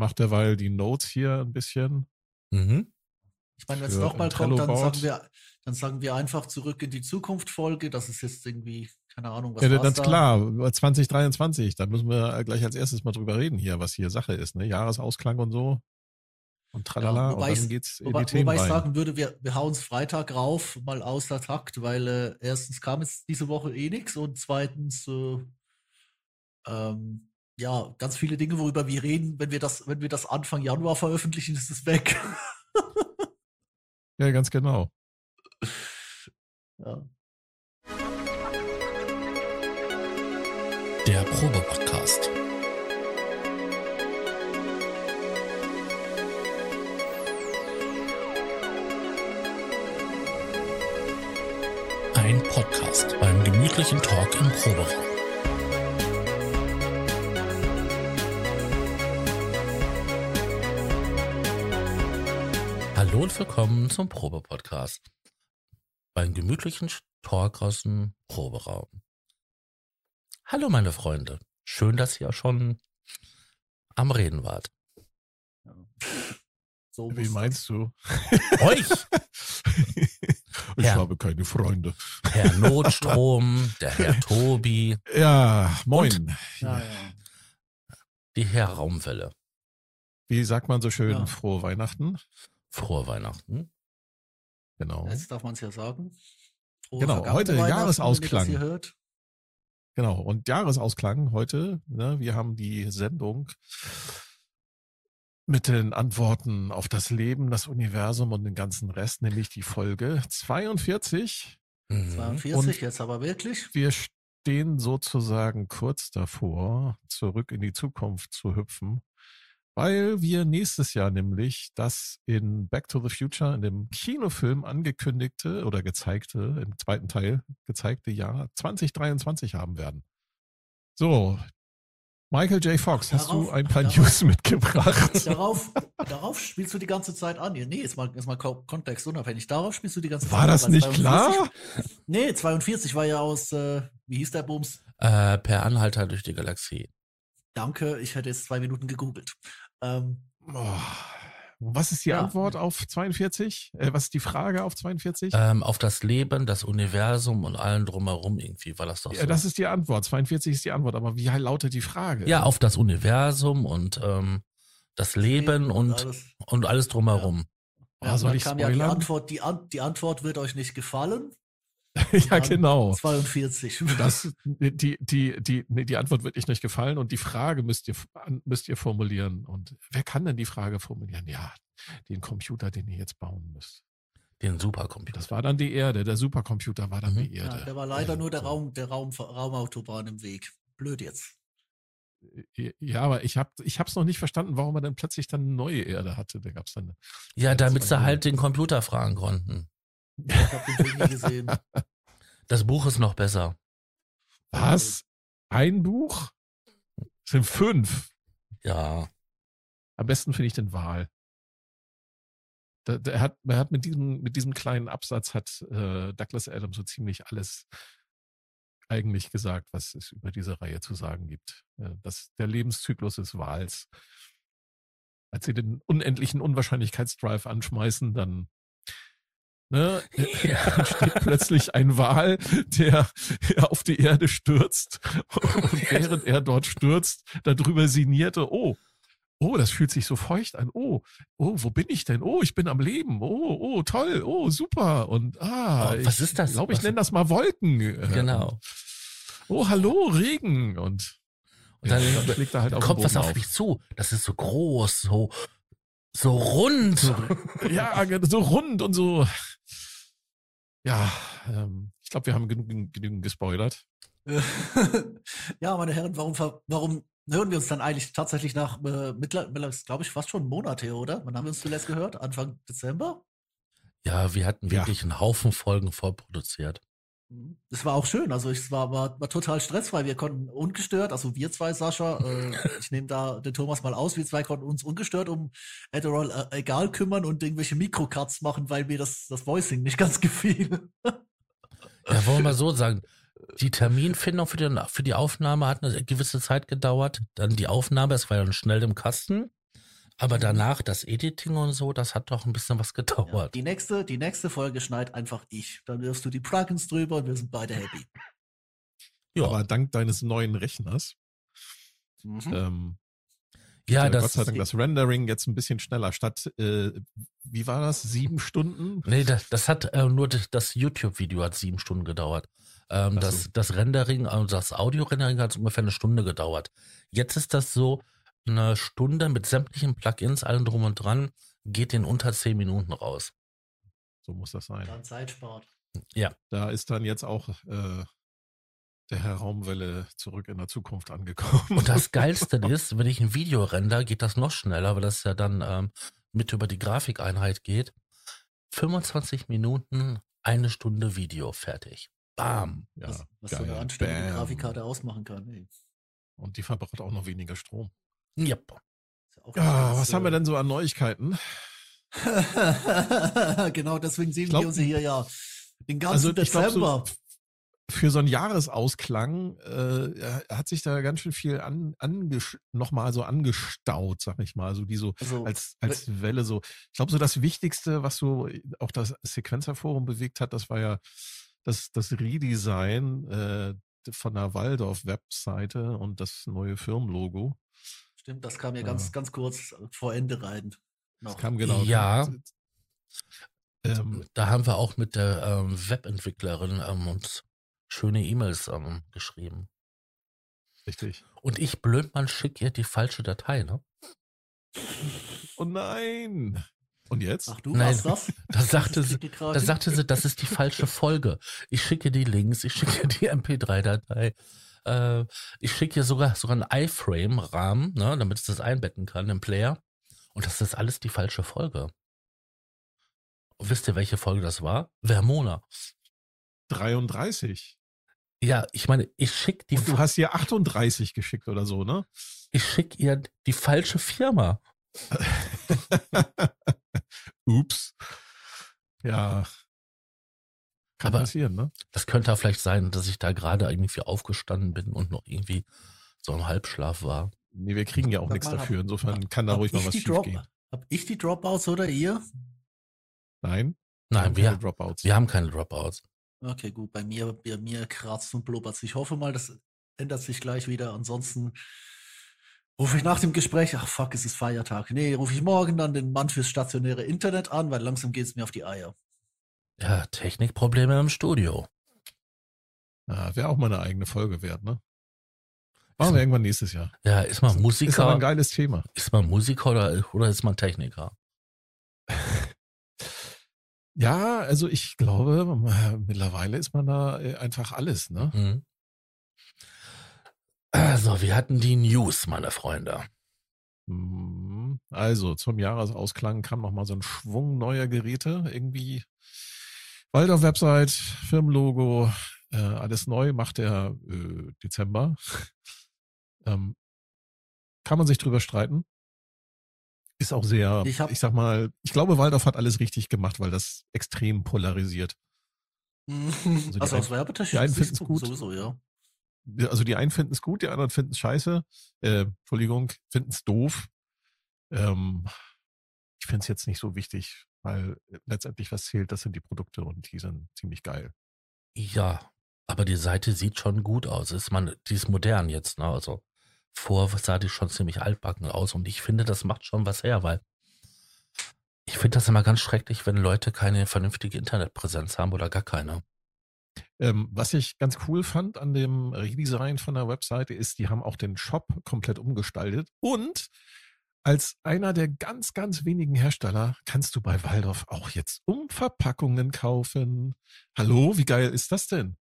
mache derweil die Notes hier ein bisschen. Mhm. Ich meine, wenn es nochmal kommt, dann sagen, wir, dann sagen wir einfach zurück in die Zukunft Folge. Das ist jetzt irgendwie, keine Ahnung, was Ja, war's ganz da? klar, 2023, da müssen wir gleich als erstes mal drüber reden hier, was hier Sache ist, ne? Jahresausklang und so. Und tralala, Ja, wobei und dann ich- geht's in Wobei, die Themen wobei ich rein. sagen würde, wir, wir hauen es Freitag rauf, mal außer Takt, weil äh, erstens kam jetzt diese Woche eh nichts und zweitens, äh, ähm, ja, ganz viele Dinge, worüber wir reden, wenn wir das, wenn wir das Anfang Januar veröffentlichen, ist es weg. Ja, ganz genau. ja. Der Probe-Podcast. Ein Podcast beim gemütlichen Talk im Proberaum. Hallo und willkommen zum Probe-Podcast. Beim gemütlichen Talk aus dem Proberaum. Hallo meine Freunde. Schön, dass ihr schon am Reden wart. So Wie meinst du? Euch, ich Ja. habe keine Freunde. Herr Notstrom, der Herr Tobi, Ja, moin. Ja, ja. die Herr Raumwelle. Wie sagt man so schön, Ja. frohe Weihnachten? Frohe Weihnachten. Genau. Jetzt darf man es ja sagen. Frohe Genau, heute Jahresausklang. Genau. Und Jahresausklang heute, ne, wir haben die Sendung mit den Antworten auf das Leben, das Universum und den ganzen Rest, nämlich die Folge 42. Mhm. 42, Und- jetzt aber wirklich. Wir stehen sozusagen kurz davor, zurück in die Zukunft zu hüpfen, weil wir nächstes Jahr nämlich das in Back to the Future, in dem Kinofilm angekündigte oder gezeigte, im zweiten Teil gezeigte Jahr 2023 haben werden. So, Michael J. Fox, hast du Darauf- ein paar darauf- News mitgebracht? Darauf, darauf spielst du die ganze Zeit an. Nee, jetzt mal, jetzt mal ko- kontextunabhängig. Darauf spielst du die ganze Zeit War an. das weil nicht 42 klar? Nee, 42 war ja aus, äh, wie hieß der Bums? Äh, per Anhalter durch die Galaxie. Danke, ich hätte jetzt zwei Minuten gegoogelt. Ähm, Oh, was ist die Ja. Antwort auf 42? Äh, was ist die Frage auf 42? Ähm, auf das Leben, das Universum und allen drumherum irgendwie war das doch so. Ja, das ist die Antwort. 42 ist die Antwort. Aber wie lautet die Frage? ja, auf das Universum und ähm, das Leben und, alles. und alles drumherum. Ah, soll dann ich kam ja die? Antwort, die, An die Antwort wird euch nicht gefallen. Ja, genau. 42. Das, die, die, die, nee, die Antwort wird euch nicht gefallen und die Frage müsst ihr, müsst ihr formulieren. Und wer kann denn die Frage formulieren? Ja, den Computer, den ihr jetzt bauen müsst. Den Supercomputer. Das war dann die Erde. Der Supercomputer war dann Mhm. die ja, Erde. der war leider nur der So. Raum, der Raum, Raumautobahn im Weg. Blöd jetzt. Ja, aber ich habe ich hab's noch nicht verstanden, warum er dann plötzlich dann eine neue Erde hatte. Da gab's dann. Ja, damit sie halt den Computer fragen konnten. Ich habe den Film nie gesehen. Das Buch ist noch besser. Was? Ein Buch? Es sind fünf. Ja. Am besten finde ich den Wahl. Da, da, er hat, er hat mit diesem, mit diesem kleinen Absatz hat äh, Douglas Adams so ziemlich alles eigentlich gesagt, was es über diese Reihe zu sagen gibt. Äh, das, der Lebenszyklus des Wahls. Als sie den unendlichen Unwahrscheinlichkeitsdrive anschmeißen, dann ne, Ja. entsteht plötzlich ein Wal, der auf die Erde stürzt und während er dort stürzt, darüber sinnierte, oh, oh, das fühlt sich so feucht an, oh, oh, wo bin ich denn? Oh, ich bin am Leben, oh, oh, toll, oh, super und ah, Oh, was ich ist das? glaube, ich nenne das mal Wolken. Äh, Genau. Oh, hallo, Regen und Und ja, dann dann schlägt er halt auf den kommt was Boden auf dich zu. Das ist so groß, so, so rund. Ja, so rund und so. Ja, ähm, ich glaube, wir haben genug, genügend gespoilert. ja, meine Herren, warum, ver- warum hören wir uns dann eigentlich tatsächlich nach äh, mittlerweile, glaube ich, fast schon einen Monat her, oder? Wann haben wir uns zuletzt gehört? Anfang Dezember? Ja, wir hatten Ja. wirklich einen Haufen Folgen vorproduziert. Das war auch schön. Also es war, war, war total stressfrei. Wir konnten ungestört, also wir zwei, Sascha, äh, ich nehme da den Thomas mal aus, wir zwei konnten uns ungestört um Adderall äh, egal kümmern und irgendwelche Mikrocuts machen, weil mir das, das Voicing nicht ganz gefiel. Ja, wollen wir mal so sagen. Die Terminfindung für die, für die Aufnahme hat eine gewisse Zeit gedauert. Dann die Aufnahme, es war ja dann schnell im Kasten. Aber danach das Editing und so, das hat doch ein bisschen was Ja, gedauert. die nächste, die nächste Folge schneid einfach ich. Dann wirfst du die Plugins drüber und wir sind beide happy. Ja, Aber dank deines neuen Rechners, Mhm. ähm, ja, das Gott sei Dank das Rendering jetzt ein bisschen schneller. Statt, äh, wie war das, sieben Stunden? Nee, das, das hat äh, nur das, das YouTube-Video hat sieben Stunden gedauert. Ähm, so. das, das Rendering, also das Audio-Rendering hat ungefähr eine Stunde gedauert. Jetzt ist das so, eine Stunde mit sämtlichen Plugins, allem drum und dran, geht in unter zehn Minuten raus. So muss das sein. Dann Zeit spart. Da ist dann jetzt auch äh, der Herr Raumwelle zurück in der Zukunft angekommen. Und das Geilste ist, wenn ich ein Video render, geht das noch schneller, weil das ja dann ähm, mit über die Grafikeinheit geht. 25 Minuten, eine Stunde Video, fertig. Bam. ja, was was so eine anständige. Grafikkarte ausmachen kann. Ey. Und die verbraucht auch noch weniger Strom. Yep. Ja ganz, was haben wir äh, denn so an Neuigkeiten? genau, deswegen sehen glaub- wir uns hier ja den ganzen Also Dezember. so für so einen Jahresausklang äh, hat sich da ganz schön viel an, nochmal so angestaut, sag ich mal, so die so also, als, als Welle so. Ich glaube, so das Wichtigste, was so auch das Sequenzerforum bewegt hat, das war ja das, das Redesign äh, von der Waldorf-Webseite und das neue Firmenlogo. Stimmt, das kam ja Ja. ganz, ganz kurz vor Ende rein. Das Noch. kam genau. Ja. Ähm, Da haben wir auch mit der ähm, Webentwicklerin ähm, uns schöne E-Mails ähm, geschrieben. richtig. Und ich, Blödmann, schick ihr die falsche Datei, ne? Oh nein! Und jetzt? Ach du Nein, warst das? Da sagte Das sie, da sagte sie, das ist die falsche Folge. Ich schicke die Links, ich schicke die MP3-Datei. Äh, ich schicke ihr sogar, sogar einen iFrame-Rahmen, ne, damit es das einbetten kann im Player. Und das ist alles die falsche Folge. Und wisst ihr, welche Folge das war? Vermona. 33. Ja, ich meine, ich schicke die, Und du hast hier 38 geschickt oder so, ne? ich schick ihr die falsche Firma. Ups. Ja. Kann Aber- passieren, ne? Das könnte ja vielleicht sein, dass ich da gerade irgendwie aufgestanden bin und noch irgendwie so im Halbschlaf war. Nee, wir kriegen ja auch nichts dafür. Insofern kann da ruhig mal ich was schief gehen. Hab ich die Dropouts oder ihr? Nein? Nein, haben wir, keine Dropouts. wir haben keine Dropouts. Okay, gut. Bei mir, bei mir kratzt und blubbert Ich hoffe mal, das ändert sich gleich wieder. Ansonsten rufe ich nach dem Gespräch, ach fuck, es ist Feiertag. Nee, rufe ich morgen dann den Mann fürs stationäre Internet an, weil langsam geht es mir auf die Eier. Ja, Technikprobleme im Studio. Ja, Wäre auch mal eine eigene Folge wert, ne? Machen wir irgendwann nächstes Jahr. Ja, ist man Ist aber Musiker, ein geiles Thema. ist man Musiker oder, oder ist man Techniker? Ja, also ich glaube, mittlerweile ist man da äh, einfach alles, ne? Mhm. Also, wir hatten die News, meine Freunde. Mhm. Also zum Jahresausklang kam noch mal so ein Schwung neuer Geräte. Irgendwie Waldorf Website, Firmenlogo, äh, alles neu, macht der äh, Dezember. ähm, kann man sich drüber streiten. Ist auch sehr, Ich ich, hab- sag mal, ich glaube, Waldorf hat alles richtig gemacht, weil das extrem polarisiert. also die aus einen- werbetechnisch die einen Sicht finden's gut. Sowieso, ja. Also die einen finden es gut, die anderen finden es scheiße. Äh, Entschuldigung, finden es doof. Ähm, ich finde es jetzt nicht so wichtig, weil letztendlich was zählt, das sind die Produkte und die sind ziemlich geil. Ja, aber die Seite sieht schon gut aus. Ist man, die ist modern jetzt, ne? Also vor sah die schon ziemlich altbacken aus und ich finde, das macht schon was her, weil ich finde das immer ganz schrecklich, wenn Leute keine vernünftige Internetpräsenz haben oder gar keine. Ähm, was ich ganz cool fand an dem Redesign von der Webseite ist, die haben auch den Shop komplett umgestaltet und als einer der ganz, ganz wenigen Hersteller kannst du bei Waldorf auch jetzt Umverpackungen kaufen. Hallo, wie geil ist das denn?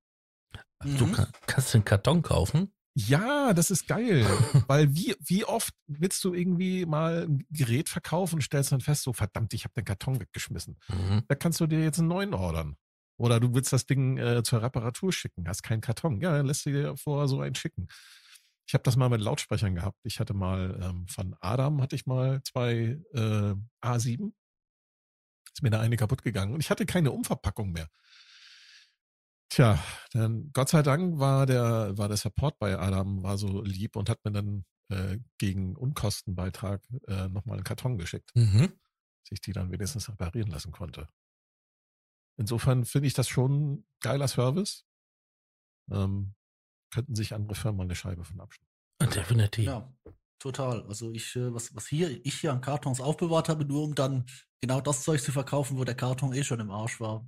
Du Mhm. kann, kannst den Karton kaufen. Ja, das ist geil. Weil wie, wie oft willst du irgendwie mal ein Gerät verkaufen und stellst dann fest, so verdammt, ich habe den Karton weggeschmissen. Mhm. Da kannst du dir jetzt einen neuen ordern. Oder du willst das Ding äh, zur Reparatur schicken, hast keinen Karton. Ja, dann lässt du dir vorher so einen schicken. Ich habe das mal mit Lautsprechern gehabt. Ich hatte mal ähm, von Adam hatte ich mal zwei äh, A7. Ist mir da eine kaputt gegangen und ich hatte keine Umverpackung mehr. Tja, dann Gott sei Dank war der, war der Support bei Adam, war so lieb und hat mir dann äh, gegen Unkostenbeitrag äh, nochmal einen Karton geschickt. Mhm. Sich die dann wenigstens reparieren lassen konnte. Insofern finde ich das schon ein geiler Service. Ähm, könnten sich andere Firmen mal eine Scheibe von abschneiden. Definitiv. Ja, total. Also ich, äh, was, was hier, ich hier an Kartons aufbewahrt habe, nur um dann genau das Zeug zu verkaufen, wo der Karton eh schon im Arsch war.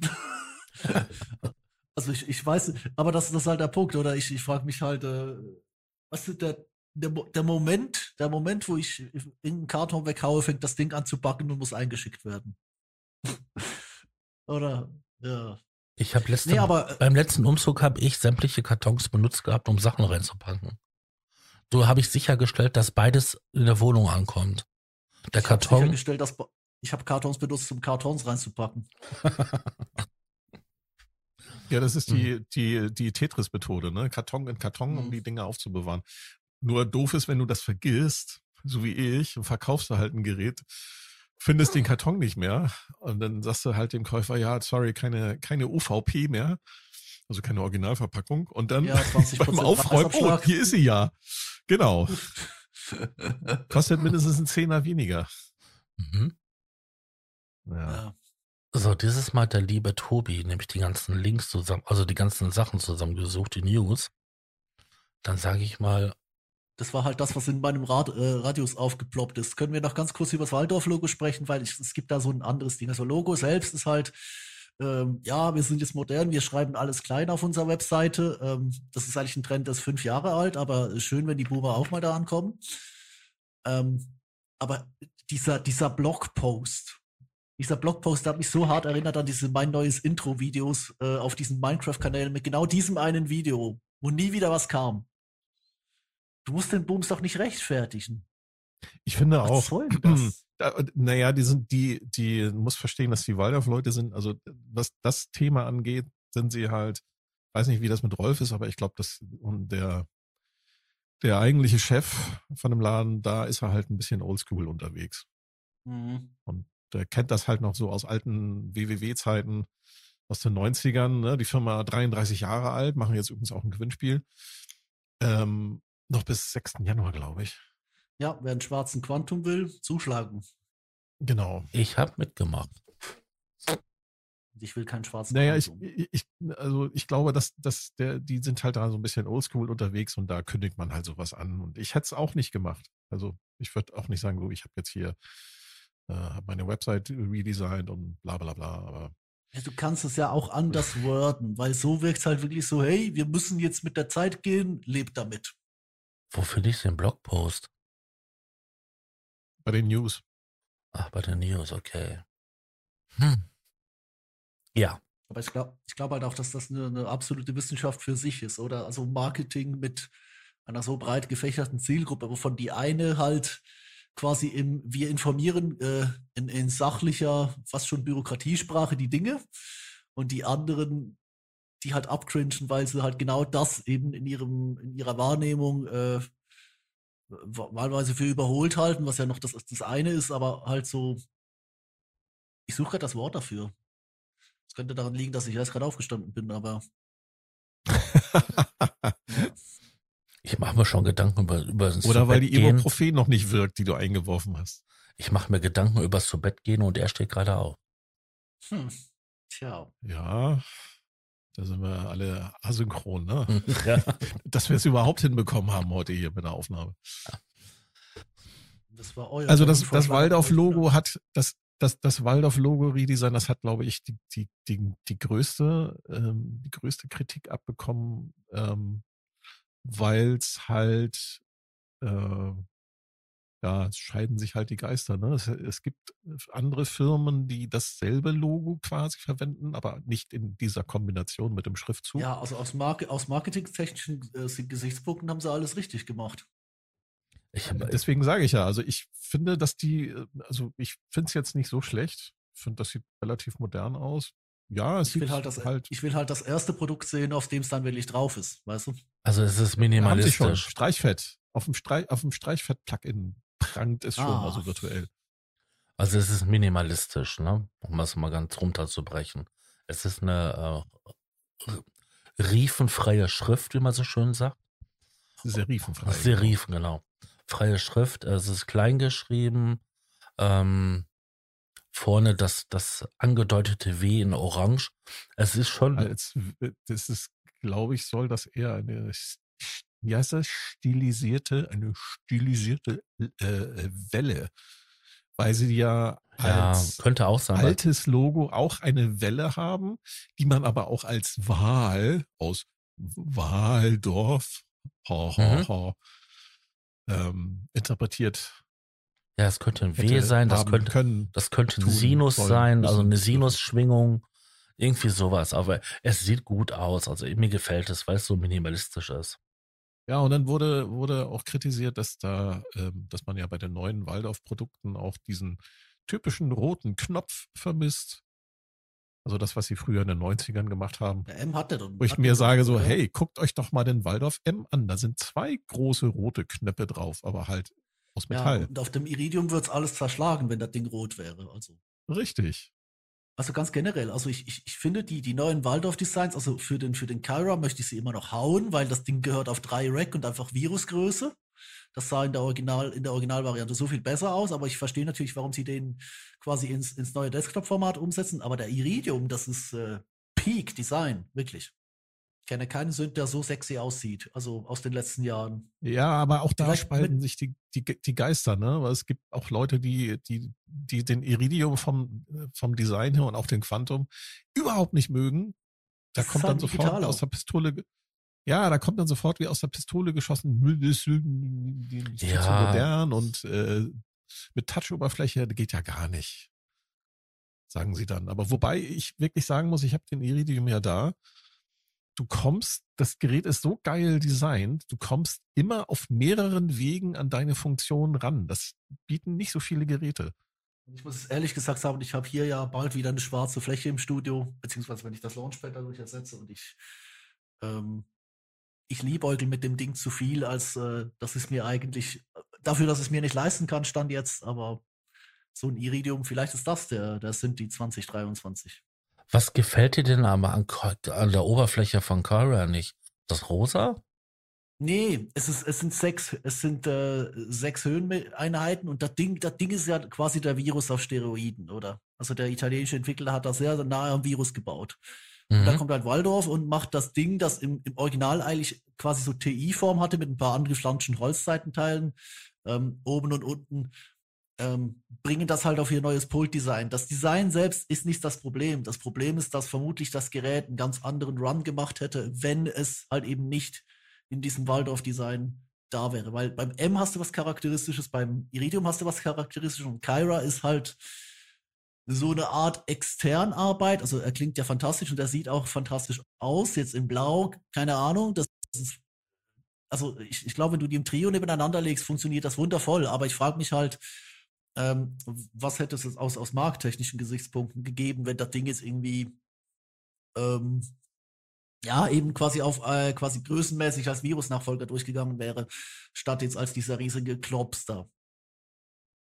also ich, ich weiß, aber das, das ist halt der Punkt, oder? Ich, ich frage mich halt, äh, weißt du, der, der, der Moment, der Moment, wo ich irgendeinen Karton weghaue, fängt das Ding an zu backen und muss eingeschickt werden. oder? Ja. Ich habe letzte, Nee, aber äh, beim letzten Umzug habe ich sämtliche Kartons benutzt gehabt, um Sachen reinzupacken. So habe ich sichergestellt, dass beides in der Wohnung ankommt. Der ich habe Karton, sichergestellt, dass ich habe Kartons benutzt, um Kartons reinzupacken. Ja, das ist die, die, die Tetris-Methode, ne? Karton in Karton, um Mhm. die Dinge aufzubewahren. Nur doof ist, wenn du das vergisst, so wie ich, und verkaufst du halt ein Gerät, findest den Karton nicht mehr und dann sagst du halt dem Käufer, ja, sorry, keine, keine UVP mehr, also keine Originalverpackung und dann Ja, 20% beim Aufräumen, oh, hier ist sie ja. Genau. Kostet mindestens einen Zehner weniger. mhm. Ja. Ja. So, dieses Mal hat der liebe Tobi nämlich die ganzen Links zusammen, also die ganzen Sachen zusammengesucht, die News. Dann sage ich mal, Das war halt das, was in meinem Rad, äh, Radius aufgeploppt ist. Können wir noch ganz kurz über das Waldorf-Logo sprechen, weil ich, es gibt da so ein anderes Ding. Also Logo selbst ist halt, ähm, ja, wir sind jetzt modern, wir schreiben alles klein auf unserer Webseite. Ähm, das ist eigentlich ein Trend, der ist fünf Jahre alt, aber schön, wenn die Boomer auch mal da ankommen. Ähm, aber dieser, dieser Blogpost, dieser Blogpost hat mich so hart erinnert an diese mein neues Intro-Videos äh, auf diesen Minecraft-Kanälen mit genau diesem einen Video, wo nie wieder was kam. Du musst den Booms doch nicht rechtfertigen. Ich finde Was auch, soll das? Da- Naja, die sind, die, die muss verstehen, dass die Waldorf-Leute sind. Also was das Thema angeht, sind sie halt, weiß nicht, wie das mit Rolf ist, aber ich glaube, dass und der, der eigentliche Chef von dem Laden, da ist er halt ein bisschen oldschool unterwegs. Mhm. Der kennt das halt noch so aus alten WWW-Zeiten aus den 90ern. Ne? Die Firma 33 Jahre alt, machen jetzt übrigens auch ein Gewinnspiel. Ähm, noch bis 6. Januar, glaube ich. Ja, wer einen schwarzen Quantum will, zuschlagen. Genau. ich habe mitgemacht. Ich will keinen schwarzen Naja, ich, Quantum. ich, also ich glaube, dass, dass der, die sind halt da so ein bisschen oldschool unterwegs und da kündigt man halt sowas an. Und ich hätte es auch nicht gemacht. Also ich würde auch nicht sagen, so, ich habe jetzt hier äh, meine Website redesigned und bla bla bla. Aber Ja, du kannst es ja auch anders worden, weil so wirkt es halt wirklich so, hey, wir müssen jetzt mit der Zeit gehen, lebt damit. Wo finde ich den Blogpost? bei den News. Ach, bei der News, okay. Hm. Ja, Aber ich glaube ich glaub halt auch, dass das eine, eine absolute Wissenschaft für sich ist, oder? Also Marketing mit einer so breit gefächerten Zielgruppe, wovon die eine halt quasi im, wir informieren äh, in, in sachlicher, fast schon Bürokratiesprache die Dinge und die anderen, die halt abcringen, weil sie halt genau das eben in ihrem, in ihrer Wahrnehmung äh, wa- wahlweise für überholt halten, was ja noch das, das eine ist, aber halt so, ich suche gerade das Wort dafür. Es könnte daran liegen, dass ich erst gerade aufgestanden bin, aber ich mache mir schon Gedanken über, über das Oder weil die gehen. Ibuprofen noch nicht wirkt, die du eingeworfen hast. Ich mache mir Gedanken übers zu Bett gehen und er steht gerade auf. hm, tja. Ja, da sind wir alle asynchron, ne? ja. Dass wir es überhaupt hinbekommen haben heute hier mit der Aufnahme. Das war euer Also das, das. Waldorf-Logo hat, das, das, das Waldorf-Logo-Redesign, das hat, glaube ich, die, die, die, die größte, ähm, die größte Kritik abbekommen, ähm, weil es halt, äh, ja, es scheiden sich halt die Geister. Ne? Es, es gibt andere Firmen, die dasselbe Logo quasi verwenden, aber nicht in dieser Kombination mit dem Schriftzug. Ja, also aus, Marke, aus marketingtechnischen äh, Gesichtspunkten haben sie alles richtig gemacht. Ich hab, Deswegen sage ich ja, also ich finde, dass die, äh, also ich finde es jetzt nicht so schlecht. Ich finde, das sieht relativ modern aus. Ja, es Ich sieht will, halt das, halt, ich will halt das erste Produkt sehen, auf dem es dann wirklich drauf ist, weißt du? also es ist haben sie schon, minimalistisch. Streichfett. Auf dem, Streich, auf dem Streichfett-Plugin prangt es schon, Ah. also virtuell. Also es ist minimalistisch, ne? Um es mal ganz runterzubrechen. Es ist eine äh, riefenfreie Schrift, wie man so schön sagt. Serifenfrei. Serifen, genau. freie Schrift, es ist klein geschrieben. Ähm, vorne das, das angedeutete W in Orange. Es ist schon. Als, das ist, glaube ich, soll das eher eine, wie heißt das? Stilisierte, eine stilisierte äh, Welle. Weil sie ja als ja, könnte auch sein, altes Logo auch eine Welle haben, die man aber auch als Wahl aus Waldorf ha, ha, mhm. ha, ähm, interpretiert ja, es könnte ein W sein, das könnte, können, das könnte ein Sinus sein, also eine Sinusschwingung, irgendwie sowas. Aber es sieht gut aus. Also mir gefällt es, weil es so minimalistisch ist. Ja, und dann wurde, wurde auch kritisiert, dass da, ähm, dass man ja bei den neuen Waldorf-Produkten auch diesen typischen roten Knopf vermisst. Also das, was sie früher in den 90ern gemacht haben. Der M hatte dann. Wo ich mir sage so, hey, guckt euch doch mal den Waldorf M an. Da sind zwei große rote Knöpfe drauf, aber halt aus Metall. Ja, und auf dem Iridium wird es alles zerschlagen, wenn das Ding rot wäre. Also. Richtig. Also ganz generell, also ich, ich, ich finde die, die neuen Waldorf-Designs, also für den, für den Kyra möchte ich sie immer noch hauen, weil das Ding gehört auf drei Rack und einfach Virusgröße. Das sah in der Original, in der Originalvariante so viel besser aus, aber ich verstehe natürlich, warum sie den quasi ins, ins neue Desktop-Format umsetzen. Aber der Iridium, das ist äh, Peak Design, wirklich kenne keinen Sünd, der so sexy aussieht, also aus den letzten Jahren. Ja, aber auch da Vielleicht spalten sich die, die, die Geister, ne? Weil es gibt auch Leute, die, die, die den Iridium vom, vom Design her und auch den Quantum überhaupt nicht mögen. Da das kommt dann halt sofort aus der Pistole. Ja, da kommt dann sofort wie aus der Pistole geschossen, ist ja. zu modern und äh, mit Touch-Oberfläche geht ja gar nicht. Sagen sie dann. Aber wobei ich wirklich sagen muss, ich habe den Iridium ja da du kommst, das Gerät ist so geil designt, du kommst immer auf mehreren Wegen an deine Funktion ran. Das bieten nicht so viele Geräte. Ich muss es ehrlich gesagt sagen, ich habe hier ja bald wieder eine schwarze Fläche im Studio, beziehungsweise wenn ich das Launchpad dadurch ersetze und ich, ähm, ich liebäugel mit dem Ding zu viel, als äh, das ist mir eigentlich, dafür, dass es mir nicht leisten kann, stand jetzt, aber so ein Iridium, vielleicht ist das der, der sind die 2023. Was gefällt dir denn aber an, an der Oberfläche von Cora nicht? Das rosa? Nee, es, ist, es sind sechs, es sind äh, sechs Höheneinheiten und das Ding, das Ding ist ja quasi der Virus auf Steroiden, oder? Also der italienische Entwickler hat da sehr, sehr nahe am Virus gebaut. Mhm. Und dann kommt halt Waldorf und macht das Ding, das im, im Original eigentlich quasi so TI-Form hatte mit ein paar angeflanschten Holzseitenteilen, ähm, oben und unten ähm, bringen das halt auf ihr neues Pult-Design. Das Design selbst ist nicht das Problem. Das Problem ist, dass vermutlich das Gerät einen ganz anderen Run gemacht hätte, wenn es halt eben nicht in diesem Waldorf-Design da wäre. Weil beim M hast du was Charakteristisches, beim Iridium hast du was Charakteristisches und Kyra ist halt so eine Art Externarbeit. Also er klingt ja fantastisch und er sieht auch fantastisch aus. Jetzt in Blau, keine Ahnung. Das ist, also ich, ich glaube, wenn du die im Trio nebeneinander legst, funktioniert das wundervoll. Aber ich frage mich halt, ähm, was hätte es aus, aus markttechnischen Gesichtspunkten gegeben, wenn das Ding jetzt irgendwie ähm, ja, eben quasi auf äh, quasi größenmäßig als Virusnachfolger durchgegangen wäre, statt jetzt als dieser riesige Klopster.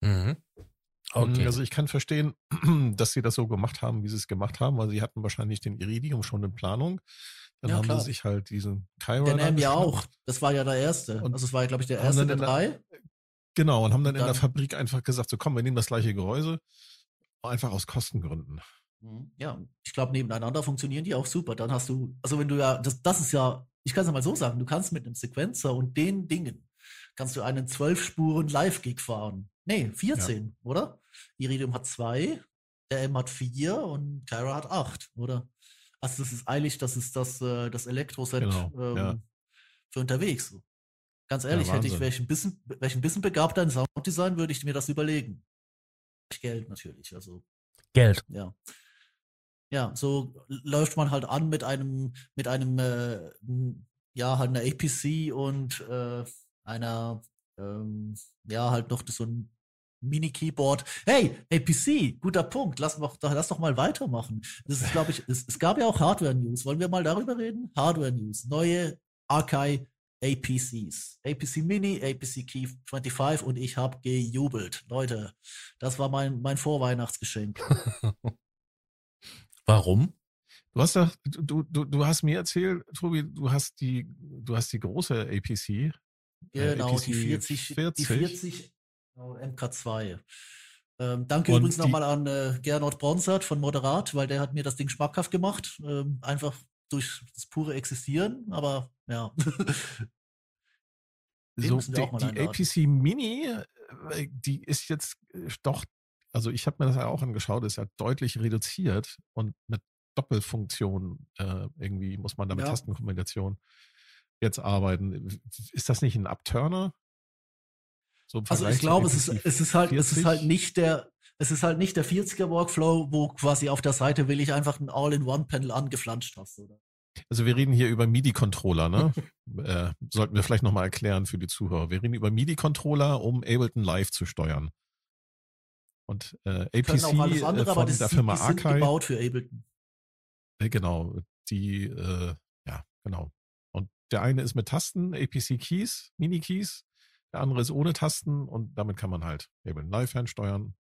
Mhm. Okay. Also ich kann verstehen, dass sie das so gemacht haben, wie sie es gemacht haben, weil sie hatten wahrscheinlich den Iridium schon in Planung. Dann ja, haben klar. sie sich halt diesen Kyra. Der nahm ja auch. Das war ja der erste. Und also es war ja, glaube ich, der erste der drei. Genau, und haben dann, dann in der Fabrik einfach gesagt, so komm, wir nehmen das gleiche Gehäuse, einfach aus Kostengründen. Mhm. Ja, ich glaube, nebeneinander funktionieren die auch super. Dann hast du, also wenn du ja, das, das ist ja, ich kann es mal so sagen, du kannst mit einem Sequencer und den Dingen, kannst du einen 12 Spuren Live-Gig fahren. Nee, 14, ja. oder? Iridium hat zwei, der M hat vier und Kyra hat acht, oder? Also das ist eigentlich, das ist das, äh, das Elektroset genau, ähm, ja. für unterwegs. Ganz ehrlich, ja, hätte ich welchen bisschen, welchen bisschen begabter in Sounddesign, würde ich mir das überlegen. Geld natürlich, also. Geld. Ja. Ja, so läuft man halt an mit einem, mit einem, äh, ja, halt einer APC und äh, einer, ähm, ja, halt noch so ein Mini-Keyboard. Hey, APC, guter Punkt. Lass, doch, lass doch mal weitermachen. Das ist, glaube ich, es, es, gab ja auch Hardware-News. Wollen wir mal darüber reden? Hardware-News. Neue Archive APCs. APC Mini, APC Key 25 und ich habe gejubelt. Leute, das war mein, mein Vorweihnachtsgeschenk. Warum? Du hast doch, du, du, du hast mir erzählt, Tobi, du hast die, du hast die große APC. Äh, Genau, APC die 40, 40. die 40 genau, MK2. Ähm, danke Und übrigens nochmal an äh, Gernot Bronsert von Moderat, weil der hat mir das Ding schmackhaft gemacht. Ähm, einfach durch das pure Existieren, aber ja. Den so die, die. APC Mini, äh, die ist jetzt äh, doch, also ich habe mir das ja auch angeschaut, ist ja deutlich reduziert und eine Doppelfunktion äh, irgendwie muss man da mit Ja. Tastenkombination jetzt arbeiten. Ist das nicht ein Upturner? So Also ich glaube, es ist, es ist halt, es ist 40? halt nicht der, es ist halt nicht der 40er Workflow, wo quasi auf der Seite will ich einfach ein All-in-One-Panel angeflanscht hast, oder? Also wir reden hier über MIDI-Controller, ne? äh, sollten wir vielleicht nochmal erklären für die Zuhörer. Wir reden über MIDI-Controller, um Ableton Live zu steuern. Und äh, APC auch alles äh, andere, von aber das der Firma die sind Archive, gebaut für Ableton. äh, genau, die, äh, ja, genau. Und der eine ist mit Tasten, APC Keys, Mini-Keys, der andere ist ohne Tasten und damit kann man halt Ableton Live fernsteuern,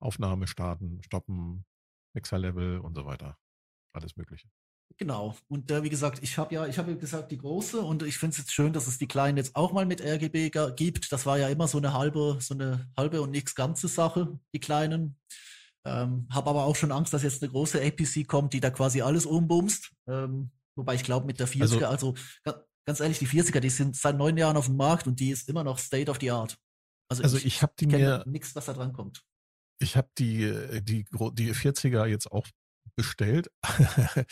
Aufnahme starten, stoppen, Mixer-Level und so weiter. Alles Mögliche. Genau. Und äh, wie gesagt, ich habe ja, ich habe gesagt, die große und ich finde es jetzt schön, dass es die kleinen jetzt auch mal mit RGB gibt. Das war ja immer so eine halbe, so eine halbe und nichts ganze Sache, die kleinen. Ähm, habe aber auch schon Angst, dass jetzt eine große APC kommt, die da quasi alles umbumst. Ähm, wobei ich glaube, mit der 40er, also, ga- ganz ehrlich, die 40er, die sind seit neun Jahren auf dem Markt und die ist immer noch State of the Art. Also, Also ich, ich habe die mir nichts, was da dran kommt. Ich habe die, äh, die, die 40er jetzt auch bestellt.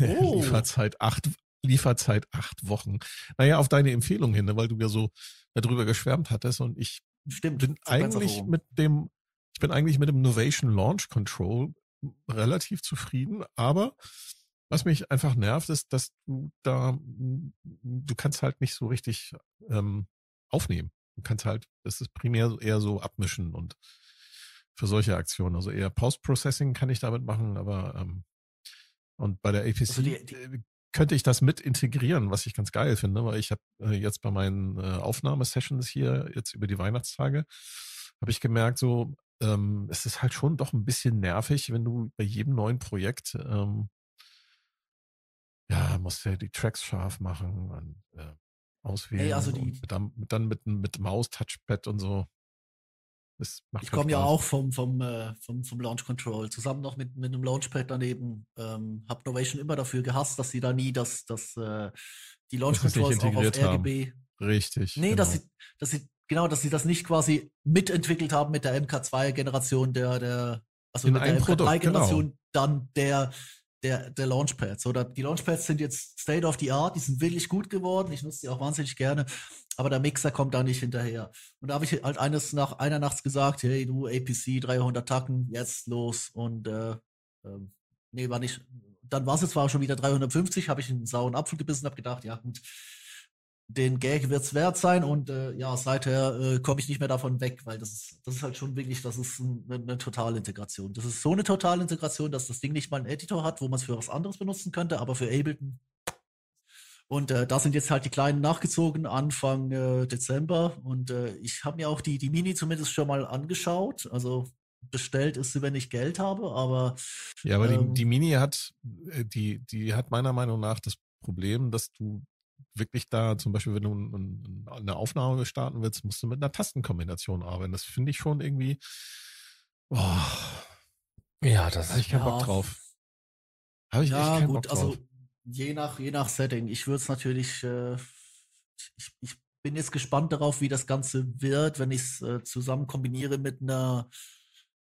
Oh. Lieferzeit acht, Lieferzeit acht Wochen. Naja, auf deine Empfehlung hin, ne, weil du ja so darüber geschwärmt hattest und ich Stimmt. bin eigentlich mit dem, ich bin eigentlich mit dem Novation Launch Control relativ zufrieden, aber was mich einfach nervt, ist, dass du da, du kannst halt nicht so richtig ähm, aufnehmen. Du kannst halt, das ist primär eher so abmischen und für solche Aktionen. Also eher Post-Processing kann ich damit machen, aber ähm, und bei der APC Also die- die- äh, könnte ich das mit integrieren, was ich ganz geil finde, weil ich habe äh, jetzt bei meinen äh, Aufnahmesessions hier jetzt über die Weihnachtstage habe ich gemerkt, so ähm, es ist halt schon doch ein bisschen nervig, wenn du bei jedem neuen Projekt ähm, ja musst du ja die Tracks scharf machen und äh, auswählen Ey, also die- und mit, dann, dann mit, mit Maus, Touchpad und so. Ich komme ja auch vom, vom, äh, vom, vom Launch Control, zusammen noch mit, mit einem Launchpad daneben. Ähm, hab Novation immer dafür gehasst, dass sie da nie das, das, äh, die Launch Controls auch auf haben. RGB. Richtig. Nee, genau. dass sie, dass sie, genau, dass sie das nicht quasi mitentwickelt haben mit der MK2-Generation der, der, also In mit der einem Produkt, MK3-Generation dann der, der, der Launchpads. Oder die Launchpads sind jetzt State of the Art, die sind wirklich gut geworden. Ich nutze die auch wahnsinnig gerne. Aber der Mixer kommt da nicht hinterher. Und da habe ich halt eines nach einer nachts gesagt, hey du APC 300 Tacken, jetzt los. Und äh, ähm, nee, war nicht. Dann war es jetzt zwar schon wieder 350, habe ich einen sauren Apfel gebissen, habe gedacht, ja gut, den Gag wird's wert sein. Und äh, ja, seither äh, komme ich nicht mehr davon weg, weil das ist, das ist halt schon wirklich, das ist ein, eine, eine Totalintegration. Das ist so eine Totalintegration, dass das Ding nicht mal einen Editor hat, wo man es für was anderes benutzen könnte, aber für Ableton und äh, da sind jetzt halt die Kleinen nachgezogen Anfang äh, Dezember. Und äh, ich habe mir auch die, die Mini zumindest schon mal angeschaut. Also bestellt ist sie, wenn ich Geld habe, aber Ja, aber ähm, die, die Mini hat, äh, die, die hat meiner Meinung nach das Problem, dass du wirklich da, zum Beispiel, wenn du ein- ein- eine Aufnahme starten willst, musst du mit einer Tastenkombination arbeiten. Das finde ich schon irgendwie, boah, Ja, das habe ich keinen Ja. Bock drauf. Habe ich echt ja keinen gut, Bock drauf. also je nach, je nach Setting. Ich würde es natürlich, äh, ich, ich bin jetzt gespannt darauf, wie das Ganze wird, wenn ich es äh, zusammen kombiniere mit einer,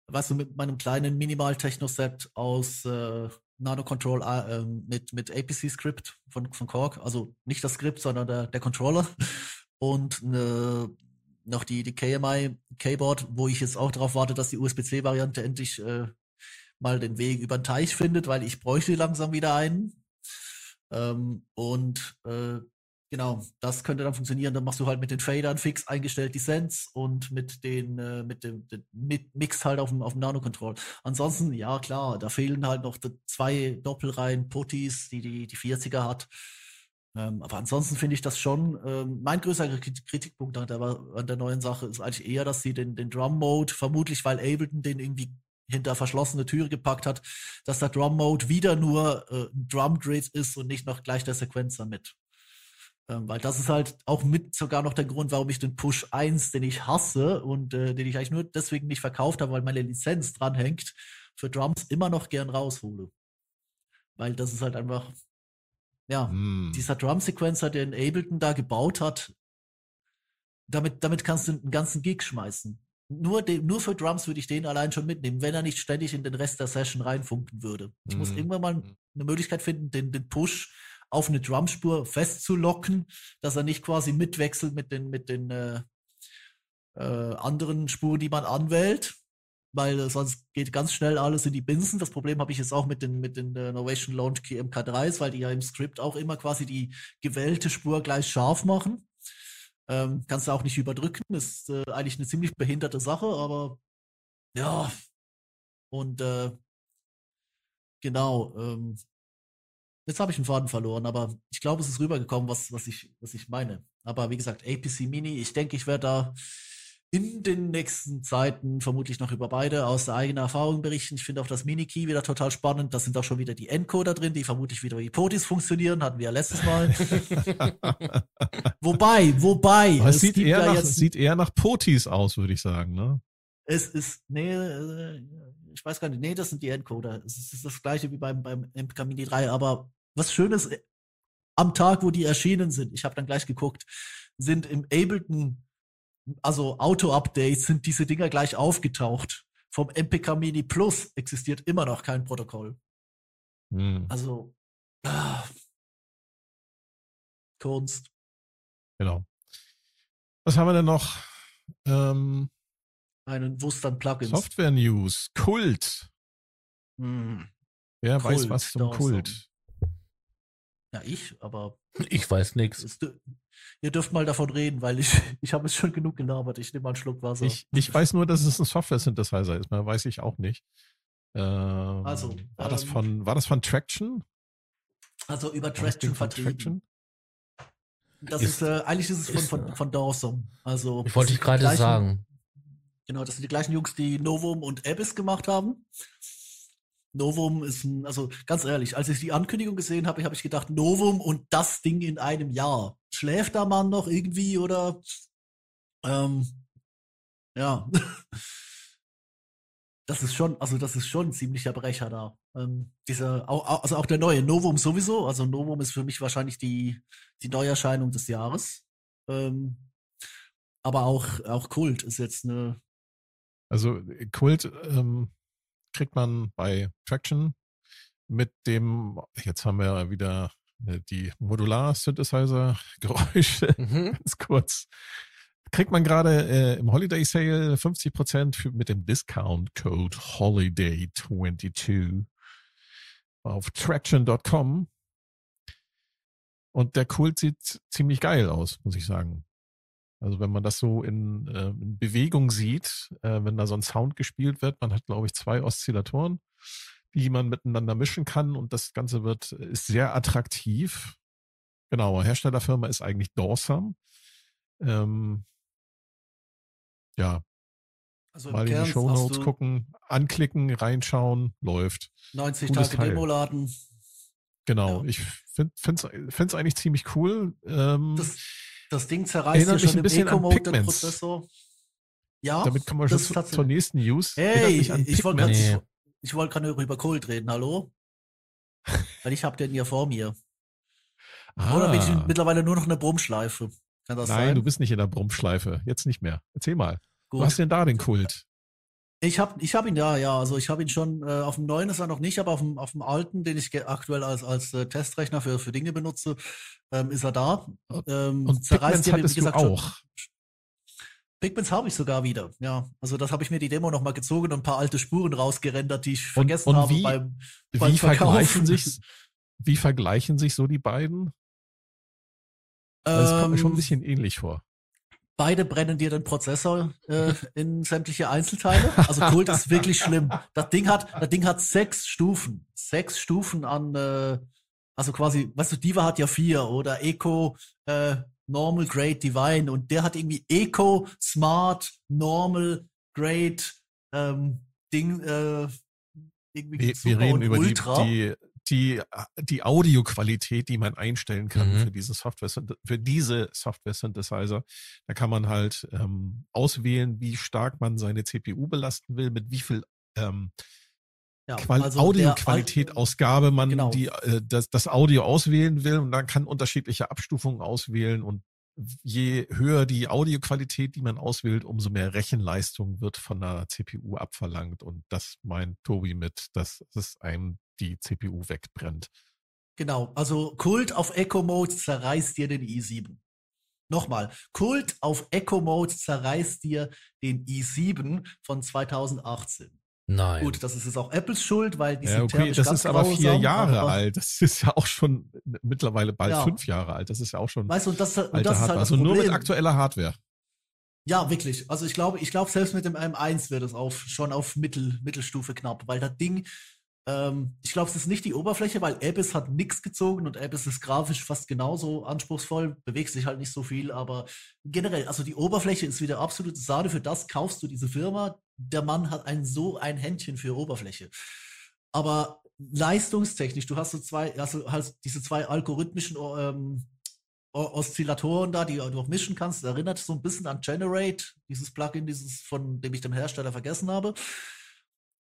weißt du, mit meinem kleinen Minimal-Techno-Set aus äh, Nano Control äh, ähm, mit, mit APC-Script von, von Korg. Also nicht das Skript, sondern der, der Controller. Und äh, noch die, die KMI Keyboard, wo ich jetzt auch darauf warte, dass die USB-C-Variante endlich äh, mal den Weg über den Teich findet, weil ich bräuchte langsam wieder einen. Ähm, und äh, genau, das könnte dann funktionieren. Dann machst du halt mit den Fadern fix eingestellt die Sense und mit den, äh, mit dem, mit Mix halt auf dem, auf dem Nano-Control. Ansonsten, ja klar, da fehlen halt noch zwei Doppelreihen Putties, die die, die 40er hat. Ähm, aber ansonsten finde ich das schon, ähm, mein größerer Krit- Kritikpunkt an der, an der neuen Sache ist eigentlich eher, dass sie den, den Drum-Mode, vermutlich weil Ableton den irgendwie hinter verschlossene Türe gepackt hat, dass der Drum-Mode wieder nur äh, ein Drum-Grid ist und nicht noch gleich der Sequencer mit. Ähm, weil das ist halt auch mit sogar noch der Grund, warum ich den Push 1, den ich hasse und äh, den ich eigentlich nur deswegen nicht verkauft habe, weil meine Lizenz dranhängt, für Drums immer noch gern raushole. Weil das ist halt einfach, ja, Hm. dieser Drum-Sequencer, den Ableton da gebaut hat, damit, damit kannst du einen ganzen Gig schmeißen. Nur, de, nur für Drums würde ich den allein schon mitnehmen, wenn er nicht ständig in den Rest der Session reinfunken würde. Ich muss Mhm. irgendwann mal eine Möglichkeit finden, den, den Push auf eine Drumspur festzulocken, dass er nicht quasi mitwechselt mit den, mit den äh, äh, anderen Spuren, die man anwählt, weil sonst geht ganz schnell alles in die Binsen. Das Problem habe ich jetzt auch mit den, mit den äh, Novation Launch Key MK3s, weil die ja im Skript auch immer quasi die gewählte Spur gleich scharf machen. Ähm, kannst du auch nicht überdrücken. Ist äh, eigentlich eine ziemlich behinderte Sache, aber ja. Und äh, genau. Ähm, jetzt habe ich einen Faden verloren, aber ich glaube, es ist rübergekommen, was, was, ich, was ich meine. Aber wie gesagt, APC Mini, ich denke, ich werde da in den nächsten Zeiten vermutlich noch über beide aus der eigenen Erfahrung berichten. Ich finde auch das Mini-Key wieder total spannend. Da sind auch schon wieder die Encoder drin, die vermutlich wieder wie Potis funktionieren. Hatten wir ja letztes Mal. wobei, wobei. Aber es sieht eher, ja nach, jetzt- sieht eher nach Potis aus, würde ich sagen, ne? Es ist, nee, äh, ich weiß gar nicht, nee, das sind die Encoder. Es ist, es ist das gleiche wie beim, beim MK Mini 3, aber was Schönes, äh, am Tag, wo die erschienen sind, ich habe dann gleich geguckt, sind im Ableton, also Auto-Updates, sind diese Dinger gleich aufgetaucht. Vom MPK Mini Plus existiert immer noch kein Protokoll. Hm, Also, ah, Kunst. genau. Was haben wir denn noch? Ähm, Einen Wustern Plugins. Software News. Kult. Hm. Wer weiß Kult, was zum. Kult? Ja, ich, aber Ich weiß dür- Ihr dürft mal davon reden, weil ich, ich habe es schon genug gelabert. Ich nehme mal einen Schluck Wasser. Ich, ich weiß nur, dass es ein Software-Synthesizer ist. Mehr weiß ich auch nicht. Ähm, Also, war das ähm, von, war das von Traction? also über das Traction vertrieben. Das Ist- ist, äh, eigentlich ist es von, ist, von, äh, von Dawson. Also, Ich wollte das ich gerade sagen. Genau, das sind die gleichen Jungs, die Novum und Abyss gemacht haben. Novum ist ein, also ganz ehrlich, als ich die Ankündigung gesehen habe, habe ich gedacht, Novum und das Ding in einem Jahr. Schläft der Mann noch irgendwie oder ähm, ja. Das ist schon, also das ist schon ein ziemlicher Brecher da. Ähm, dieser, also auch der neue Novum sowieso. Also Novum ist für mich wahrscheinlich die, die Neuerscheinung des Jahres. Ähm, aber auch, auch Kult ist jetzt eine, Also Kult ähm, kriegt man bei Traction mit dem, jetzt haben wir wieder äh, die Modular-Synthesizer-Geräusche, Mhm. ganz kurz. Kriegt man gerade äh, im Holiday Sale 50% für, mit dem Discount Code Holiday22 auf traction.com. Und der Kult sieht ziemlich geil aus, muss ich sagen. Also wenn man das so in, äh, in Bewegung sieht, äh, wenn da so ein Sound gespielt wird, man hat, glaube ich, zwei Oszillatoren, die man miteinander mischen kann und das Ganze wird, ist sehr attraktiv. Genau, Herstellerfirma ist eigentlich Dawson. Ähm, ja, also mal in die Show Notes gucken, anklicken, reinschauen, läuft. 90 Cooles Tage Teil. Demo laden. Genau, Ja. ich finde es eigentlich ziemlich cool. Ähm, Das, das Ding zerreißt Erinnert ja schon ein im bisschen Eco-Mode den. Prozessor. Ja, damit kommen wir schon zu, zur nächsten News. Hey, ich wollte gerade ich wollte gerade über Kult reden, hallo? Weil ich habe den hier vor mir. Oder bin ich Ah. mittlerweile nur noch eine Brummschleife? Kann das Nein, sein? du bist nicht in der Brummschleife. Jetzt nicht mehr. Erzähl mal. Gut. Wo hast du denn da den Kult? Ich habe ich hab ihn da, ja. Also ich habe ihn schon, äh, auf dem neuen ist er noch nicht, aber auf dem, auf dem alten, den ich aktuell als, als äh, Testrechner für, für Dinge benutze, ähm, ist er da. Ähm, Und zerreißt Pigments ja, hattest du gesagt, schon- auch. Pigments habe ich sogar wieder, ja. Also das habe ich mir die Demo nochmal gezogen und ein paar alte Spuren rausgerendert, die ich vergessen und habe wie- beim, beim Wie vergleichen, Verkaufen. sich, wie vergleichen sich so die beiden? Weil es kommt mir schon ein Ähm, bisschen ähnlich vor. Beide brennen dir den Prozessor äh, in sämtliche Einzelteile. Also Kult ist wirklich schlimm. Das Ding hat, das Ding hat sechs Stufen. Sechs Stufen an, äh, also quasi, weißt du, Diva hat ja vier oder Eco, äh, Normal, Great, Divine und der hat irgendwie Eco, Smart, Normal, Great, ähm, Ding, äh, irgendwie Wir, wir reden über Ultra. die, die, die Audioqualität, die man einstellen kann Mhm. für diese Software, für diese Software Synthesizer. Da kann man halt ähm, auswählen, wie stark man seine CPU belasten will, mit wie viel ähm, Ja, also Audioqualität Ausgabe man Genau. die, äh, das, das Audio auswählen will und dann kann unterschiedliche Abstufungen auswählen und je höher die Audioqualität, die man auswählt, umso mehr Rechenleistung wird von der CPU abverlangt und das meint Tobi mit, dass es einem die CPU wegbrennt. Genau, also Kult auf Echo Mode zerreißt dir den i7. Nochmal, Kult auf Echo Mode zerreißt dir den i7 von 2018. Nein. Gut, das ist jetzt auch Apples Schuld, weil die Ja, sind okay, thermisch das ganz ist aber vier Jahre aber- alt. Das ist ja auch schon mittlerweile bald Ja. fünf Jahre alt. Das ist ja auch schon Weißt du, und das, und das ist Hardware. halt das also nur mit aktueller Hardware. Ja, wirklich. Also ich glaube, ich glaube selbst mit dem M1 wird es auf schon auf Mittel, Mittelstufe knapp, weil das Ding, ähm, ich glaube, es ist nicht die Oberfläche, weil Abyss hat nichts gezogen und Abyss ist grafisch fast genauso anspruchsvoll, bewegt sich halt nicht so viel, aber generell, also die Oberfläche ist wieder absolute Sahne. Für das kaufst du diese Firma. Der Mann hat ein so ein Händchen für Oberfläche. Aber leistungstechnisch, du hast so zwei, also halt diese zwei algorithmischen ähm, O- Oszillatoren da, die du auch mischen kannst. Das erinnert so ein bisschen an Generate, dieses Plugin, dieses von dem ich den Hersteller vergessen habe.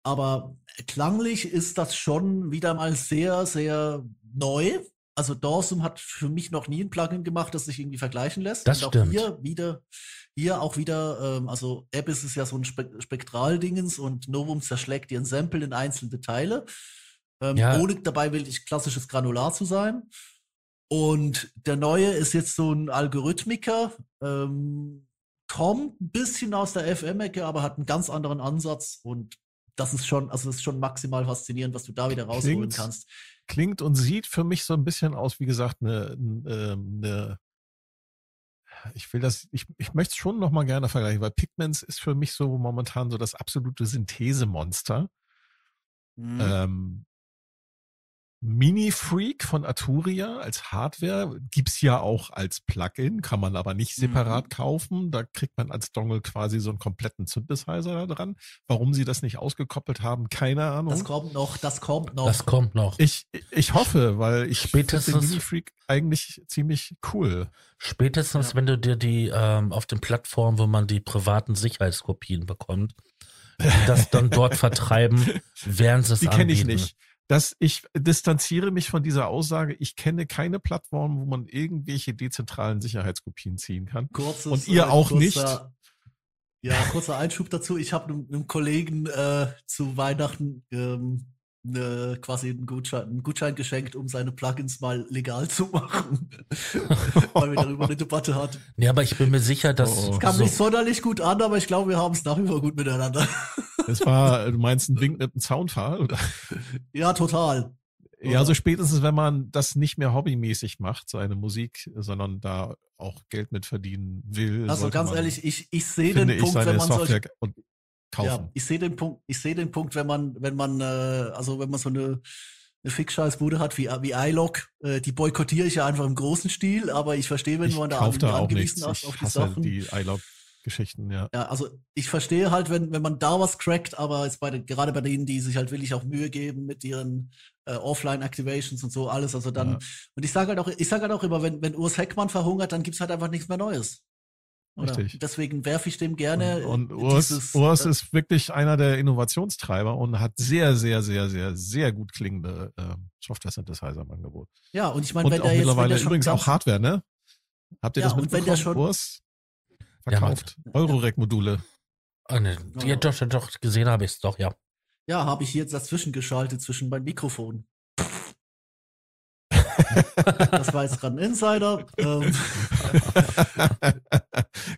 Aber klanglich ist das schon wieder mal sehr, sehr neu. Also Dorsum hat für mich noch nie ein Plugin gemacht, das sich irgendwie vergleichen lässt. Das Und auch stimmt. hier wieder, hier auch wieder, ähm, also Abyss ist ja so ein Spe Spektraldingens und Novum zerschlägt ihren Sample in einzelne Teile. Ähm, Ja. Ohne dabei wirklich klassisches Granular zu sein. Und der neue ist jetzt so ein Algorithmiker, ähm, kommt ein bisschen aus der FM-Ecke, aber hat einen ganz anderen Ansatz und das ist schon, also das ist schon maximal faszinierend, was du da wieder rausholen Klingt- kannst. klingt und sieht für mich so ein bisschen aus, wie gesagt, eine, eine ich will das, ich, ich möchte es schon noch mal gerne vergleichen, weil Pigments ist für mich so momentan so das absolute Synthesemonster. Mhm. Ähm, Mini-Freak von Arturia als Hardware gibt's ja auch als Plugin, kann man aber nicht separat Mhm. kaufen. Da kriegt man als Dongle quasi so einen kompletten Synthesizer da dran. Warum sie das nicht ausgekoppelt haben, keine Ahnung. das kommt noch, das kommt noch. das kommt noch. Ich, ich hoffe, weil ich finde den Spätestens- Mini-Freak eigentlich ziemlich cool. Spätestens, Ja. wenn du dir die ähm, auf den Plattformen, wo man die privaten Sicherheitskopien bekommt, das dann dort vertreiben, werden sie es Die kenne ich nicht. Das, ich distanziere mich von dieser Aussage. Ich kenne keine Plattform, wo man irgendwelche dezentralen Sicherheitskopien ziehen kann. Kurzes, Und ihr äh, auch kurzer, Ja, kurzer Einschub dazu. Ich habe einem, einem Kollegen äh, zu Weihnachten ähm, ne, quasi einen Gutschein, einen Gutschein geschenkt, um seine Plugins mal legal zu machen. Weil wir darüber eine Debatte hatten. Ja, aber ich bin mir sicher, dass Oh. Kam so, nicht sonderlich gut an, aber ich glaube, wir haben es nach wie vor gut miteinander. Das war, du meinst ein Wink mit einem Zaunpfahl? Oder? ja, total. Ja, so spätestens, wenn man das nicht mehr hobbymäßig macht, seine Musik, sondern da auch Geld mit verdienen will. Also ganz man, ehrlich, ich, ich sehe den ich, Punkt, wenn man Software solche, und ja, kaufen. ich sehe den Punkt, ich sehe den Punkt, wenn man, wenn man, äh, also wenn man so eine, eine Fick-Scheiß-Bude hat wie, wie iLog, äh, die boykottiere ich ja einfach im großen Stil, aber ich verstehe, wenn ich man da kaufe da auch angewiesen ist auf die Sachen. die iLog-Geschichten, ja. Ja, also ich verstehe halt, wenn, wenn man da was crackt, aber jetzt bei den, gerade bei denen, die sich halt wirklich auch Mühe geben mit ihren äh, Offline-Activations und so alles, also dann, Ja. und ich sage halt auch, ich sage halt auch immer, wenn, wenn Urs Heckmann verhungert, dann gibt's halt einfach nichts mehr Neues. Oder? Richtig. Deswegen werfe ich dem gerne Und, und Urs, dieses, Urs äh, ist wirklich einer der Innovationstreiber und hat sehr, sehr, sehr, sehr, sehr gut klingende äh, Software-Synthesizer im Angebot. ja, und ich meine, Und wenn auch der jetzt, wenn mittlerweile der übrigens auch Hardware, ne? Habt ihr Ja, das und mitbekommen? schon- Urs Ja, verkauft Eurorec-Module. Ah, ne, Ja. ja, doch, doch, gesehen habe ich es doch, ja. Ja, habe ich jetzt dazwischen geschaltet zwischen meinem Mikrofon. Das war jetzt gerade ein Insider. Ähm,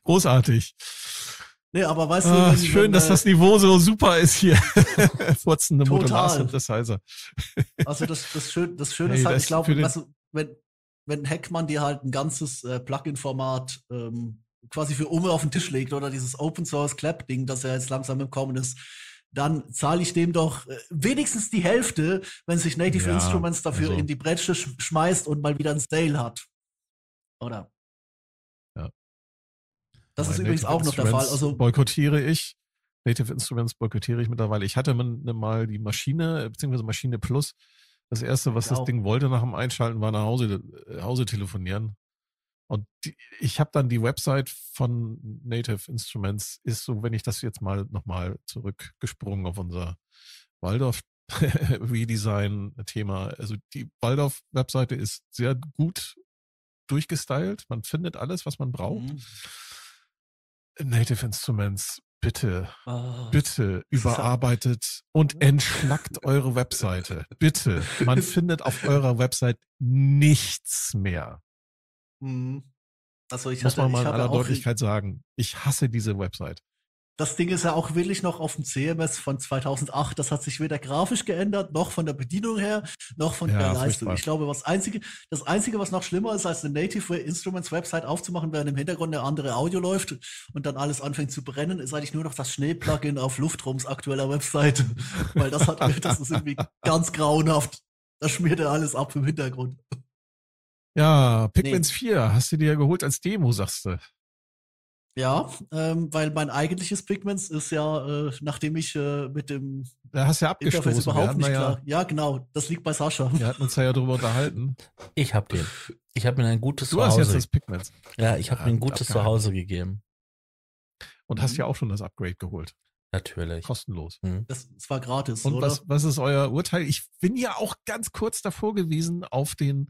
Großartig. nee, aber weißt du, Ah, wenn, schön, wenn, dass äh, das Niveau so super ist hier. Furzende. Modular-Synthesizer. Also das, das, Schön, das Schöne Hey, ist halt, ich glaube, weißt du, wenn, wenn Heckmann dir halt ein ganzes äh, Plugin-Format ähm, quasi für Ume auf den Tisch legt oder dieses Open Source Clap-Ding, das ja jetzt langsam im Kommen ist, dann zahle ich dem doch äh, wenigstens die Hälfte, wenn sich Native Ja, Instruments dafür also- in die Bretsche sch schmeißt und mal wieder ein Sale hat. Oder? Ja. Das ist Bei übrigens Native auch noch der Fall. Also, boykottiere ich. Native Instruments boykottiere ich mittlerweile. Ich hatte mal die Maschine, beziehungsweise Maschine Plus. Das erste, was Ich das. Ding wollte nach dem Einschalten, war nach Hause, äh, Hause telefonieren. Und die, ich habe dann die Website von Native Instruments, ist so, wenn ich das jetzt mal nochmal zurückgesprungen auf unser Waldorf Redesign-Thema. Also die Waldorf-Webseite ist sehr gut durchgestylt. Man findet alles, was man braucht. Mhm. Native Instruments, bitte, Ah. bitte überarbeitet und entschlackt eure Webseite. Bitte. Man findet auf eurer Website nichts mehr. Mhm. Also ich Muss hatte, man mal ich in aller Deutlichkeit sagen. Ich hasse diese Website. das Ding ist ja auch wirklich noch auf dem CMS von 2008. Das hat sich weder grafisch geändert, noch von der Bedienung her, noch von Ja, der Leistung. furchtbar. Ich glaube, was einzige, das einzige, was noch schlimmer ist, als eine Native Instruments Website aufzumachen, während im Hintergrund eine andere Audio läuft und dann alles anfängt zu brennen, ist eigentlich nur noch das Schneeplugin auf Luftrums aktueller Website. Weil das hat, das ist irgendwie ganz grauenhaft. Da schmiert er alles ab im Hintergrund. Ja, Pigments 4 hast du dir ja geholt als Demo, sagst du. Ja, ähm, weil mein eigentliches Pigments ist ja, äh, nachdem ich äh, mit dem Da hast du ja Interface abgestoßen. Wir überhaupt nicht da klar. Ja, genau, das liegt bei Sascha. Ja, wir hatten uns da ja drüber unterhalten. Ich habe den. Ich habe mir ein gutes Du hast jetzt Zuhause. das Pigments Ja, ich habe Ja, mir ein gut gutes abgehakt. Zuhause gegeben. und hast Mhm. ja auch schon das Upgrade geholt. Natürlich. Kostenlos. Hm. Das, das war gratis, Und oder? was, was ist euer Urteil? Ich bin ja auch ganz kurz davor gewesen, auf den,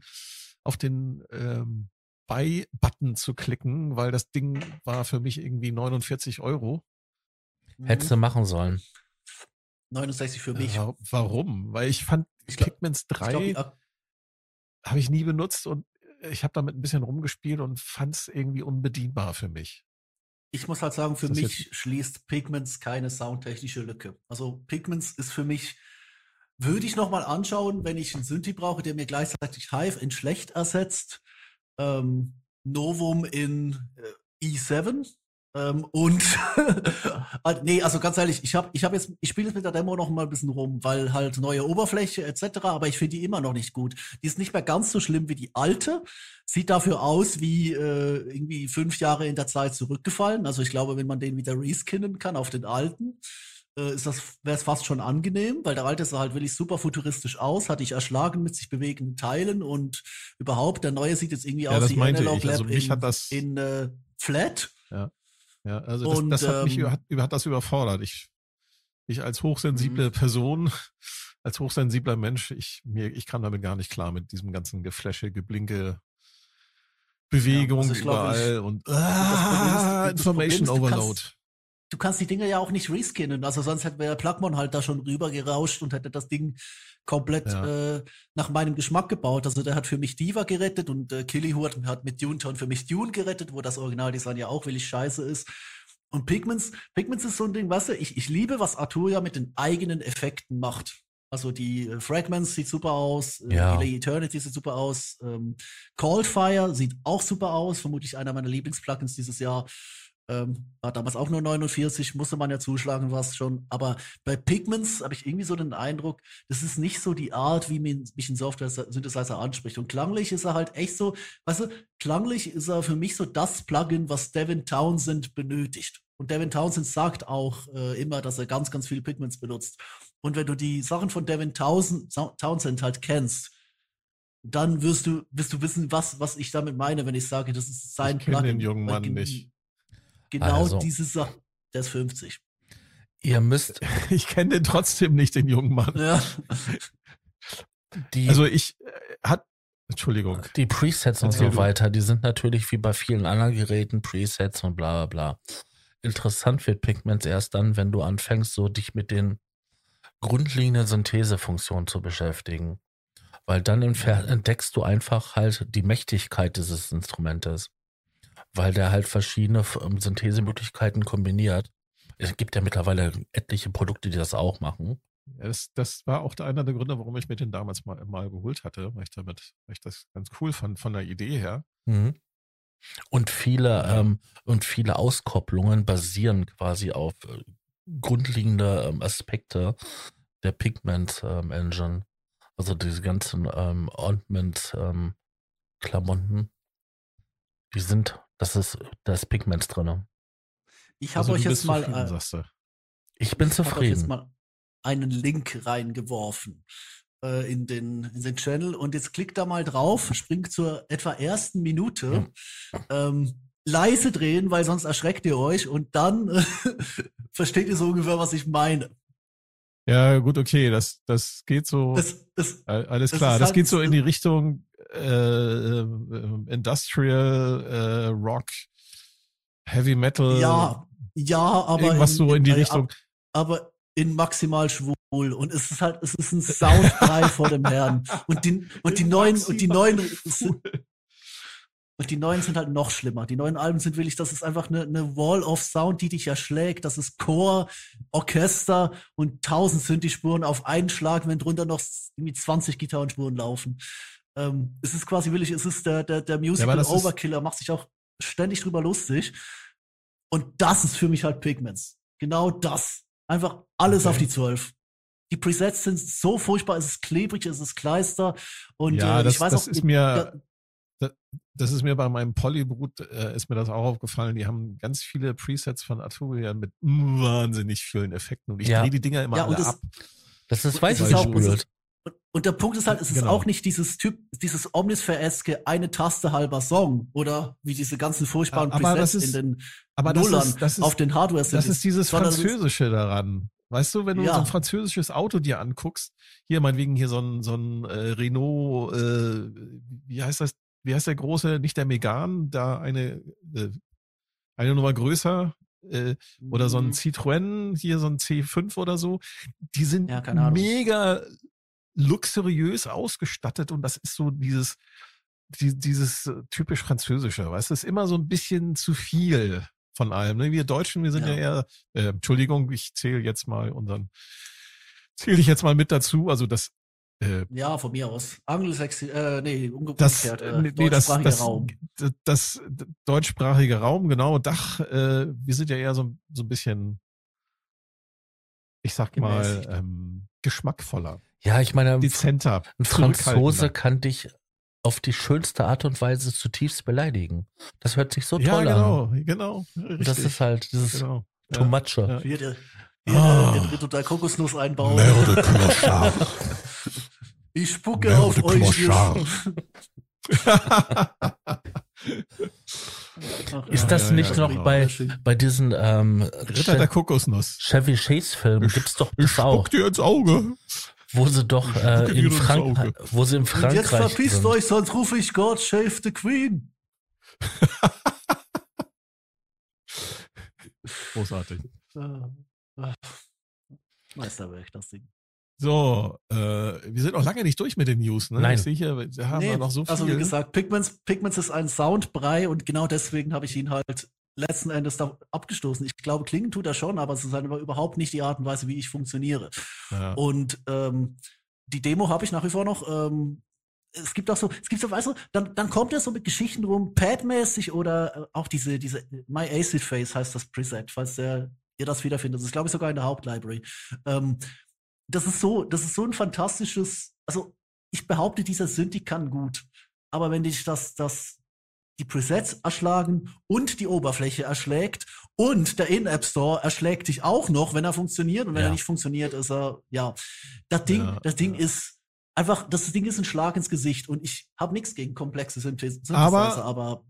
auf den ähm, Buy-Button zu klicken, weil das Ding war für mich irgendwie 49 Euro. Mhm. Hättest du machen sollen. 69 für mich. Äh, wa- warum? Weil ich fand Ich glaub- Pigments Ich 3 glaub, die Ak- habe ich nie benutzt und ich habe damit ein bisschen rumgespielt und fand es irgendwie unbedienbar für mich. ich muss halt sagen, für mich schließt Pigments keine soundtechnische Lücke. Also Pigments ist für mich, würde ich nochmal anschauen, wenn ich einen Synthi brauche, der mir gleichzeitig Hive in schlecht ersetzt, ähm, Novum in äh, E7 ähm, und nee, also ganz ehrlich, ich habe ich hab jetzt, ich spiele jetzt mit der Demo noch mal ein bisschen rum, weil halt neue Oberfläche etc., aber ich finde die immer noch nicht gut. Die ist nicht mehr ganz so schlimm wie die alte, sieht dafür aus wie äh, irgendwie fünf Jahre in der Zeit zurückgefallen. Also ich glaube, wenn man den wieder reskinnen kann auf den alten, ist das wäre es fast schon angenehm, weil der alte sah halt wirklich super futuristisch aus, hatte ich erschlagen mit sich bewegenden Teilen und überhaupt der neue sieht jetzt irgendwie Ja, aus das wie meinte Analog ich. Also Lab mich in, hat das- in äh, Flat. Ja, also das, Und, das hat mich ähm, hat, hat das überfordert. Ich, ich als hochsensible Person, als hochsensibler Mensch, ich, mir, ich kam damit gar nicht klar mit diesem ganzen Geflasche, Geblinke, Bewegung also ich glaub, überall und Problem ist- ah, das Information ist, du kannst- Overload. Du kannst die Dinger ja auch nicht reskinnen. Also sonst hätte der Plugmon halt da schon rüber gerauscht und hätte das Ding komplett Ja. äh, nach meinem Geschmack gebaut. Also der hat für mich Diva gerettet und äh, Killyhu hat, hat mit Dune Tone für mich Dune gerettet, wo das Originaldesign ja auch wirklich scheiße ist. Und Pigments, Pigments ist so ein Ding, weißt du, ich, ich liebe, was Arturia mit den eigenen Effekten macht. Also die äh, Fragments sieht super aus, äh, Ja. Delay Eternity sieht super aus, ähm, Coldfire sieht auch super aus, vermutlich einer meiner Lieblingsplugins dieses Jahr. Ähm, war damals auch nur 49, musste man ja zuschlagen, war es schon. Aber bei Pigments habe ich irgendwie so den Eindruck, das ist nicht so die Art, wie mich ein Software-Synthesizer anspricht. Und klanglich ist er halt echt so, weißt du, klanglich ist er für mich so das Plugin, was Devin Townsend benötigt. Und Devin Townsend sagt auch äh, immer, dass er ganz, ganz viele Pigments benutzt. Und wenn du die Sachen von Devin Townsend, Townsend halt kennst, dann wirst du, wirst du wissen, was, was ich damit meine, wenn ich sage, das ist sein Ich Plugin. den jungen Mann nicht. Genau Also. diese Sache. Der ist 50. Ihr müsst Ich kenne den trotzdem nicht, den jungen Mann. Ja. die, Also ich äh, hat, Entschuldigung. die Presets und so weiter, die sind natürlich wie bei vielen anderen Geräten Presets und bla bla bla. Interessant wird Pigments erst dann, wenn du anfängst, so dich mit den grundlegenden Synthesefunktionen zu beschäftigen. Weil dann entdeckst du einfach halt die Mächtigkeit dieses Instrumentes. Weil der halt verschiedene ähm, Synthesemöglichkeiten kombiniert. Es gibt ja mittlerweile etliche Produkte, die das auch machen. Ja, Das, das war auch der- einer der Gründe, warum ich mir den damals mal, mal geholt hatte, weil ich damit, weil ich das ganz cool fand von der Idee her. Mhm. Und viele ähm, und viele Auskopplungen basieren quasi auf äh, grundlegende ähm, Aspekte der Pigment ähm, Engine. Also diese ganzen ähm, Ornament ähm, Klamotten, die sind, das ist, da ist Pigments drin. Ich habe Also euch jetzt mal, zufrieden, äh, sagst du. Ich bin ich hab euch jetzt zufrieden. mal einen Link reingeworfen. äh, in, den, in den Channel und jetzt klickt da mal drauf, springt zur etwa ersten Minute. Ähm, leise drehen, weil sonst erschreckt ihr euch und dann äh, versteht ihr so ungefähr, was ich meine. Ja, gut, okay, das, das geht so. Das, das, All- Alles klar, ist das halt- geht so in die Richtung äh, äh, Industrial äh, Rock, Heavy Metal. ja, ja, aber irgendwas so in die äh, Richtung. aber in maximal schwul und es ist halt es ist ein Soundbrei vor dem Herrn und die und die neuen und die neuen und die neuen sind halt noch schlimmer. Die neuen Alben sind wirklich, das ist einfach eine, eine Wall of Sound, die dich erschlägt. Das ist Chor, Orchester und tausend Synthi-Spuren auf einen Schlag, wenn drunter noch irgendwie 20 Gitarrenspuren laufen. Ähm, es ist quasi wirklich, es ist der, der, der Musical ist- Overkiller, macht sich auch ständig drüber lustig. Und das ist für mich halt Pigments. Genau das. Einfach alles Okay. auf die 12. Die Presets sind so furchtbar, es ist klebrig, es ist Kleister. Und Ja, äh, das- ich weiß das auch, ist mir- ja, Das ist mir bei meinem Polybrut, äh, ist mir das auch aufgefallen. Die haben ganz viele Presets von Arturia mit wahnsinnig vielen Effekten. Und ich Ja. drehe die Dinger immer Ja, und alle das- ab. Das ist weiß ist auch- ist- Und, der Punkt ist halt, es ist Genau. auch nicht dieses Typ, dieses Omnisphere-eske eine Taste halber Song oder wie diese ganzen furchtbaren Aber das Presets ist- in den Aber das Nullern ist, das ist, auf den hardware das ist dieses sondern Französische daran. Weißt du, wenn du Ja. so ein französisches Auto dir anguckst, hier meinetwegen hier so ein, so ein äh, Renault, äh, wie heißt das, wie heißt der große, nicht der Megan, da eine, äh, eine Nummer größer, äh, oder so ein Mhm. Citroën, hier so ein C5 oder so, die sind Ja, mega luxuriös ausgestattet und das ist so dieses, die, dieses äh, typisch französische, weißt du, ist immer so ein bisschen zu viel von allem. Ne? Wir Deutschen, wir sind ja, Ja. eher, äh, Entschuldigung, ich zähle jetzt mal unseren, zähle ich jetzt mal mit dazu, also das, äh, Ja, von mir aus. Angelsächsisch, äh, nee, umgekehrt, äh, nee, nee, das, deutschsprachiger das, Raum. das, das deutschsprachige Raum, genau, Dach, äh, wir sind ja eher so, so ein bisschen, ich sag mal, Gemäßigt. ähm, geschmackvoller, Ja, ich meine, dezenter, ein Franzose kann dich auf die schönste Art und Weise zutiefst beleidigen. Das hört sich so Ja, toll genau, an. genau. Und das ist halt dieses genau. Ja. Tomatsche. Ja. Hier der, hier Ah. der, der Ritual Kokosnuss einbauen. Merde. Ich spucke Merde auf euch. Ach, Ist ja. das ja, nicht ja, noch genau. bei, bei diesen ähm, Ritter der Kokosnuss. Chevy Chase Filmen Ich- gibt's doch Ich das auch, spuck dir ins Auge. Wo sie doch äh, in Frankreich, wo sie in Und jetzt Frankreich verpisst sind. euch, sonst rufe ich God Save the Queen. Großartig. Ah, ah. Meisterwerk, das Ding. So, äh, wir sind noch lange nicht durch mit den News, ne? Nein. Ich sehe hier, haben Nee, noch so viel. Also wie gesagt, Pigments, Pigments ist ein Soundbrei und genau deswegen habe ich ihn halt letzten Endes da abgestoßen. Ich glaube, klingen tut er schon, aber es ist halt aber überhaupt nicht die Art und Weise, wie ich funktioniere. ja. Und ähm, die Demo habe ich nach wie vor noch. Ähm, es gibt auch so, es gibt so, weißt du, dann, dann kommt er so mit Geschichten rum, padmäßig oder äh, auch diese, diese My Acid Face heißt das Preset, falls der, ihr das wiederfindet. Das ist, glaube ich, sogar in der Hauptlibrary. Ähm, das ist so, das ist so ein fantastisches, also ich behaupte, dieser Synthi kann gut. Aber wenn dich das, das, die Presets erschlagen und die Oberfläche erschlägt und der In-App Store erschlägt dich auch noch, wenn er funktioniert. Und wenn Ja. er nicht funktioniert, ist er, ja. Das Ding, Ja, das Ding ja. ist einfach, das Ding ist ein Schlag ins Gesicht und ich habe nichts gegen komplexe Synthes Synthesizer, Aber- aber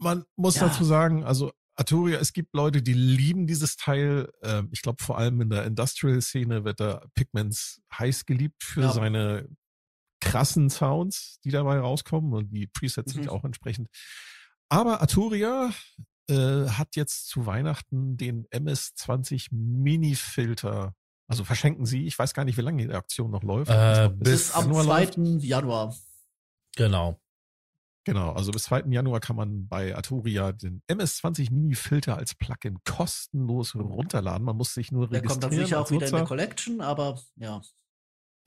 Man muss dazu sagen, also Arturia, es gibt Leute, die lieben dieses Teil. Ähm, ich glaube, vor allem in der Industrial-Szene wird da Pigments heiß geliebt für Ja. seine krassen Sounds, die dabei rauskommen und die Presets Mhm. sind auch entsprechend. Aber Arturia äh, hat jetzt zu Weihnachten den MS20 Mini-Filter. Also verschenken sie. Ich weiß gar nicht, wie lange die Aktion noch läuft. Äh, bis bis am Januar 2. läuft. Januar. Genau. Genau, also bis 2. Januar kann man bei Arturia den MS20 Mini-Filter als Plugin kostenlos runterladen. Man muss sich nur Der registrieren. kommt dann sicher auch wieder in der. Collection, aber ja.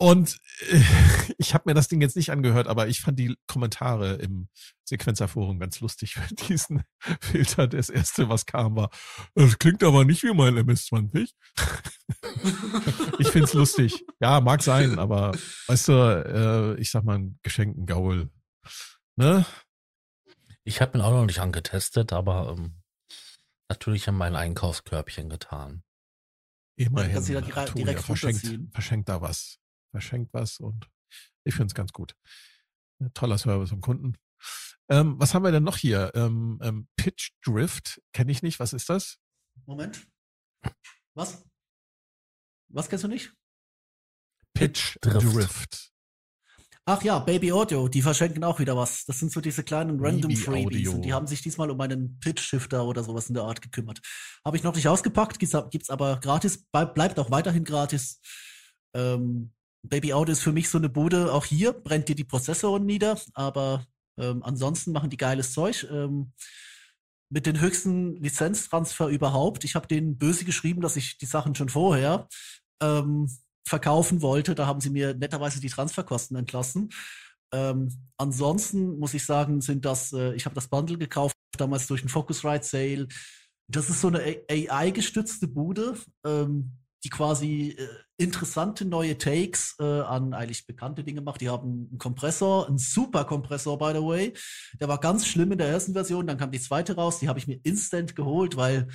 Und äh, ich habe mir das Ding jetzt nicht angehört, aber ich fand die Kommentare im Sequenzerforum ganz lustig für diesen Filter. Das erste, was kam, war, das klingt aber nicht wie mein MS20. ich find's lustig. Ja, mag sein, aber weißt du, äh, ich sag mal, einen geschenkten Gaul. Ne? Ich habe ihn auch noch nicht angetestet, aber ähm, natürlich in mein Einkaufskörbchen getan. Immerhin. kannst du ja dire- Arturia direkt verschenkt, verschenkt da was. Verschenkt was und Ich finde es ganz gut. Toller Service am Kunden. Ähm, was haben wir denn noch hier? Ähm, ähm, Pitch Drift kenne ich nicht. Was ist das? Moment. Was? Was kennst du nicht? Pitch Drift. Drift. Ach ja, Baby Audio, die verschenken auch wieder was. Das sind so diese kleinen Random Freebies und die haben sich diesmal um einen Pitch Shifter oder sowas in der Art gekümmert. Habe ich noch nicht ausgepackt, gibt's, gibt's aber gratis, bleib- bleibt auch weiterhin gratis. Ähm, Baby Audio ist für mich so eine Bude, auch hier brennt dir die Prozessoren nieder, aber ähm, ansonsten machen die geiles Zeug. Ähm, mit den höchsten Lizenztransfer überhaupt. Ich habe denen böse geschrieben, dass ich die Sachen schon vorher ähm, verkaufen wollte. Da haben sie mir netterweise die Transferkosten entlassen. Ähm, ansonsten muss ich sagen, sind das, äh, ich habe das Bundle gekauft, damals durch einen Focusrite Sale. Das ist so eine AI-gestützte Bude, ähm, die quasi äh, interessante neue Takes äh, an eigentlich bekannte Dinge macht. Die haben einen Kompressor, einen super Kompressor, by the way. Der war ganz schlimm in der ersten Version, dann kam die zweite raus, die habe ich mir instant geholt, weil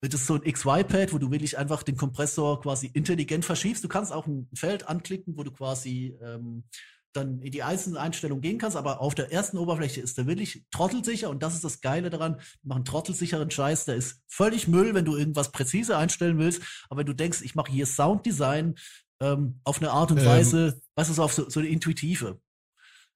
das ist so ein XY-Pad, wo du wirklich einfach den Kompressor quasi intelligent verschiebst. Du kannst auch ein Feld anklicken, wo du quasi ähm, dann in die einzelnen Einstellungen gehen kannst, aber auf der ersten Oberfläche ist der wirklich trottelsicher und das ist das Geile daran. Die machen trottelsicheren Scheiß, der ist völlig Müll, wenn du irgendwas präzise einstellen willst, aber wenn du denkst, ich mache hier Sounddesign ähm, auf eine Art und Ähm. Weise, du, so auf so, so eine intuitive.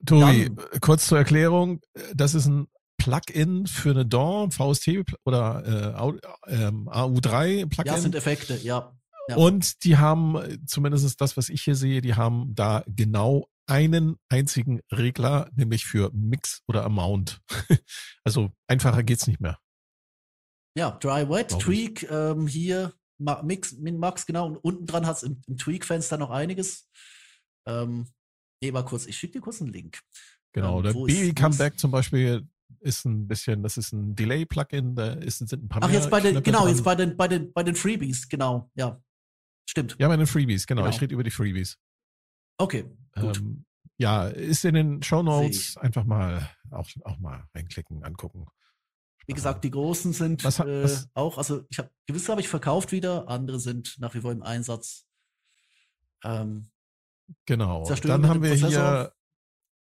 Tobi, Dann- kurz zur Erklärung. Das ist ein Plugin für eine DAW, VST oder äh, Au- ähm, AU3 Plugin. Ja, sind Effekte, ja. ja. Und die haben, äh, zumindest das, was ich hier sehe, die haben da genau einen einzigen Regler, nämlich für Mix oder Amount. also einfacher geht's nicht mehr. Ja, Dry Wet, Tweak, ähm, hier, Mix, Min Max, genau. Und unten dran hat es im, im Tweak-Fenster noch einiges. Ähm, nee, mal kurz, ich schicke dir kurz einen Link. Genau. Ähm, der Baby Comeback zum Beispiel ist ein bisschen, das ist ein Delay-Plugin, da ist, sind ein paar Ach, jetzt bei den, genau, dran. jetzt bei den, bei den, bei den Freebies, genau, ja. Stimmt. Ja, bei den Freebies, genau. Genau. Ich rede über die Freebies. Okay. Ähm, ja, ist in den Show Notes einfach mal auch, auch mal reinklicken, angucken. Wie gesagt, die großen sind Was äh, was- auch, also ich habe gewisse habe ich verkauft wieder, andere sind nach wie vor im Einsatz. Ähm, Genau. Dann haben wir hier,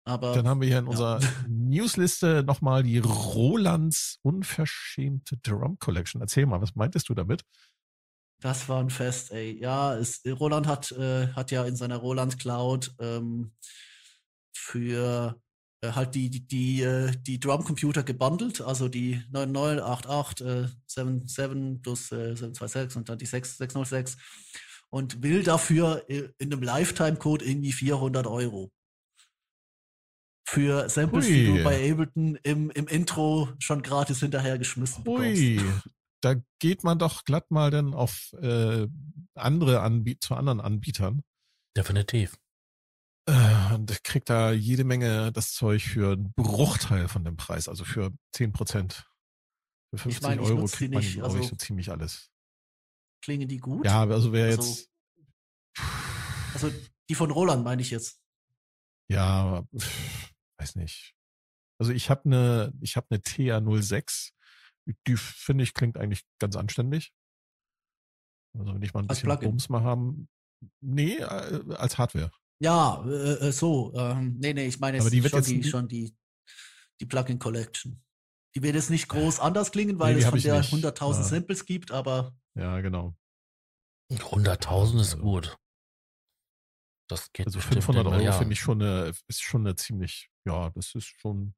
aber dann haben wir hier in ja. unserer Newsliste nochmal die Rolands unverschämte Drum Collection. Erzähl mal, was meintest du damit? Das war ein Fest, ey. Ja, es, Roland hat, äh, hat ja in seiner Roland Cloud ähm, für äh, halt die, die, die, äh, die Drumcomputer gebundelt, also die 9988, äh, 77 plus äh, 726 und dann die 6, 606 und will dafür äh, in einem Lifetime-Code irgendwie 400 Euro. Für Samples, die Hui. du bei Ableton im, im Intro schon gratis hinterhergeschmissen bekommst. Da geht man doch glatt mal dann auf äh, andere Anbie zu anderen Anbietern Definitiv. äh, und kriegt da jede Menge das Zeug für einen Bruchteil von dem Preis, also für 10 Prozent. Für 15 meine, ich Euro nutz die kriegt man, nicht, glaube ich, also- so ziemlich alles. Klingen die gut? Ja, also wer Also- jetzt, Also die von Roland meine ich jetzt. ja, weiß nicht. Also ich habe eine, ich habe eine TA06, die finde ich klingt eigentlich ganz anständig. Also wenn ich mal ein Als bisschen Plugin? Bums mal haben, nee, äh, als Hardware. Ja, äh, äh, so. Ähm, nee, nee, ich meine Aber die wird schon, jetzt die, schon die, die Plugin Collection. Die wird jetzt nicht groß anders klingen, weil Nee, es von der nicht. 100.000 Ah. Samples gibt, aber Ja, genau. 100.000 ist Also- gut. Das geht Also bestimmt 500 in Euro Milliarden. finde ich schon eine, ist schon eine ziemlich, ja, das ist schon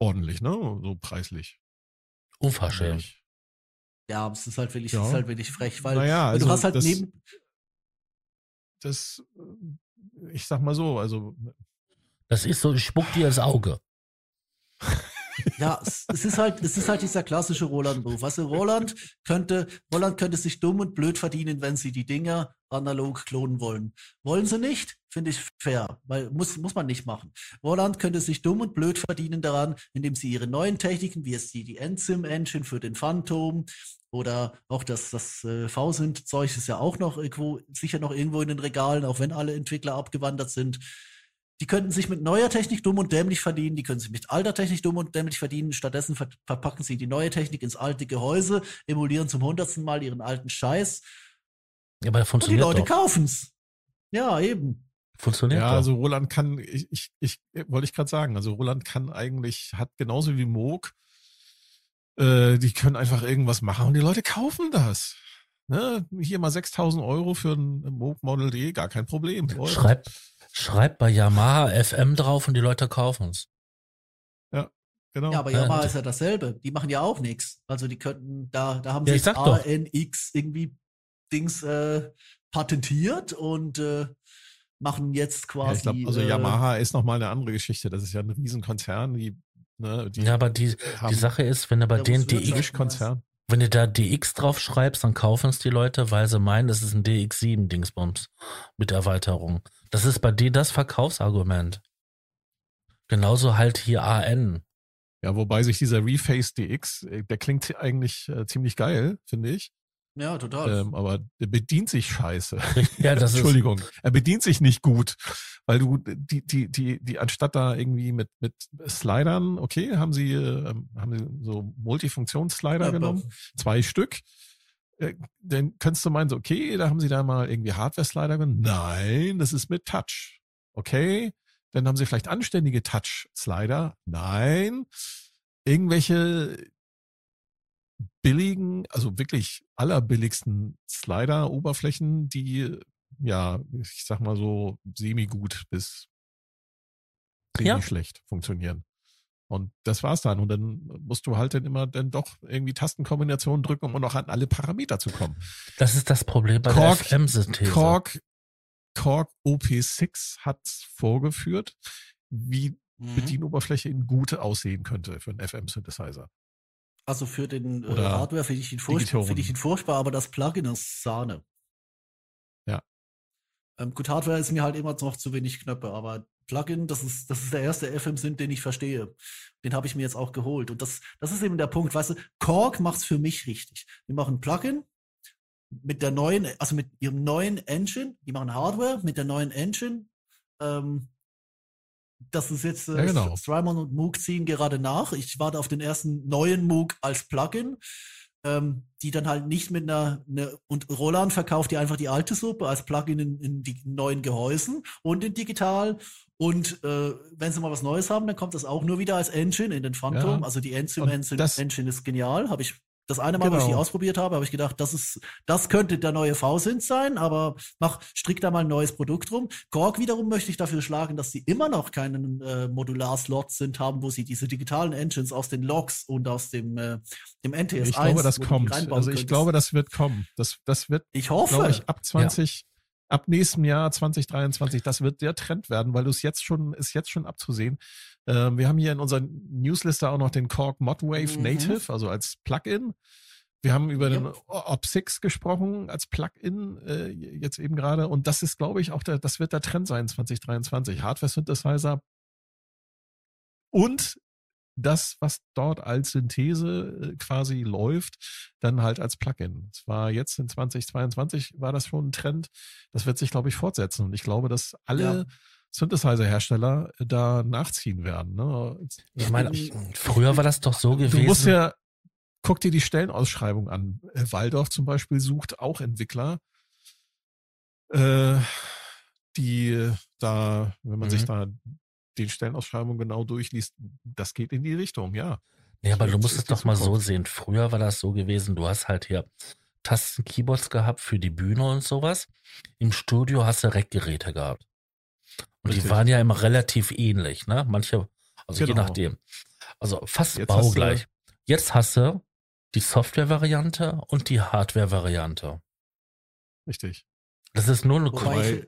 ordentlich, ne? So preislich. Unverschämt. Nicht. ja, es ist halt wirklich, Ja. es ist halt wirklich frech, weil, Naja, weil also du hast halt das- neben, Das, ich sag mal so, also Das ist so, ich spuck dir ins Auge. ja, es, ist halt, es ist halt dieser klassische Roland-Beruf. Weißt du, Roland könnte, Roland könnte sich dumm und blöd verdienen, wenn sie die Dinger analog klonen wollen. Wollen sie nicht? Finde ich fair, weil muss, muss man nicht machen. Roland könnte sich dumm und blöd verdienen daran, indem sie ihre neuen Techniken, wie es die, die Enzym-Engine für den Phantom oder auch das, das äh, V-Synth-Zeug ist ja auch noch irgendwo, sicher noch irgendwo in den Regalen, auch wenn alle Entwickler abgewandert sind. Die könnten sich mit neuer Technik dumm und dämlich verdienen, die können sich mit alter Technik dumm und dämlich verdienen. Stattdessen ver verpacken sie die neue Technik ins alte Gehäuse, emulieren zum hundertsten Mal ihren alten Scheiß Ja, aber und das die funktioniert Leute doch. kaufen's. Ja, eben. Funktioniert Ja, doch. also Roland kann, ich, ich, ich wollte ich gerade sagen, also Roland kann eigentlich, hat genauso wie Moog, äh, die können einfach irgendwas machen und die Leute kaufen das. Ne? Hier mal 6000 Euro für ein Moog Model D, gar kein Problem. Läuft. Schreib, schreib bei Yamaha FM drauf und die Leute kaufen es. Genau. Ja, aber Ja, Yamaha ist ja dasselbe. Die machen ja auch nichts. Also die könnten, da, da haben Ja, sie. ANX irgendwie Dings äh, patentiert und äh, machen jetzt quasi. ja, ich glaube, also äh, Yamaha ist nochmal eine andere Geschichte. Das ist ja ein Riesenkonzern, die, ne, die Ja, aber die, haben die Sache ist, wenn du bei Ja, denen wo's wird DX, schon? Mischkonzern. wenn du da DX drauf schreibst, dann kaufen es die Leute, weil sie meinen, es ist ein DX7-Dingsbums mit Erweiterung. Das ist bei denen das Verkaufsargument. Genauso halt hier AN. Ja, wobei sich dieser Reface DX, äh, der klingt eigentlich äh, ziemlich geil, finde ich. Ja, total. Ähm, aber der bedient sich scheiße. Ja, das ist, Entschuldigung, er bedient sich nicht gut, weil du die die die die anstatt da irgendwie mit mit Slidern, okay, haben sie äh, haben sie so Multifunktionsslider Ja, genommen, zwei Stück. Äh, Dann könntest du meinen, so, okay, da haben sie da mal irgendwie Hardware-Slider genommen. Nein, das ist mit Touch. Okay, dann haben sie vielleicht anständige Touch-Slider. Nein, irgendwelche billigen, also wirklich allerbilligsten Slider-Oberflächen, die ja, ich sag mal so semi-gut bis Ja. semi-schlecht funktionieren. Und das war's dann. Und dann musst du halt dann immer dann doch irgendwie Tastenkombinationen drücken, um noch an alle Parameter zu kommen. das ist das Problem bei Korg- der FM-Synthese. Korg, Korg OP6 hat vorgeführt, wie Mhm. Bedienoberfläche in gut aussehen könnte für einen FM-Synthesizer. Also für den äh, Hardware finde ich, ihn furcht- Digitoren. finde ich ihn furchtbar, aber das Plugin ist Sahne. Ja. Ähm, gut, Hardware ist mir halt immer noch zu wenig Knöpfe, aber Plugin, das ist, das ist der erste FM-Synth, den ich verstehe. Den habe ich mir jetzt auch geholt. Und das, das ist eben der Punkt, weißt du, Korg macht's für mich richtig. Die machen Plugin mit der neuen, also mit ihrem neuen Engine, die machen Hardware mit der neuen Engine. Ähm, das ist jetzt, äh, Ja, genau. Strymon und Moog ziehen gerade nach. Ich warte auf den ersten neuen Moog als Plugin, ähm, die dann halt nicht mit einer, eine, und Roland verkauft die einfach die alte Suppe als Plugin in, in die neuen Gehäusen und in digital. Und äh, wenn sie mal was Neues haben, dann kommt das auch nur wieder als Engine in den Phantom. Ja. Also die Enzym Und Engine, Engine ist genial. Habe ich das eine Mal, wo ich die Genau. ausprobiert habe, habe ich gedacht, das ist, das könnte der neue V-Synth sein, aber mach, strick da mal ein neues Produkt rum. Korg wiederum möchte ich dafür schlagen, dass sie immer noch keinen äh, Modular-Slot sind haben, wo sie diese digitalen Engines aus den Logs und aus dem, äh, dem NTS1 Ich glaube, das kommt. Also ich könntest. glaube, das wird kommen. Das, das wird, ich hoffe. glaube ich, ab 20, ab nächstem Jahr 2023, das wird der Trend werden, weil du es jetzt schon, ist jetzt schon abzusehen. Ähm, wir haben hier in unserer Newsletter auch noch den Korg Modwave Mhm. Native, also als Plugin. Wir haben über den Ja. Op6 gesprochen als Plugin äh, jetzt eben gerade und das ist, glaube ich, auch der, das wird der Trend sein 2023. Hardware Synthesizer und das, was dort als Synthese äh, quasi läuft, dann halt als Plugin. Es war jetzt in 2022 war das schon ein Trend. Das wird sich, glaube ich, fortsetzen. Und ich glaube, dass alle Ja. Synthesizer-Hersteller äh, da nachziehen werden. Ne? Ich meine, früher war das doch so gewesen. Du musst ja, guck dir die Stellenausschreibung an. Äh, Waldorf zum Beispiel sucht auch Entwickler, äh, die da, wenn man Mhm. sich da die Stellenausschreibung genau durchliest, das geht in die Richtung, ja. Ja, aber du musst es doch mal so sehen. Früher war das so gewesen, du hast halt hier Tasten, Keyboards gehabt für die Bühne und sowas. Im Studio hast du Rackgeräte gehabt. Und Richtig. die waren ja immer relativ ähnlich, ne? Manche, also je Genau. nachdem. Also fast Jetzt hast du- baugleich. Jetzt hast du die Software-Variante und die Hardware-Variante. Richtig. Das ist nur eine Wobei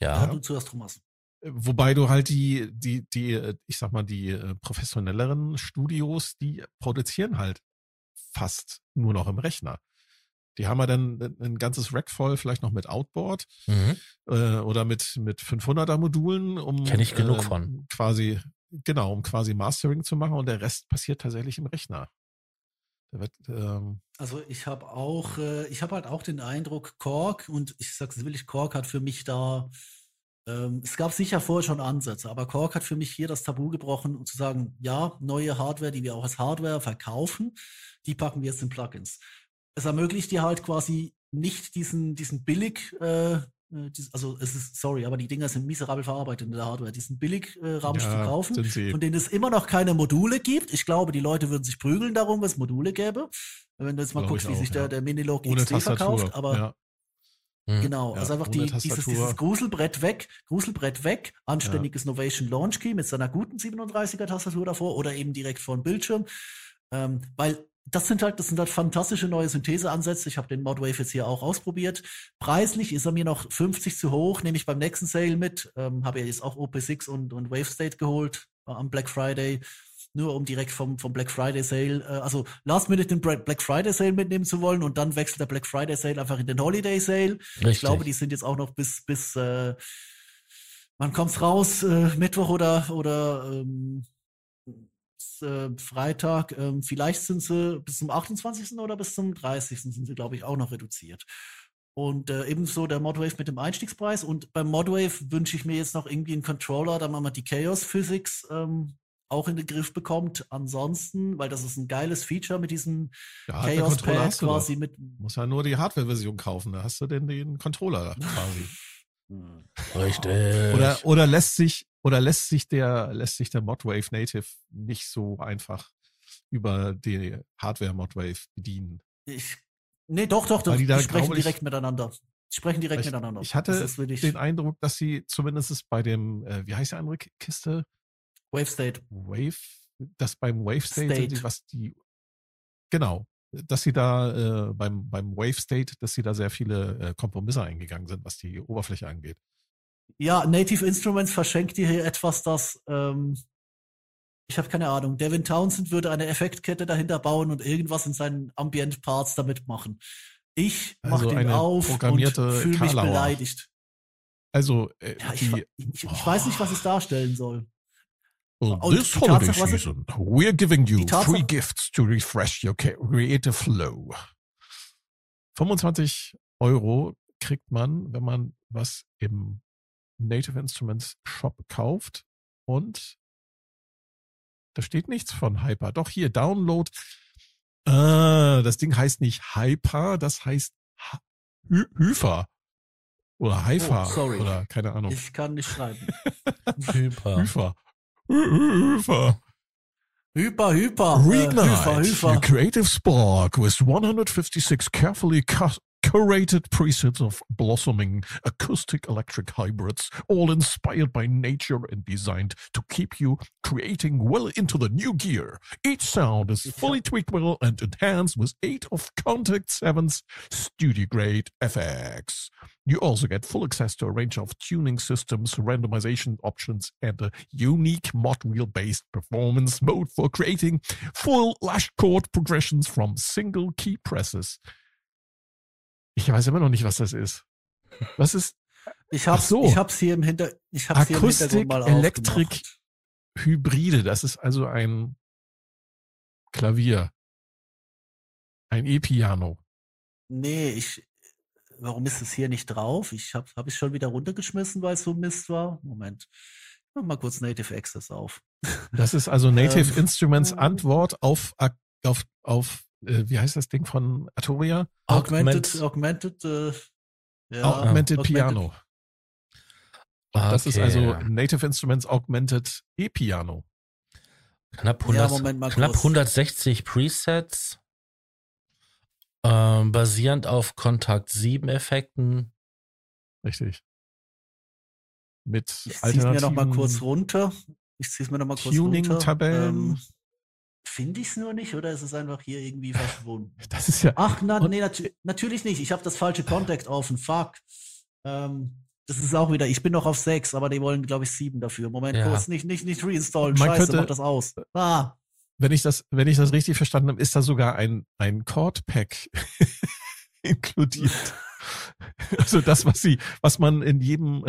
ja, ja. du zuerst, Thomas. Wobei du halt die, die, die, äh, ich sag mal, die äh, professionelleren Studios, die produzieren halt fast nur noch im Rechner. Die haben ja dann ein- ganzes Rack voll, vielleicht noch mit Outboard Mhm. äh, oder mit, mit 500er Modulen, um Kenn ich genug äh, von. quasi, genau, um quasi Mastering zu machen und der Rest passiert tatsächlich im Rechner. Wird, ähm, Also ich habe auch, äh, ich habe halt auch den Eindruck, Korg, und ich sag's wirklich, Korg hat für mich da, ähm, es gab sicher vorher schon Ansätze, aber Korg hat für mich hier das Tabu gebrochen, um zu sagen, ja, neue Hardware, die wir auch als Hardware verkaufen, die packen wir jetzt in Plugins. Es ermöglicht dir halt quasi nicht diesen, diesen billig, äh, Äh, Also es ist, sorry, aber die Dinger sind miserabel verarbeitet in der Hardware. Die sind billig äh, zu Ja, kaufen, sind sie. von denen es immer noch keine Module gibt. Ich glaube, die Leute würden sich prügeln darum, wenn es Module gäbe. Wenn du jetzt mal Glaube guckst, wie auch, sich der, ja. der Minilog Ohne XT Tastatur. verkauft, aber ja. Hm. Genau, Ja, also einfach die, dieses, dieses Gruselbrett weg, Gruselbrett weg, anständiges Novation Launch Key mit seiner guten 37er Tastatur davor oder eben direkt vor dem Bildschirm. Ähm, weil das sind halt, das sind halt fantastische neue Syntheseansätze. Ich habe den Modwave jetzt hier auch ausprobiert. Preislich ist er mir noch 50 zu hoch, nehme ich beim nächsten Sale mit. Ähm, habe ja jetzt auch OP6 und, und Wave State geholt äh, am Black Friday. Nur um direkt vom, vom Black Friday Sale, äh, also Last Minute den Black Friday Sale mitnehmen zu wollen und dann wechselt der Black Friday Sale einfach in den Holiday Sale. Richtig. Ich glaube, die sind jetzt auch noch bis, bis äh, wann kommt's raus? Äh, Mittwoch oder, oder ähm, äh, Freitag. Ähm, vielleicht sind sie bis zum 28. oder bis zum 30. sind sie, glaube ich, auch noch reduziert. Und äh, ebenso der Modwave mit dem Einstiegspreis. Und beim Modwave wünsche ich mir jetzt noch irgendwie einen Controller, da man mal die Chaos Physics ähm, auch in den Griff bekommt. Ansonsten, weil das ist ein geiles Feature mit diesem Ja, Chaos Controller Pad hast du quasi doch. mit. Muss ja nur die Hardware-Version kaufen, da hast du denn den Controller quasi. Richtig. Oder, oder lässt sich, oder lässt sich der, lässt sich der Modwave Native nicht so einfach über die Hardware Modwave bedienen. Ich, nee, doch, doch, doch. Die Die, sprechen ich- direkt miteinander. Die sprechen direkt Ich, miteinander. ich hatte das ist wirklich den Eindruck, dass sie zumindest bei dem, äh, wie heißt die andere Ki- Kiste? Wave State. Wave, dass beim Wave State, State. Die, was die, genau, dass sie da äh, beim, beim Wave State, dass sie da sehr viele äh, Kompromisse eingegangen sind, was die Oberfläche angeht. Ja, Native Instruments verschenkt dir hier etwas, das, ähm, ich habe keine Ahnung. Devin Townsend würde eine Effektkette dahinter bauen und irgendwas in seinen Ambient Parts damit machen. Ich mach Also den auf und fühle mich beleidigt. Also, äh, Ja, ich, die, ich, ich weiß nicht, was es darstellen soll. Well, Und this holiday Tatsache, season, we're giving you free gifts to refresh your creative flow. 25 Euro kriegt man, wenn man was im Native Instruments Shop kauft und da steht nichts von Hyper. Doch hier, Download. Ah, das Ding heißt nicht Hyper, das heißt Hy Hyper. Oder Hyper. Oh, sorry. Oder keine Ahnung. Ich kann nicht schreiben. Hyper. Hyper. Hyper. Hyper, hyper. Reignite äh, hyper, your hyper. creative spark with 156 carefully cu- curated presets of blossoming acoustic electric hybrids, all inspired by nature and designed to keep you creating well into the new gear. Each sound is fully tweakable and enhanced with eight of Contact 7's studio grade FX. You also get full access to a range of tuning systems, randomization options, and a unique mod wheel based performance mode for creating full lash chord progressions from single key presses. Ich weiß immer noch nicht, was das ist. Was ist Ich Ach so. ich hab's hier im Hinter, ich hab's hier im Akustik, Hintergrund mal Elektrik, aufgemacht. Hybride? Das ist also ein Klavier. Ein E-Piano. Nee, ich, warum ist es hier nicht drauf? Ich hab, hab ich schon wieder runtergeschmissen, weil es so Mist war. Moment. Mach mal kurz Native Access auf. Das ist also Native Ähm, Instruments Antwort auf, auf, auf äh, wie heißt das Ding von Arturia? Augmented, augmented, äh, ja, Augmented Piano. Das ist also Okay. Native Instruments Augmented E-Piano. Knapp, Ja, 100, Moment mal knapp kurz. 160 Presets, ähm, basierend auf Kontakt 7 Effekten. Richtig. Mit Ich zieh's mir noch mal alternativen kurz runter. Ich zieh's mir noch mal kurz runter. Tuning-Tabellen. Ähm, Finde ich es nur nicht oder ist es einfach hier irgendwie verschwunden? Das ist ja. Ach, na, nee, natu natürlich nicht. Ich habe das falsche Contact offen. Fuck. Ähm, das ist auch wieder, ich bin noch auf 6, aber die wollen, glaube ich, 7 dafür. Moment, Ja. kurz, nicht, nicht, nicht reinstallen. Man Scheiße, könnte- mach das aus. Ah, wenn ich das, wenn ich das richtig verstanden habe, ist da sogar ein, ein Chord-Pack inkludiert. Also das, was sie, was man in jedem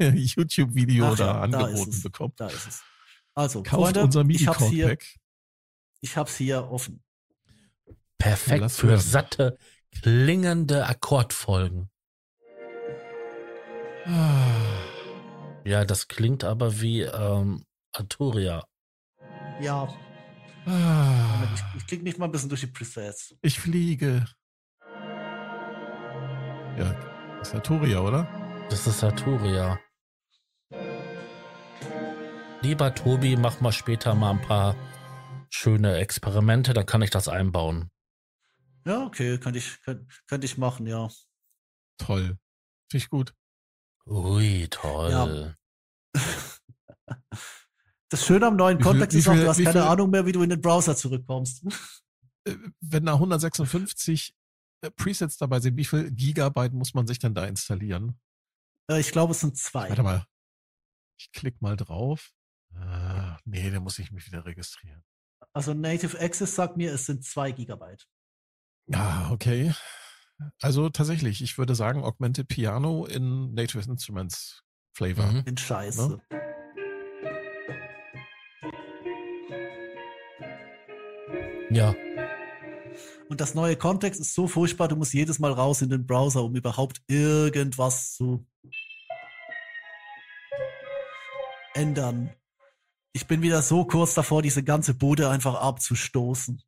YouTube-Video da ja, da angeboten es. bekommt. da ist es. Also, Kauft Freunde, unser ich hab's hier, Ich hab's hier offen. Perfekt Lass für hören. satte, klingende Akkordfolgen. Ah, Ja, das klingt aber wie ähm, Arturia. Ja, ah, ich, ich klicke mich mal ein bisschen durch die Presets. ich fliege. Ja, ist Arturia, oder? Das ist Arturia. Lieber Tobi, mach mal später mal ein paar schöne Experimente, dann kann ich das einbauen. Ja, okay, könnte ich, könnte, könnte ich machen, ja. Toll. Finde ich gut. Ui, toll. Ja. Das Schöne am neuen Kontext ist auch, du hast keine viel- Ahnung mehr, wie du in den Browser zurückkommst. Äh, Wenn da 156 äh, Presets dabei sind, wie viel Gigabyte muss man sich denn da installieren? Äh, Ich glaube, es sind zwei. Warte mal. Ich klicke mal drauf. Äh, nee, da muss ich mich wieder registrieren. Also Native Access sagt mir, es sind zwei Gigabyte. Ja, okay. Also tatsächlich, ich würde sagen Augmented Piano in Native Instruments Flavor. Mhm. In Scheiße. Ja, Und das neue Kontext ist so furchtbar, du musst jedes Mal raus in den Browser, um überhaupt irgendwas zu ändern. Ich bin wieder so kurz davor, diese ganze Bude einfach abzustoßen.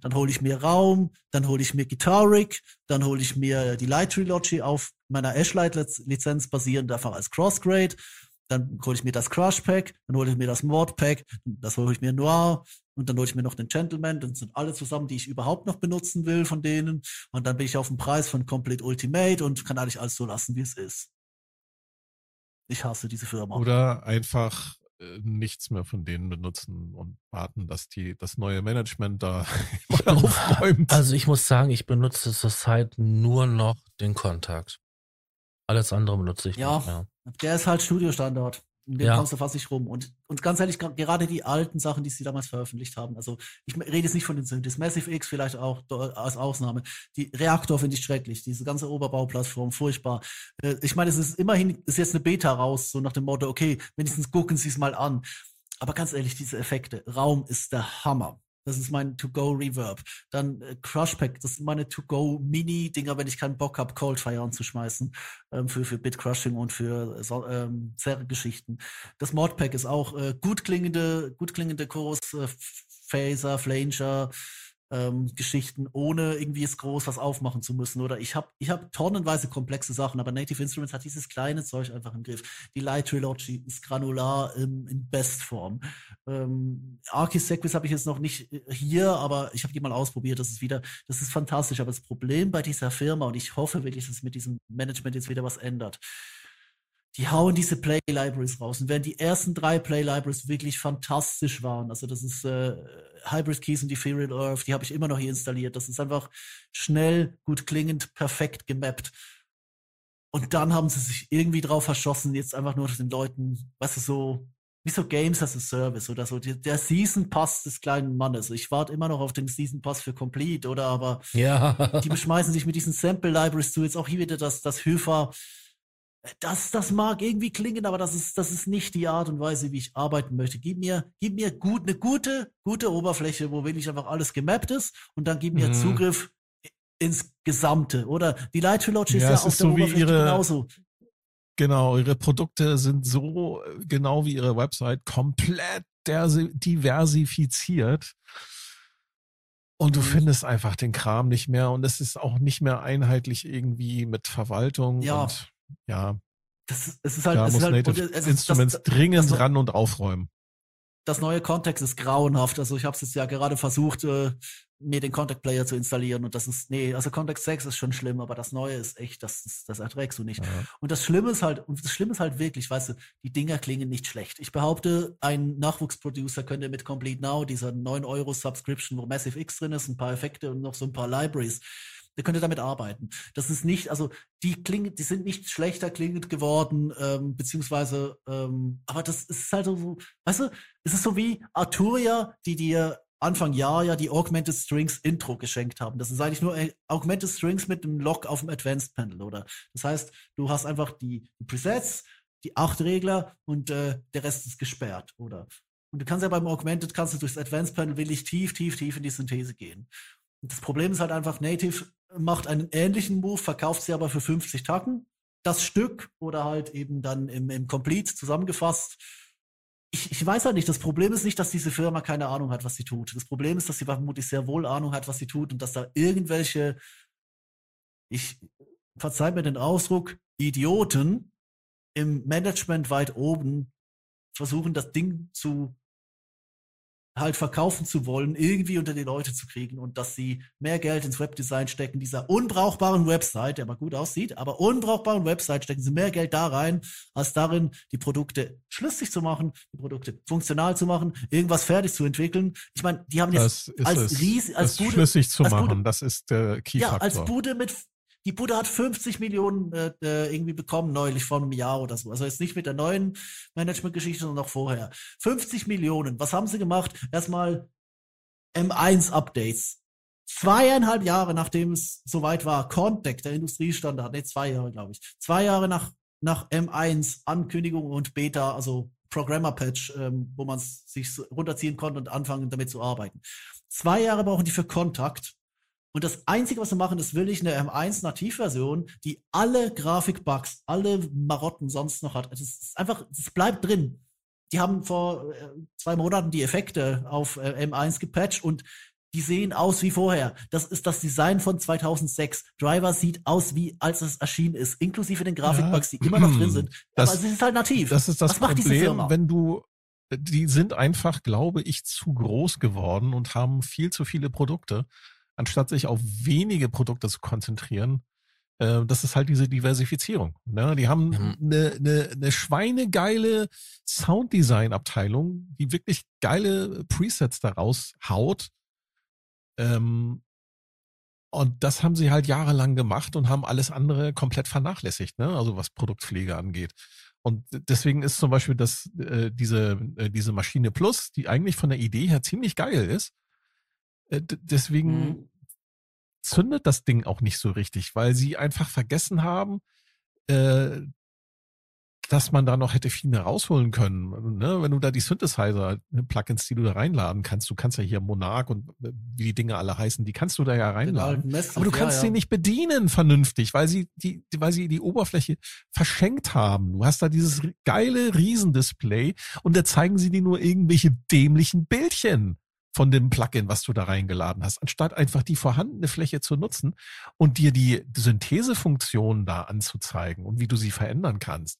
Dann hole ich mir Raum, dann hole ich mir Guitaric, dann hole ich mir die Light Trilogy auf meiner Ashlight-Lizenz basierend einfach als Crossgrade. Dann hole ich mir das Crush Pack, dann hole ich mir das Mod Pack, das hole ich mir Noir und dann hole ich mir noch den Gentleman. Das sind alle zusammen, die ich überhaupt noch benutzen will von denen. Und dann bin ich auf dem Preis von Complete Ultimate und kann eigentlich alles so lassen, wie es ist. Ich hasse diese Firma. Oder einfach nichts mehr von denen benutzen und warten, dass die das neue Management da aufräumt. also ich muss sagen, ich benutze zurzeit nur noch den Kontakt. Alles andere benutze ich Ja. nicht mehr. Der ist halt Studiostandard. Den Ja. kommst du fast nicht rum. Und, und ganz ehrlich, gerade die alten Sachen, die sie damals veröffentlicht haben, also ich rede jetzt nicht von den Synthes, Massive X vielleicht auch als Ausnahme. Die Reaktor finde ich schrecklich, diese ganze Oberbauplattform, furchtbar. Äh, Ich meine, es ist immerhin, ist jetzt eine Beta raus, so nach dem Motto, okay, wenigstens gucken Sie es mal an. Aber ganz ehrlich, diese Effekte, Raum ist der Hammer. Das ist mein To-Go-Reverb. Dann äh, Crush-Pack, das sind meine To-Go-Mini-Dinger, wenn ich keinen Bock habe, Coldfire anzuschmeißen ähm, für, für Bit-Crushing und für äh, ähm, Zerre-Geschichten. Das Modpack ist auch äh, gut klingende, gut klingende Chorus, äh, Phaser, Flanger, ähm, Geschichten, ohne irgendwie jetzt groß was aufmachen zu müssen. Oder ich habe ich hab tonnenweise komplexe Sachen, aber Native Instruments hat dieses kleine Zeug einfach im Griff. Die Light Trilogy ist granular ähm, in Bestform. Ähm, Archisequis habe ich jetzt noch nicht äh, hier, aber ich habe die mal ausprobiert. Das ist wieder, das ist fantastisch. Aber das Problem bei dieser Firma, und ich hoffe wirklich, dass es mit diesem Management jetzt wieder was ändert, die hauen diese Play Libraries raus. Und während die ersten drei Play Libraries wirklich fantastisch waren, also das ist äh, Hybrid Keys und Ethereal Earth, die habe ich immer noch hier installiert. Das ist einfach schnell, gut klingend, perfekt gemappt. Und dann haben sie sich irgendwie drauf verschossen, jetzt einfach nur den Leuten, weißt du, so, wie so Games as a Service oder so, der Season Pass des kleinen Mannes. Ich warte immer noch auf den Season Pass für Complete oder aber Ja. die beschmeißen sich mit diesen Sample Libraries zu. Jetzt auch hier wieder das, das Höfer. Das, das mag irgendwie klingen, aber das ist, das ist nicht die Art und Weise, wie ich arbeiten möchte. Gib mir, gib mir gut, eine gute, gute Oberfläche, wo wirklich einfach alles gemappt ist und dann gib mir Mhm. Zugriff ins Gesamte, oder? Die Light Trilogy ist Ja, ja auf ist der so wie Oberfläche ihre- genauso. Genau, ihre Produkte sind so äh, genau wie ihre Website komplett diversifiziert. Und du Mhm. findest einfach den Kram nicht mehr und es ist auch nicht mehr einheitlich irgendwie mit Verwaltung Ja. und ja, Das, es ist halt, da es muss ist halt Native es Instruments das, dringend das- ran und aufräumen. das neue Kontext ist grauenhaft. Also ich habe es jetzt ja gerade versucht, äh, mir den Contact Player zu installieren und das ist, nee, also Contact 6 ist schon schlimm, aber das neue ist echt, das, ist, das erträgst du nicht. Ja. Und das Schlimme ist halt, und das Schlimme ist halt wirklich, weißt du, die Dinger klingen nicht schlecht. Ich behaupte, ein Nachwuchsproducer könnte mit Complete Now, dieser 9 Euro Subscription, wo Massive X drin ist, ein paar Effekte und noch so ein paar Libraries, der könnte damit arbeiten. Das ist nicht, also die klingen, die sind nicht schlechter klingend geworden, ähm, beziehungsweise, ähm, aber das ist halt so, weißt du, es ist so wie Arturia, die dir Anfang Jahr ja die Augmented Strings Intro geschenkt haben. Das ist eigentlich nur äh, Augmented Strings mit einem Lock auf dem Advanced Panel, oder? Das heißt, du hast einfach die, Presets, die acht Regler und äh, der Rest ist gesperrt, oder? Und du kannst ja beim Augmented kannst du durchs Advanced Panel willig tief, tief, tief in die Synthese gehen. Das Problem ist halt einfach, Native macht einen ähnlichen Move, verkauft sie aber für 50 Tacken. Das Stück oder halt eben dann im, im Complete zusammengefasst. Ich, ich weiß halt nicht, das Problem ist nicht, dass diese Firma keine Ahnung hat, was sie tut. Das Problem ist, dass sie vermutlich sehr wohl Ahnung hat, was sie tut und dass da irgendwelche, ich verzeiht mir den Ausdruck, Idioten im Management weit oben versuchen, das Ding zu halt verkaufen zu wollen, irgendwie unter die Leute zu kriegen und dass sie mehr Geld ins Webdesign stecken, dieser unbrauchbaren Website, der mal gut aussieht, aber unbrauchbaren Website stecken sie mehr Geld da rein, als darin, die Produkte schlüssig zu machen, die Produkte funktional zu machen, irgendwas fertig zu entwickeln. Ich meine, die haben jetzt als Ries, als Bude, schlüssig zu machen, Bude, das ist der Key Ja, als Bude mit die Bude hat 50 Millionen äh, äh, irgendwie bekommen neulich vor einem Jahr oder so. Also jetzt nicht mit der neuen Management-Geschichte, sondern noch vorher. 50 Millionen. Was haben sie gemacht? Erstmal M1-Updates. Zweieinhalb Jahre nachdem es soweit war, Contact, der Industriestandard, ne, zwei Jahre, glaube ich. Zwei Jahre nach, nach M1, Ankündigung und Beta, also Programmer-Patch, ähm, wo man sich runterziehen konnte und anfangen damit zu arbeiten. Zwei Jahre brauchen die für Kontakt und das Einzige, was wir machen, ist wirklich eine M1 Nativversion, die alle Grafikbugs, alle Marotten sonst noch hat. Es ist einfach, es bleibt drin. Die haben vor äh, zwei Monaten die Effekte auf äh, M1 gepatcht und die sehen aus wie vorher. Das ist das Design von 2006. Driver sieht aus wie als es erschienen ist, inklusive den Grafikbugs, die immer noch drin sind. Das, Aber es ist halt nativ. Das ist das Was Problem, wenn du die sind einfach, glaube ich, zu groß geworden und haben viel zu viele Produkte anstatt sich auf wenige Produkte zu konzentrieren, äh, das ist halt diese Diversifizierung. Ne? Die haben eine, mhm. eine, eine schweinegeile Sounddesign-Abteilung, die wirklich geile Presets daraus haut. Ähm, und das haben sie halt jahrelang gemacht und haben alles andere komplett vernachlässigt, ne? also was Produktpflege angeht. Und deswegen ist zum Beispiel das, äh, diese, äh, diese Maschine Plus, die eigentlich von der Idee her ziemlich geil ist, deswegen mhm. zündet das Ding auch nicht so richtig, weil sie einfach vergessen haben, äh, dass man da noch hätte viel mehr rausholen können. Ne? Wenn du da die Synthesizer-Plugins, die du da reinladen kannst, du kannst ja hier Monarch und äh, wie die Dinge alle heißen, die kannst du da ja reinladen. Aber du kannst ja, sie nicht bedienen vernünftig, weil sie die, weil sie die Oberfläche verschenkt haben. Du hast da dieses geile Riesendisplay und da zeigen sie dir nur irgendwelche dämlichen Bildchen von dem Plugin, was du da reingeladen hast, anstatt einfach die vorhandene Fläche zu nutzen und dir die Synthesefunktionen da anzuzeigen und wie du sie verändern kannst.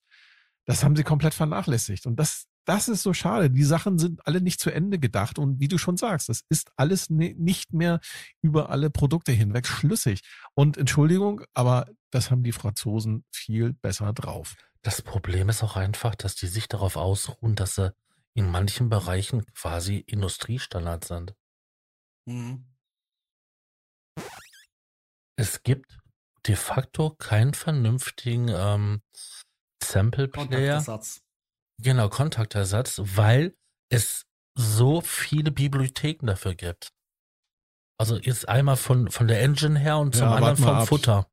Das haben sie komplett vernachlässigt. Und das, das ist so schade. Die Sachen sind alle nicht zu Ende gedacht. Und wie du schon sagst, das ist alles nicht mehr über alle Produkte hinweg schlüssig. Und Entschuldigung, aber das haben die Franzosen viel besser drauf. Das Problem ist auch einfach, dass die sich darauf ausruhen, dass sie in manchen Bereichen quasi Industriestandard sind. Mhm. Es gibt de facto keinen vernünftigen ähm, Sample-Player. Genau, Kontaktersatz, weil es so viele Bibliotheken dafür gibt. Also jetzt einmal von, von der Engine her und zum anderen vom ab. Futter.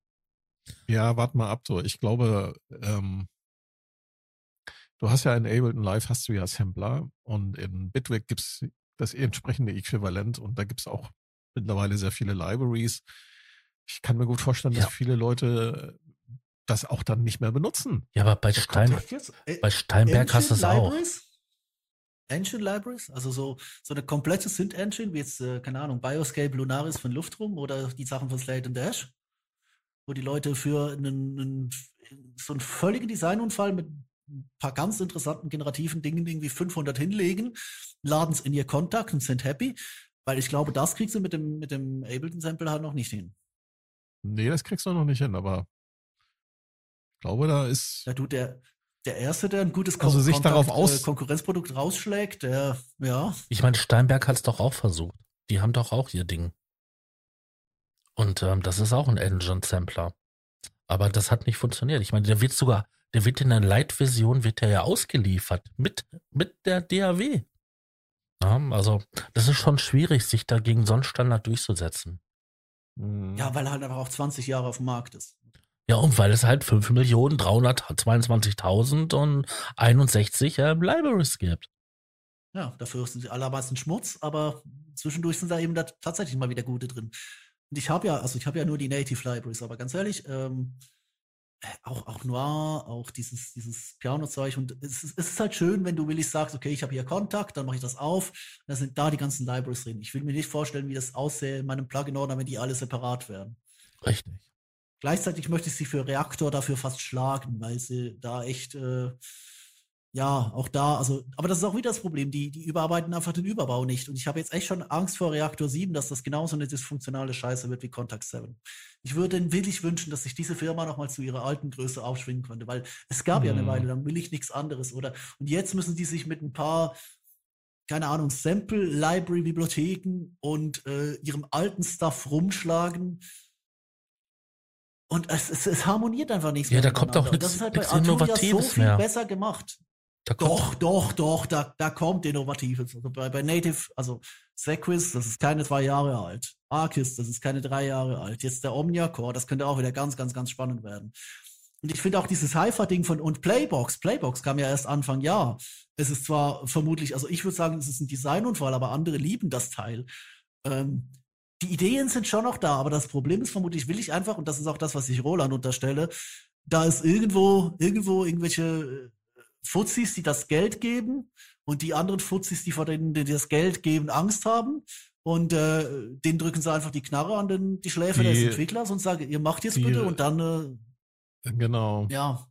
Ja, warte mal ab so. Ich glaube, ähm, Du hast ja in Ableton Live hast du ja Sampler und in Bitwig gibt's das entsprechende Äquivalent und da gibt's auch mittlerweile sehr viele Libraries. Ich kann mir gut vorstellen, ja. dass viele Leute das auch dann nicht mehr benutzen. Ja, aber bei, Stein, äh, bei Steinberg hast du es auch. Engine Libraries, also so, so eine komplette Synth-Engine, wie jetzt, äh, keine Ahnung, Bioscape Lunaris von Luftrum oder die Sachen von Slate und Dash, wo die Leute für einen, einen so einen völligen Designunfall mit ein paar ganz interessanten generativen Dingen irgendwie 500 hinlegen, laden es in ihr Kontakt und sind happy, weil ich glaube, das kriegst du mit dem, mit dem Ableton-Sample halt noch nicht hin. Nee, das kriegst du noch nicht hin, aber ich glaube, da ist. Ja, du, der, der Erste, der ein gutes also sich Kontakt, darauf aus äh, Konkurrenzprodukt rausschlägt, der, ja. Ich meine, Steinberg hat es doch auch versucht. Die haben doch auch ihr Ding. Und ähm, das ist auch ein Engine-Sampler. Aber das hat nicht funktioniert. Ich meine, der wird sogar, der wird in der Light-Version wird der ja ausgeliefert mit, mit der DAW. Ja, also, das ist schon schwierig, sich da gegen so einen Standard durchzusetzen. Mhm. Ja, weil er halt einfach auch 20 Jahre auf dem Markt ist. Ja, und weil es halt 5.322.000 und 61 äh, Libraries gibt. Ja, dafür sind sie allermeisten Schmutz, aber zwischendurch sind da eben da tatsächlich mal wieder gute drin. Und ich habe ja, also ich habe ja nur die Native Libraries, aber ganz ehrlich, ähm, auch, auch Noir, auch dieses, dieses Piano-Zeug. Und es ist, es ist halt schön, wenn du willig sagst, okay, ich habe hier Kontakt, dann mache ich das auf. Da sind da die ganzen Libraries drin. Ich will mir nicht vorstellen, wie das aussähe in meinem Plugin-Ordner, wenn die alle separat wären. Richtig. gleichzeitig möchte ich sie für Reaktor dafür fast schlagen, weil sie da echt, äh, ja, auch da, also, aber das ist auch wieder das Problem, die, die überarbeiten einfach den Überbau nicht. Und ich habe jetzt echt schon Angst vor Reaktor 7, dass das genauso eine dysfunktionale Scheiße wird wie Contact 7. Ich würde wirklich wünschen, dass sich diese Firma nochmal zu ihrer alten Größe aufschwingen könnte, weil es gab mhm. ja eine mhm. Weile, dann will ich nichts anderes, oder? Und jetzt müssen die sich mit ein paar keine Ahnung, Sample, Library, Bibliotheken und äh, ihrem alten Stuff rumschlagen. Und es, es, es harmoniert einfach nichts mehr. Ja, da kommt auch nichts, halt nichts Innovatives so viel mehr. besser gemacht. Doch, doch, doch, da, da kommt Innovatives. Also bei, bei Native, also Sequis, das ist keine zwei Jahre alt. Arcis, das ist keine drei Jahre alt. Jetzt der Omnia Core, das könnte auch wieder ganz, ganz, ganz spannend werden. Und ich finde auch dieses Hyper-Ding von und Playbox, Playbox kam ja erst Anfang Jahr. Es ist zwar vermutlich, also ich würde sagen, es ist ein Designunfall, aber andere lieben das Teil. Ähm, die Ideen sind schon noch da, aber das Problem ist vermutlich, will ich einfach, und das ist auch das, was ich Roland unterstelle, da ist irgendwo, irgendwo irgendwelche äh, Fuzis, die das Geld geben und die anderen Fuzis, die vor denen, die das Geld geben, Angst haben. Und äh, denen drücken sie einfach die Knarre an den, die Schläfe die, des Entwicklers und sagen, ihr macht jetzt die, bitte und dann äh, Genau. Ja.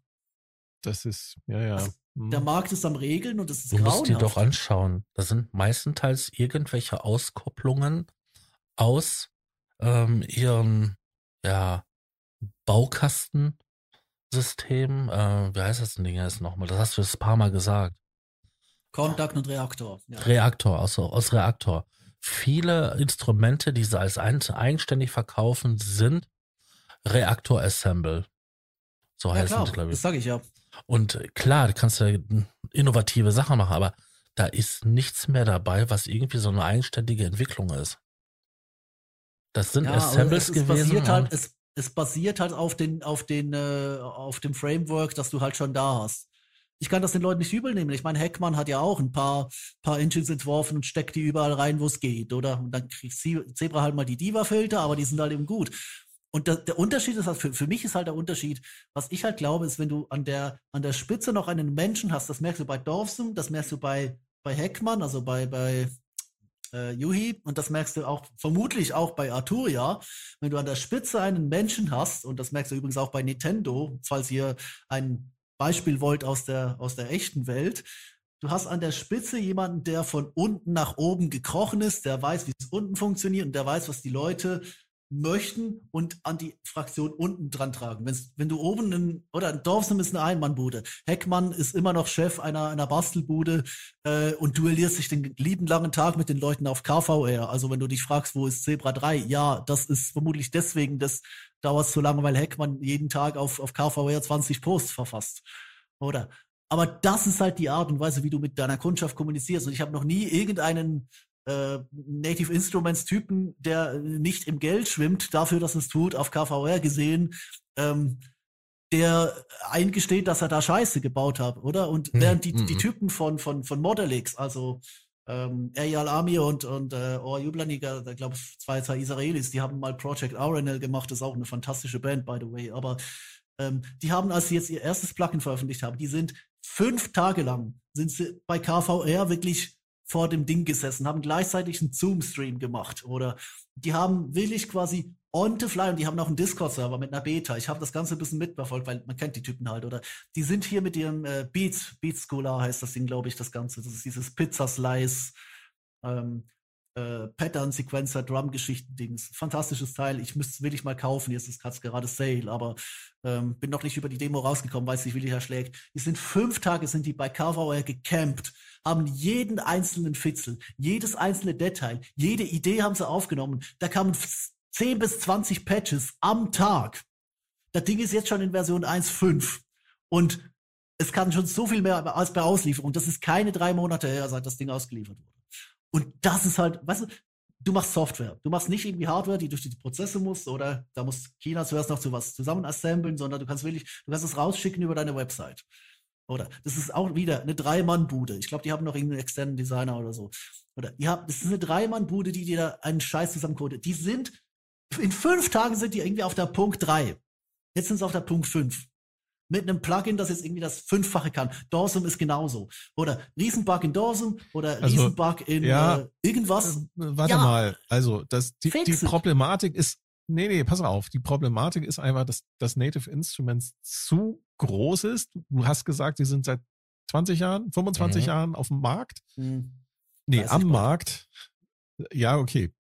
Das ist, ja, ja. Also, der. Markt ist am Regeln und das ist Du musst dir doch anschauen. Das sind meistenteils irgendwelche Auskopplungen aus ähm, ihren ja, Baukastensystem. Äh, wie heißt das Ding jetzt nochmal? Das hast du jetzt ein paar Mal gesagt. Kontakt und Reaktor. Ja. Reaktor, also aus Reaktor. Viele Instrumente, die sie als eigenständig verkaufen, sind Reaktor Assemble. So ja, heißt es, glaube ich. Das sage ich ja. Und klar, du kannst ja innovative Sachen machen, aber da ist nichts mehr dabei, was irgendwie so eine eigenständige Entwicklung ist. Das sind ja, Assembles es, es gewesen. Halt, es, es basiert halt auf den, auf den, äh, auf dem Framework, das du halt schon da hast. Ich kann das den Leuten nicht übel nehmen. Ich meine, Heckmann hat ja auch ein paar, paar Engines entworfen und steckt die überall rein, wo es geht, oder? Und dann kriegt Zebra halt mal die Diva-Filter, aber die sind halt eben gut. Und der, der Unterschied ist halt, für, für mich ist halt der Unterschied, was ich halt glaube, ist, wenn du an der, an der Spitze noch einen Menschen hast, das merkst du bei Dorfsum, das merkst du bei, bei Heckmann, also bei, bei äh, Yuhi, und das merkst du auch vermutlich auch bei Arturia, wenn du an der Spitze einen Menschen hast, und das merkst du übrigens auch bei Nintendo, falls ihr ein Beispiel wollt aus der, aus der echten Welt, Du hast an der Spitze jemanden, der von unten nach oben gekrochen ist, der weiß, wie es unten funktioniert und der weiß, was die Leute möchten und an die Fraktion unten dran tragen. Wenn's, wenn du oben in, oder ein Dorfsum ist eine Einmannbude, Heckmann ist immer noch Chef einer, einer Bastelbude äh, und duellierst dich den lieben langen Tag mit den Leuten auf KVR. Also wenn du dich fragst, wo ist Zebra 3? Ja, das ist vermutlich deswegen, das dauert so lange, weil Heckmann jeden Tag auf, auf KVR 20 Posts verfasst. Oder? Aber das ist halt die Art und Weise, wie du mit deiner Kundschaft kommunizierst. Und ich habe noch nie irgendeinen äh, Native Instruments Typen, der nicht im Geld schwimmt, dafür, dass es tut, auf KVR gesehen, ähm, der eingesteht, dass er da Scheiße gebaut hat, oder? Und hm, während die, die hm, hm. Typen von, von, von Modelix, also ähm, Eyal Amir und, und äh, Or Jublaniga, da glaube ich, zwei, zwei Israelis, die haben mal Project RNL gemacht, das ist auch eine fantastische Band, by the way, aber ähm, die haben, als sie jetzt ihr erstes Plugin veröffentlicht haben, die sind fünf Tage lang, sind sie bei KVR wirklich vor dem Ding gesessen, haben gleichzeitig einen Zoom-Stream gemacht oder die haben wirklich quasi on the fly und die haben auch einen Discord-Server mit einer Beta. Ich habe das Ganze ein bisschen mitverfolgt, weil man kennt die Typen halt, oder? Die sind hier mit ihrem äh, Beats, Beats Scholar heißt das Ding, glaube ich, das Ganze. Das ist dieses Pizza-Slice, ähm, äh, Pattern-Sequencer, Drum-Geschichten-Dings. Fantastisches Teil. Ich müsste es wirklich mal kaufen. Jetzt ist es gerade Sale, aber ähm, bin noch nicht über die Demo rausgekommen, weil es sich wirklich erschlägt. Die sind fünf Tage, sind die bei KVR gecampt, haben jeden einzelnen Fitzel, jedes einzelne Detail, jede Idee haben sie aufgenommen. Da kamen 10 bis 20 Patches am Tag. Das Ding ist jetzt schon in Version 1.5 und es kann schon so viel mehr als bei Auslieferung. Das ist keine drei Monate her, seit das Ding ausgeliefert wurde. Und das ist halt, weißt du, du machst Software. Du machst nicht irgendwie Hardware, die durch die Prozesse muss oder da muss China zuerst noch zu was zusammen assemblen, sondern du kannst wirklich, du kannst es rausschicken über deine Website. Oder das ist auch wieder eine Drei-Mann-Bude. Ich glaube, die haben noch irgendeinen externen Designer oder so. Oder ja, das ist eine Drei-Mann-Bude, die dir da einen Scheiß zusammencodet. Die sind, in fünf Tagen sind die irgendwie auf der Punkt drei. Jetzt sind sie auf der Punkt fünf mit einem Plugin, das jetzt irgendwie das Fünffache kann. Dorsum ist genauso. Oder Riesenbug in Dorsum oder also, Riesenbug in ja, äh, irgendwas. Äh, warte ja. mal, also das, die, die Problematik ist Nee, nee, pass auf. Die Problematik ist einfach, dass das Native Instruments zu groß ist. Du hast gesagt, die sind seit 20 Jahren, 25 Mhm. Jahren auf dem Markt. Hm. Nee, 30 am. Markt. Ja, okay.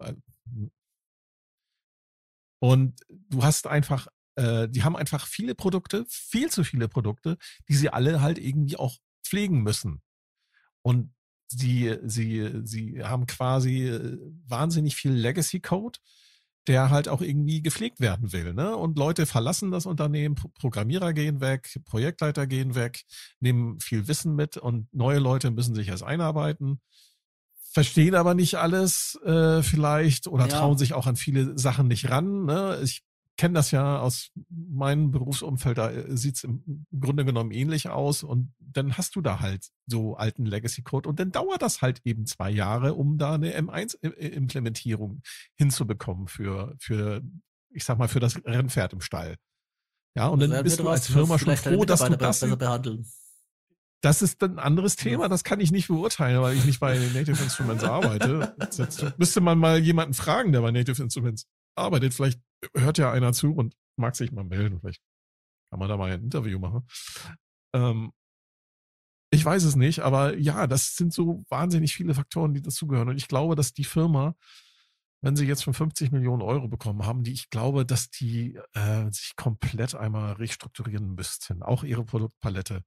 Und du hast einfach, äh, die haben einfach viele Produkte, viel zu viele Produkte, die sie alle halt irgendwie auch pflegen müssen. Und sie, sie, sie haben quasi äh, wahnsinnig viel Legacy Code, der halt auch irgendwie gepflegt werden will. Ne? Und Leute verlassen das Unternehmen, Pro- Programmierer gehen weg, Projektleiter gehen weg, nehmen viel Wissen mit und neue Leute müssen sich erst einarbeiten, verstehen aber nicht alles äh, vielleicht oder Ja. trauen sich auch an viele Sachen nicht ran. Ne? Ich kenne das ja aus meinem Berufsumfeld, da sieht es im Grunde genommen ähnlich aus und dann hast du da halt so alten Legacy-Code und dann dauert das halt eben zwei Jahre, um da eine M1-Implementierung hinzubekommen für, für, ich sag mal, für das Rennpferd im Stall. Ja, und Da dann bist du als Firma schon froh, dass du das, behandeln. das ist ein anderes Thema, das kann ich nicht beurteilen, weil ich nicht bei Native Instruments arbeite. Jetzt müsste man mal jemanden fragen, der bei Native Instruments arbeitet. Vielleicht hört ja einer zu und mag sich mal melden. Vielleicht kann man da mal ein Interview machen. Ähm, ich weiß es nicht, aber ja, das sind so wahnsinnig viele Faktoren, die dazugehören. Und ich glaube, dass die Firma, wenn sie jetzt schon 50 Millionen Euro bekommen haben, die ich glaube, dass die äh, sich komplett einmal restrukturieren müssten. Auch ihre Produktpalette.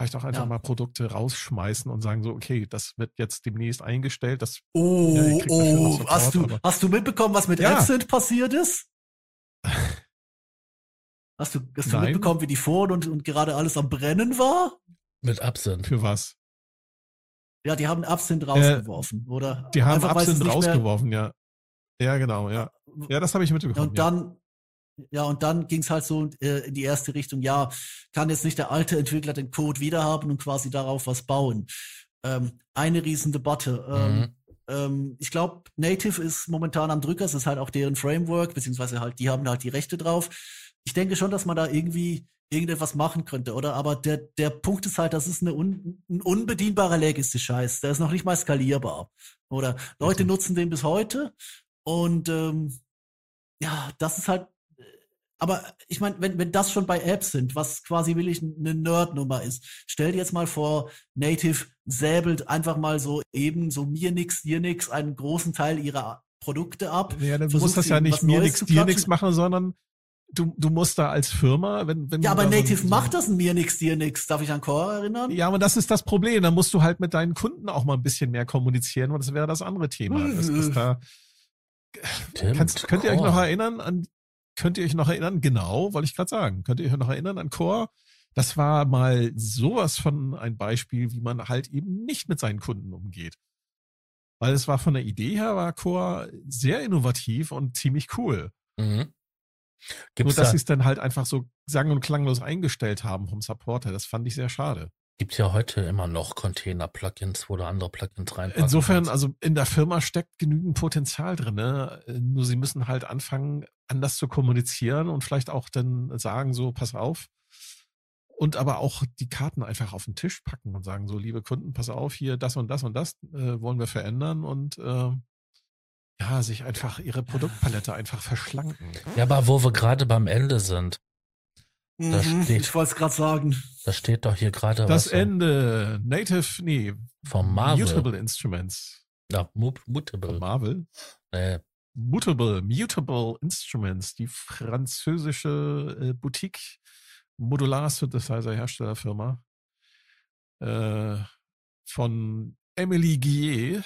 Vielleicht auch einfach Ja. mal Produkte rausschmeißen und sagen so, okay, das wird jetzt demnächst eingestellt. Das Oh, Ja, oh, Support, hast du, aber- hast du mitbekommen, was mit Ja. Absinthe passiert ist? Hast du, hast du Nein. mitbekommen, wie die vor und, und gerade alles am Brennen war? Mit Absinth. für was? Ja, die haben Absinthe rausgeworfen, oder? Äh, Die haben Einfach, weil sie es Absinth nicht mehr- rausgeworfen, ja. Ja, genau, ja. Ja, das habe ich mitbekommen. Und dann, ja, und dann ging es halt so äh, in die erste Richtung, ja, kann jetzt nicht der alte Entwickler den Code wiederhaben und quasi darauf was bauen. Ähm, eine riesen Debatte. Ähm, Mhm. ähm, ich glaube, Native ist momentan am Drücker, es ist halt auch deren Framework, beziehungsweise halt, die haben halt die Rechte drauf. Ich denke schon, dass man da irgendwie irgendetwas machen könnte, oder? Aber der, der Punkt ist halt, das ist eine un, ein unbedienbarer Legacy-Scheiß. Der ist noch nicht mal skalierbar. Oder Leute nutzen den bis heute und ähm, ja, das ist halt. Aber ich meine, wenn, wenn das schon bei Apps sind, was quasi wirklich eine Nerd-Nummer ist, stell dir jetzt mal vor, Native säbelt einfach mal so eben so mir nix, dir nix einen großen Teil ihrer Produkte ab. ja, dann muss das ja nicht mir zu dir nichts machen, sondern du, du musst da als Firma, wenn, wenn Ja, aber Native so, macht das mir nix, dir nix. Darf ich an Core erinnern? Ja, aber das ist das Problem. Da musst du halt mit deinen Kunden auch mal ein bisschen mehr kommunizieren, weil das wäre das andere Thema. Das ist da, Stimmt, kannst, könnt ihr euch noch erinnern an, könnt ihr euch noch erinnern, genau, wollte ich gerade sagen, könnt ihr euch noch erinnern an Core? Das war mal sowas von ein Beispiel, wie man halt eben nicht mit seinen Kunden umgeht. Weil es war von der Idee her, war Core sehr innovativ und ziemlich cool. Mhm. Nur, Gibt's dass da, sie es dann halt einfach so sang- und klanglos eingestellt haben vom Supporter. Das fand ich sehr schade. gibt's ja heute immer noch Container-Plugins, wo du andere Plugins reinpacken Insofern, kannst. also in der Firma steckt genügend Potenzial drin. Ne? Nur sie müssen halt anfangen, anders zu kommunizieren und vielleicht auch dann sagen, so, pass auf. Und aber auch die Karten einfach auf den Tisch packen und sagen, so, liebe Kunden, pass auf, hier das und das und das äh, wollen wir verändern und äh, ja, sich einfach ihre Produktpalette einfach verschlanken. Ja, aber wo wir gerade beim Ende sind, Da Mhm, steht- ich wollte es gerade sagen. da steht doch hier gerade Das was Ende, Native, nee, vom Marvel. Mutable Instruments. Ja, Mu- Von Mutable. Marvel. Äh, Mutable, Mutable Instruments, die französische äh, Boutique Modular Synthesizer Herstellerfirma äh, von Emily Guillet.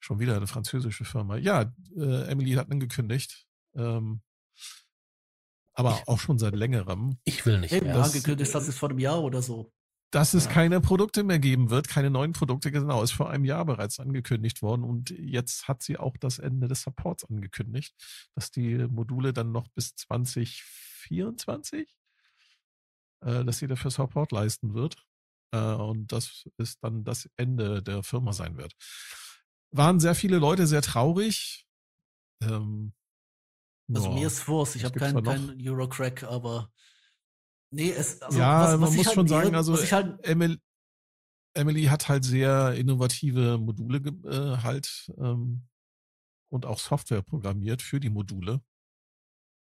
Schon wieder eine französische Firma. Ja, äh, Emily hat angekündigt. Ähm, aber auch schon seit längerem, ich will nicht Eben mehr. das- angekündigt, das ist vor einem Jahr oder so. Dass es Ja. keine Produkte mehr geben wird, keine neuen Produkte, genau, ist vor einem Jahr bereits angekündigt worden und jetzt hat sie auch das Ende des Supports angekündigt, dass die Module dann noch bis 2024, äh, dass sie dafür Support leisten wird äh, und das ist dann das Ende der Firma sein wird. Waren sehr viele Leute sehr traurig. Ähm, Also ja. mir ist Wurst, ich habe keinen kein Eurocrack, aber nee, es also Ja, man ich muss halt schon sagen, also was halt Emily, Emily hat halt sehr innovative Module äh, halt ähm, und auch Software programmiert für die Module.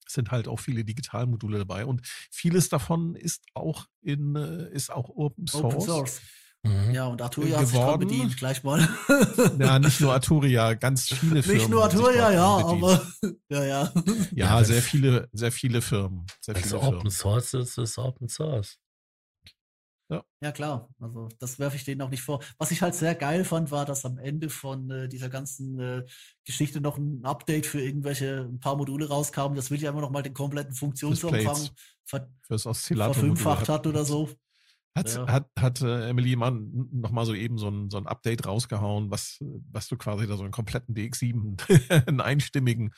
Es sind halt auch viele Digitalmodule dabei und vieles davon ist auch in äh, ist auch Open Source. Open Source. Mhm. Ja, und Arturia hat sich dran bedient, gleich mal. ja, nicht nur Arturia, ganz viele Firmen. Nicht nur Arturia, ja, aber ja, ja. Ja, sehr viele, sehr viele Firmen. Sehr also viele Open Source ist, ist Open Source. Ja. ja, klar. Also das werfe ich denen auch nicht vor. Was ich halt sehr geil fand, war, dass am Ende von äh, dieser ganzen äh, Geschichte noch ein Update für irgendwelche ein paar Module rauskam. Das will ich einfach noch mal den kompletten Funktionsumfang ver verfünffacht hat oder so. Hat, ja. hat, hat äh, Emily Mann noch mal so eben so ein, so ein Update rausgehauen, was, was du quasi da so einen kompletten DX7, einen einstimmigen,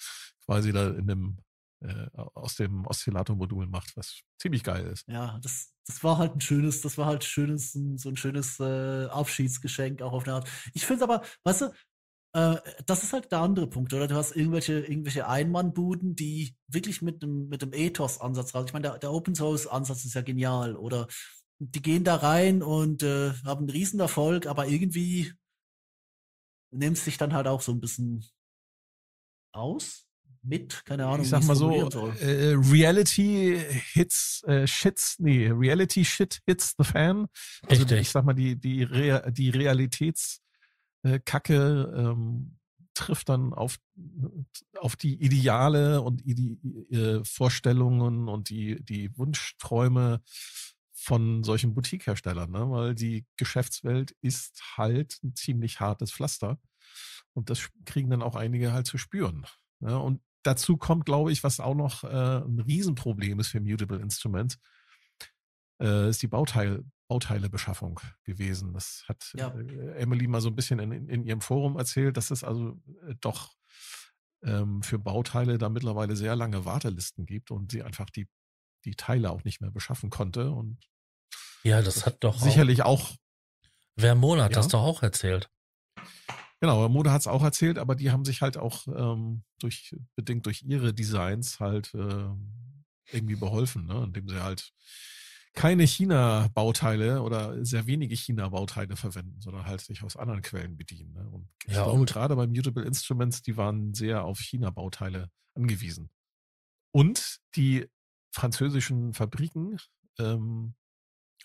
quasi da in dem äh, aus dem Oszillator-Modul macht, was ziemlich geil ist. Ja, das, das war halt ein schönes, das war halt schönes, so ein schönes äh, Abschiedsgeschenk auch auf eine Art. Ich finde aber, weißt du, äh, das ist halt der andere Punkt, oder? Du hast irgendwelche, irgendwelche Einmannbuden, die wirklich mit dem, mit Ethos-Ansatz raus. Ich meine, der, der Open Source-Ansatz ist ja genial, oder? Die gehen da rein und äh, haben einen riesen Erfolg, aber irgendwie nimmt es sich dann halt auch so ein bisschen aus mit, keine Ahnung. Ich sag mal so, äh, Reality hits, äh, shits, nee, Reality shit hits the fan. Also Richtig. ich sag mal, die, die, Re die Realitätskacke äh, ähm, trifft dann auf, auf die Ideale und die äh, Vorstellungen und die, die Wunschträume von solchen Boutique-Herstellern, ne? weil die Geschäftswelt ist halt ein ziemlich hartes Pflaster. Und das kriegen dann auch einige halt zu spüren. Ne? und dazu kommt, glaube ich, was auch noch äh, ein Riesenproblem ist für Mutable Instruments, äh, ist die Bauteil, Bauteilebeschaffung gewesen. Das hat ja. äh, Emily mal so ein bisschen in, in, ihrem Forum erzählt, dass es also äh, doch ähm, für Bauteile da mittlerweile sehr lange Wartelisten gibt und sie einfach die, die Teile auch nicht mehr beschaffen konnte. Und ja, das hat doch sicherlich auch. auch Vermona hat ja? das doch auch erzählt. Genau, Mode hat es auch erzählt, aber die haben sich halt auch ähm, durch, bedingt durch ihre Designs halt äh, irgendwie beholfen, ne? indem sie halt keine China-Bauteile oder sehr wenige China-Bauteile verwenden, sondern halt sich aus anderen Quellen bedienen. Ne? Und ich ja, glaube, gerade bei Mutable Instruments, die waren sehr auf China-Bauteile angewiesen. Und die französischen Fabriken ähm,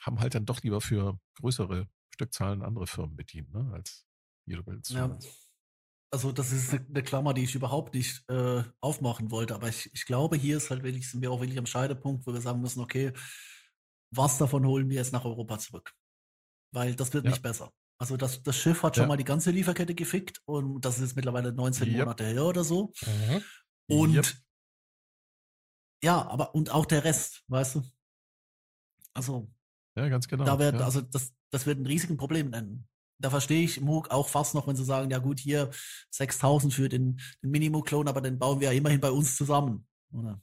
haben halt dann doch lieber für größere Stückzahlen andere Firmen bedient, ne? als ja. Also das ist eine Klammer, die ich überhaupt nicht äh, aufmachen wollte. Aber ich, ich glaube, hier ist halt wirklich, sind wir auch wirklich am Scheidepunkt, wo wir sagen müssen, okay, was davon holen wir jetzt nach Europa zurück? Weil das wird ja. nicht besser. Also das, das Schiff hat schon ja. mal die ganze Lieferkette gefickt und das ist jetzt mittlerweile 19 yep. Monate her oder so. Mhm. Und yep. ja, aber und auch der Rest, weißt du? Also ja, ganz genau. Da wird, ja. also das, das wird ein riesiges Problem nennen da verstehe ich Moog auch fast noch, wenn sie sagen, ja gut, hier 6000 für den, den Minimo-Clone, aber den bauen wir ja immerhin bei uns zusammen. Oder?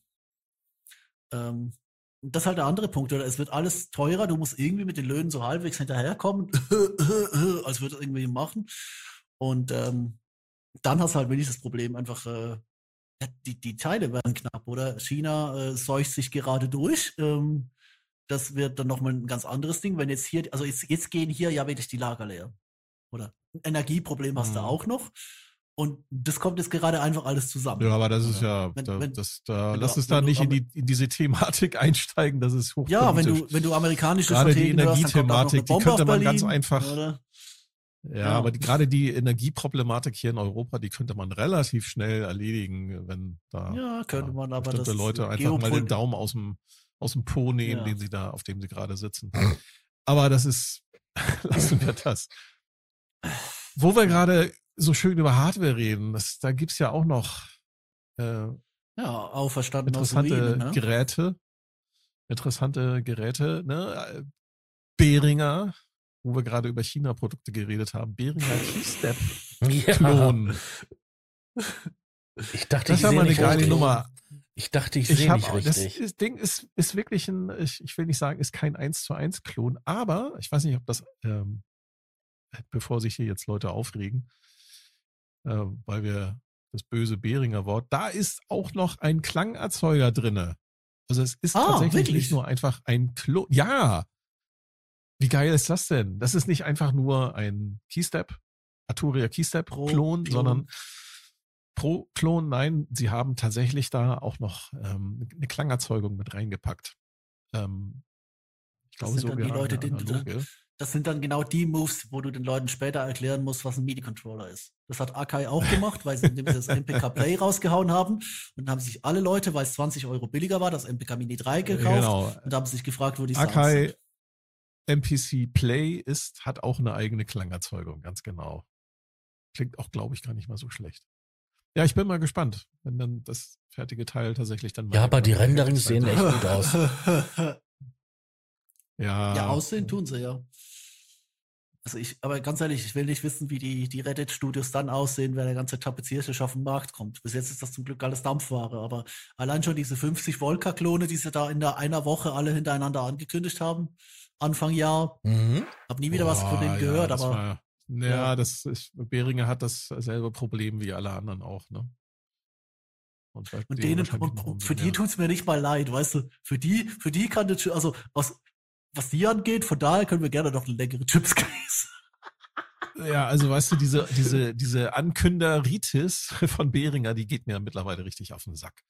Ähm, das ist halt der andere Punkt, oder? Es wird alles teurer, du musst irgendwie mit den Löhnen so halbwegs hinterherkommen, als würde das irgendwie machen. Und ähm, dann hast du halt wirklich das Problem, einfach, äh, die, die Teile werden knapp, oder? China äh, seucht sich gerade durch. Ähm, das wird dann nochmal ein ganz anderes Ding, wenn jetzt hier, also jetzt, jetzt gehen hier ja wirklich die Lager leer. Oder ein Energieproblem hast mhm. du auch noch. Und das kommt jetzt gerade einfach alles zusammen. Ja, aber das ist ja, wenn, da, wenn, das, da, lass uns da nicht in, die, in diese Thematik einsteigen, das ist hochpolitisch. Ja, wenn du, wenn du amerikanische Gerade die Energiethematik, die könnte man ganz einfach, oder? Ja, ja, aber die, gerade die Energieproblematik hier in Europa, die könnte man relativ schnell erledigen, wenn da ja, könnte man, aber bestimmte Leute einfach mal den Daumen aus dem, aus dem Po nehmen, ja. den sie da, auf dem sie gerade sitzen. Aber das ist, lassen wir das. Wo wir gerade so schön über Hardware reden, das, da gibt's ja auch noch äh, ja, auferstanden interessante Ruinen, ne? Geräte. Interessante Geräte, ne? Behringer, wo wir gerade über China-Produkte geredet haben. Behringer Keystep-Klon. Ja. Ich dachte, das ich ist aber eine geile Nummer. Ich dachte, ich, sehe nicht richtig. Das Ding ist, ist wirklich ein, ich, ich will nicht sagen, ist kein 1 zu 1 Klon, aber ich weiß nicht, ob das ähm, bevor sich hier jetzt Leute aufregen, äh, weil wir das böse Behringer Wort, da ist auch noch ein Klangerzeuger drinne. Also es ist ah, tatsächlich wirklich? nicht nur einfach ein Klo. Ja. Wie geil ist das denn? Das ist nicht einfach nur ein Keystep, Arturia Keystep Klon, Klon, sondern Pro Klon, nein, sie haben tatsächlich da auch noch ähm, eine Klangerzeugung mit reingepackt. Ähm, ich Das glaube sind dann die Leute, die- analoge. Das sind dann genau die Moves, wo du den Leuten später erklären musst, was ein MIDI-Controller ist. Das hat Akai auch gemacht, weil sie das MPK Play rausgehauen haben. Und haben sich alle Leute, weil es 20 Euro billiger war, das MPK Mini 3 gekauft. Genau. Und haben sich gefragt, wo die Sounds Akai sind. MPC Play ist, hat auch eine eigene Klangerzeugung, ganz genau. Klingt auch, glaube ich, gar nicht mal so schlecht. Ja, ich bin mal gespannt, wenn dann das fertige Teil tatsächlich dann mal Ja, aber die Renderings sehen echt gut aus. Ja, ja, aussehen tun sie ja. Also ich, aber ganz ehrlich, ich will nicht wissen, wie die, die Reddit-Studios dann aussehen, wenn der ganze Tapeziertisch auf den Markt kommt. Bis jetzt ist das zum Glück alles Dampfware, aber allein schon diese 50 Volca-Klone, die sie da in der einer Woche alle hintereinander angekündigt haben, Anfang Jahr, Mhm. hab nie wieder was von Boah, denen ja, gehört, aber War, ja, Ja. das ist, Beringer hat dasselbe Problem wie alle anderen auch, ne? Und, und denen und, für die mehr. tut's mir nicht mal leid, weißt du, für die, für die kann das, also aus, was die angeht, von daher können wir gerne noch eine längere Chips-Case. Ja, also weißt du, diese, diese, diese Ankünderitis von Beringer, die geht mir mittlerweile richtig auf den Sack.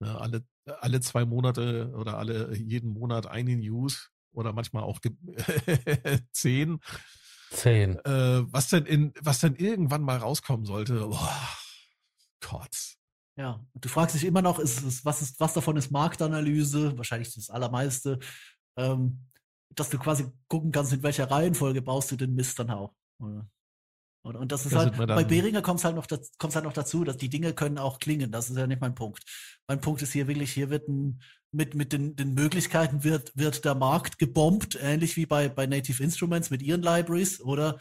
Ne, alle, alle zwei Monate oder alle jeden Monat eine News oder manchmal auch zehn, Zehn. äh, was denn in, was dann irgendwann mal rauskommen sollte. Boah, Gott. Ja, und du fragst dich immer noch, ist es, was ist, was davon ist Marktanalyse? Wahrscheinlich das Allermeiste. Ähm, dass du quasi gucken kannst, in welcher Reihenfolge baust du den Mist dann auch. Oder? Und, und das ist Da halt, bei Behringer kommt es halt noch, kommt's halt noch dazu, dass die Dinge können auch klingen. Das ist ja nicht mein Punkt. Mein Punkt ist hier wirklich, hier wird ein, mit, mit den, den Möglichkeiten wird, wird der Markt gebombt, ähnlich wie bei, bei Native Instruments mit ihren Libraries, oder?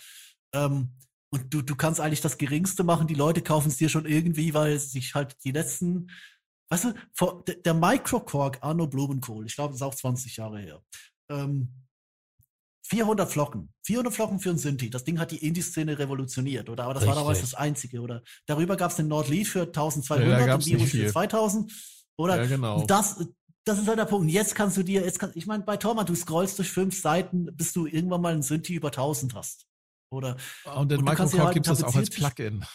Ähm, und du, du kannst eigentlich das Geringste machen. Die Leute kaufen es dir schon irgendwie, weil sich halt die letzten, weißt du, vor, der, der Microcork Arno Blumenkohl, ich glaube, das ist auch 20 Jahre her. Ähm, 400 Flocken. 400 Flocken für ein Synthi. Das Ding hat die Indie-Szene revolutioniert, oder? Aber das war damals Richtig. das Einzige, oder? Darüber gab es den Nordlead für 1200 Ja, und Virus für viel. 2000, oder? Ja, genau. Und das, das ist halt der Punkt. Jetzt kannst du dir, jetzt kann, ich meine, bei Torma, du scrollst durch fünf Seiten, bis du irgendwann mal einen Synthi über 1000 hast. Oder? Und in und dir Microcore halt gibt es das auch als Plugin.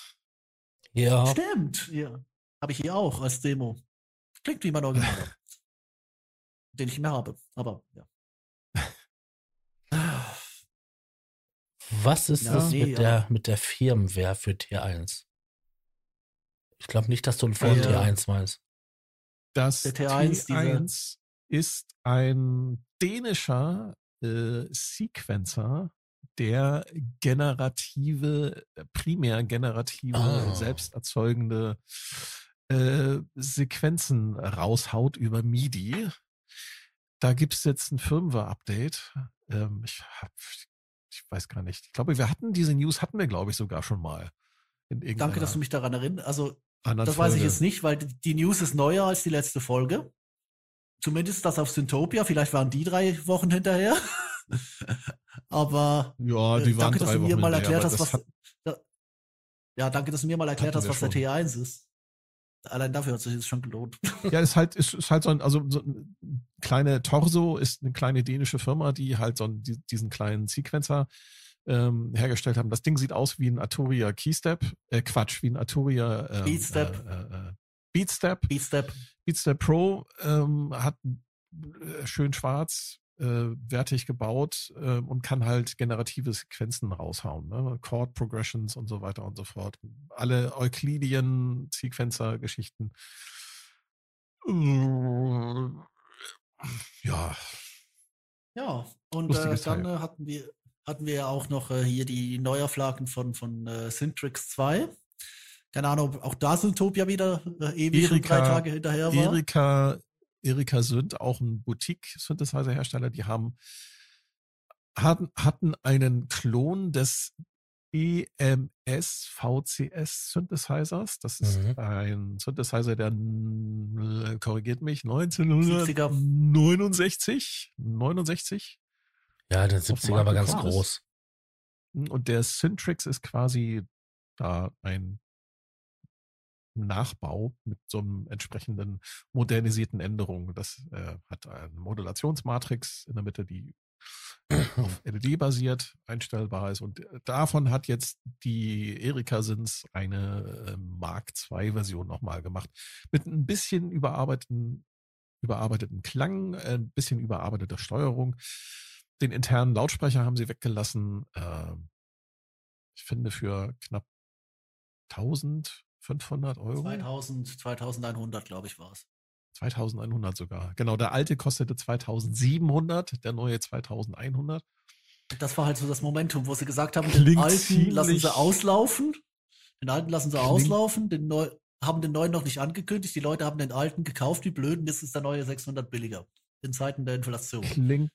Ja. Stimmt, ja. Habe ich hier auch als Demo. Klingt wie mein Original. den ich mehr habe. Aber ja. Was ist Ja, das nee, mit, der, mit der Firmware für T1? Ich glaube nicht, dass du von Ja. T1 meinst. Das Der T1, T1 ist ein dänischer äh, Sequencer, der generative, äh, primär generative, Ah. selbst erzeugende äh, Sequenzen raushaut über MIDI. Da gibt es jetzt ein Firmware-Update. Ähm, ich, hab, ich weiß gar nicht. Ich glaube, wir hatten diese News, hatten wir, glaube ich, sogar schon mal. In Danke, dass du mich daran erinnerst. Also, das weiß ich Folge. jetzt nicht, weil die News ist neuer als die letzte Folge. Zumindest das auf Syntopia. Vielleicht waren die drei Wochen hinterher. Aber Ja, äh, die waren danke, dass drei du mir Wochen mal erklärt hast, was. hat- ja, danke, dass du mir mal erklärt hast, was der T1 ist. Allein dafür hat sich das schon gelohnt. Ja, ist halt, ist, ist halt so ein, also so ein kleine Torso ist eine kleine dänische Firma, die halt so einen, die, diesen kleinen Sequencer ähm, hergestellt haben. Das Ding sieht aus wie ein Arturia Keystep, äh, Quatsch, wie ein Arturia ähm, Beatstep. Äh, äh, äh, Beatstep. Beatstep. Beatstep Pro ähm, hat äh, schön schwarz, äh, wertig gebaut äh, und kann halt generative Sequenzen raushauen, ne? Chord Progressions und so weiter und so fort. Alle Euclidean Sequencer Geschichten. Äh, Ja, Ja, und äh, dann äh, hatten wir hatten wir ja auch noch äh, hier die Neuauflagen von von äh, Syntrix 2. Keine Ahnung, auch da Syntopia wieder äh, ewig schon drei Erika- Tage hinterher war. Erika, Erika Sünd, auch ein Boutique-Synthesizer-Hersteller, die haben hatten, hatten einen Klon des EMS VCS Synthesizers. Das ist Mhm. ein Synthesizer, der korrigiert mich 70er. 1969 69 Ja, der Auf 70er Markt war ganz groß. und der Syntrix ist quasi da ein Nachbau mit so einem entsprechenden modernisierten Änderungen. Das äh, hat eine Modulationsmatrix in der Mitte, die auf LED basiert, einstellbar ist. Und davon hat jetzt die Erika Sins eine äh, Mark II Version nochmal gemacht. Mit ein bisschen überarbeiteten, überarbeiteten Klang, ein bisschen überarbeiteter Steuerung. Den internen Lautsprecher haben sie weggelassen. Äh, ich finde für knapp 1500 Euro. 2000, 2100, glaube ich, war es. 2100 sogar. Genau, der alte kostete 2700, der neue 2100. Das war halt so das Momentum, wo sie gesagt haben, Klingt den alten lassen sie auslaufen. Den alten lassen sie Klingt- auslaufen, den neu, haben den neuen noch nicht angekündigt. Die Leute haben den alten gekauft, die Blöden. Jetzt ist der neue 600 billiger. In Zeiten der Inflation. Klingt,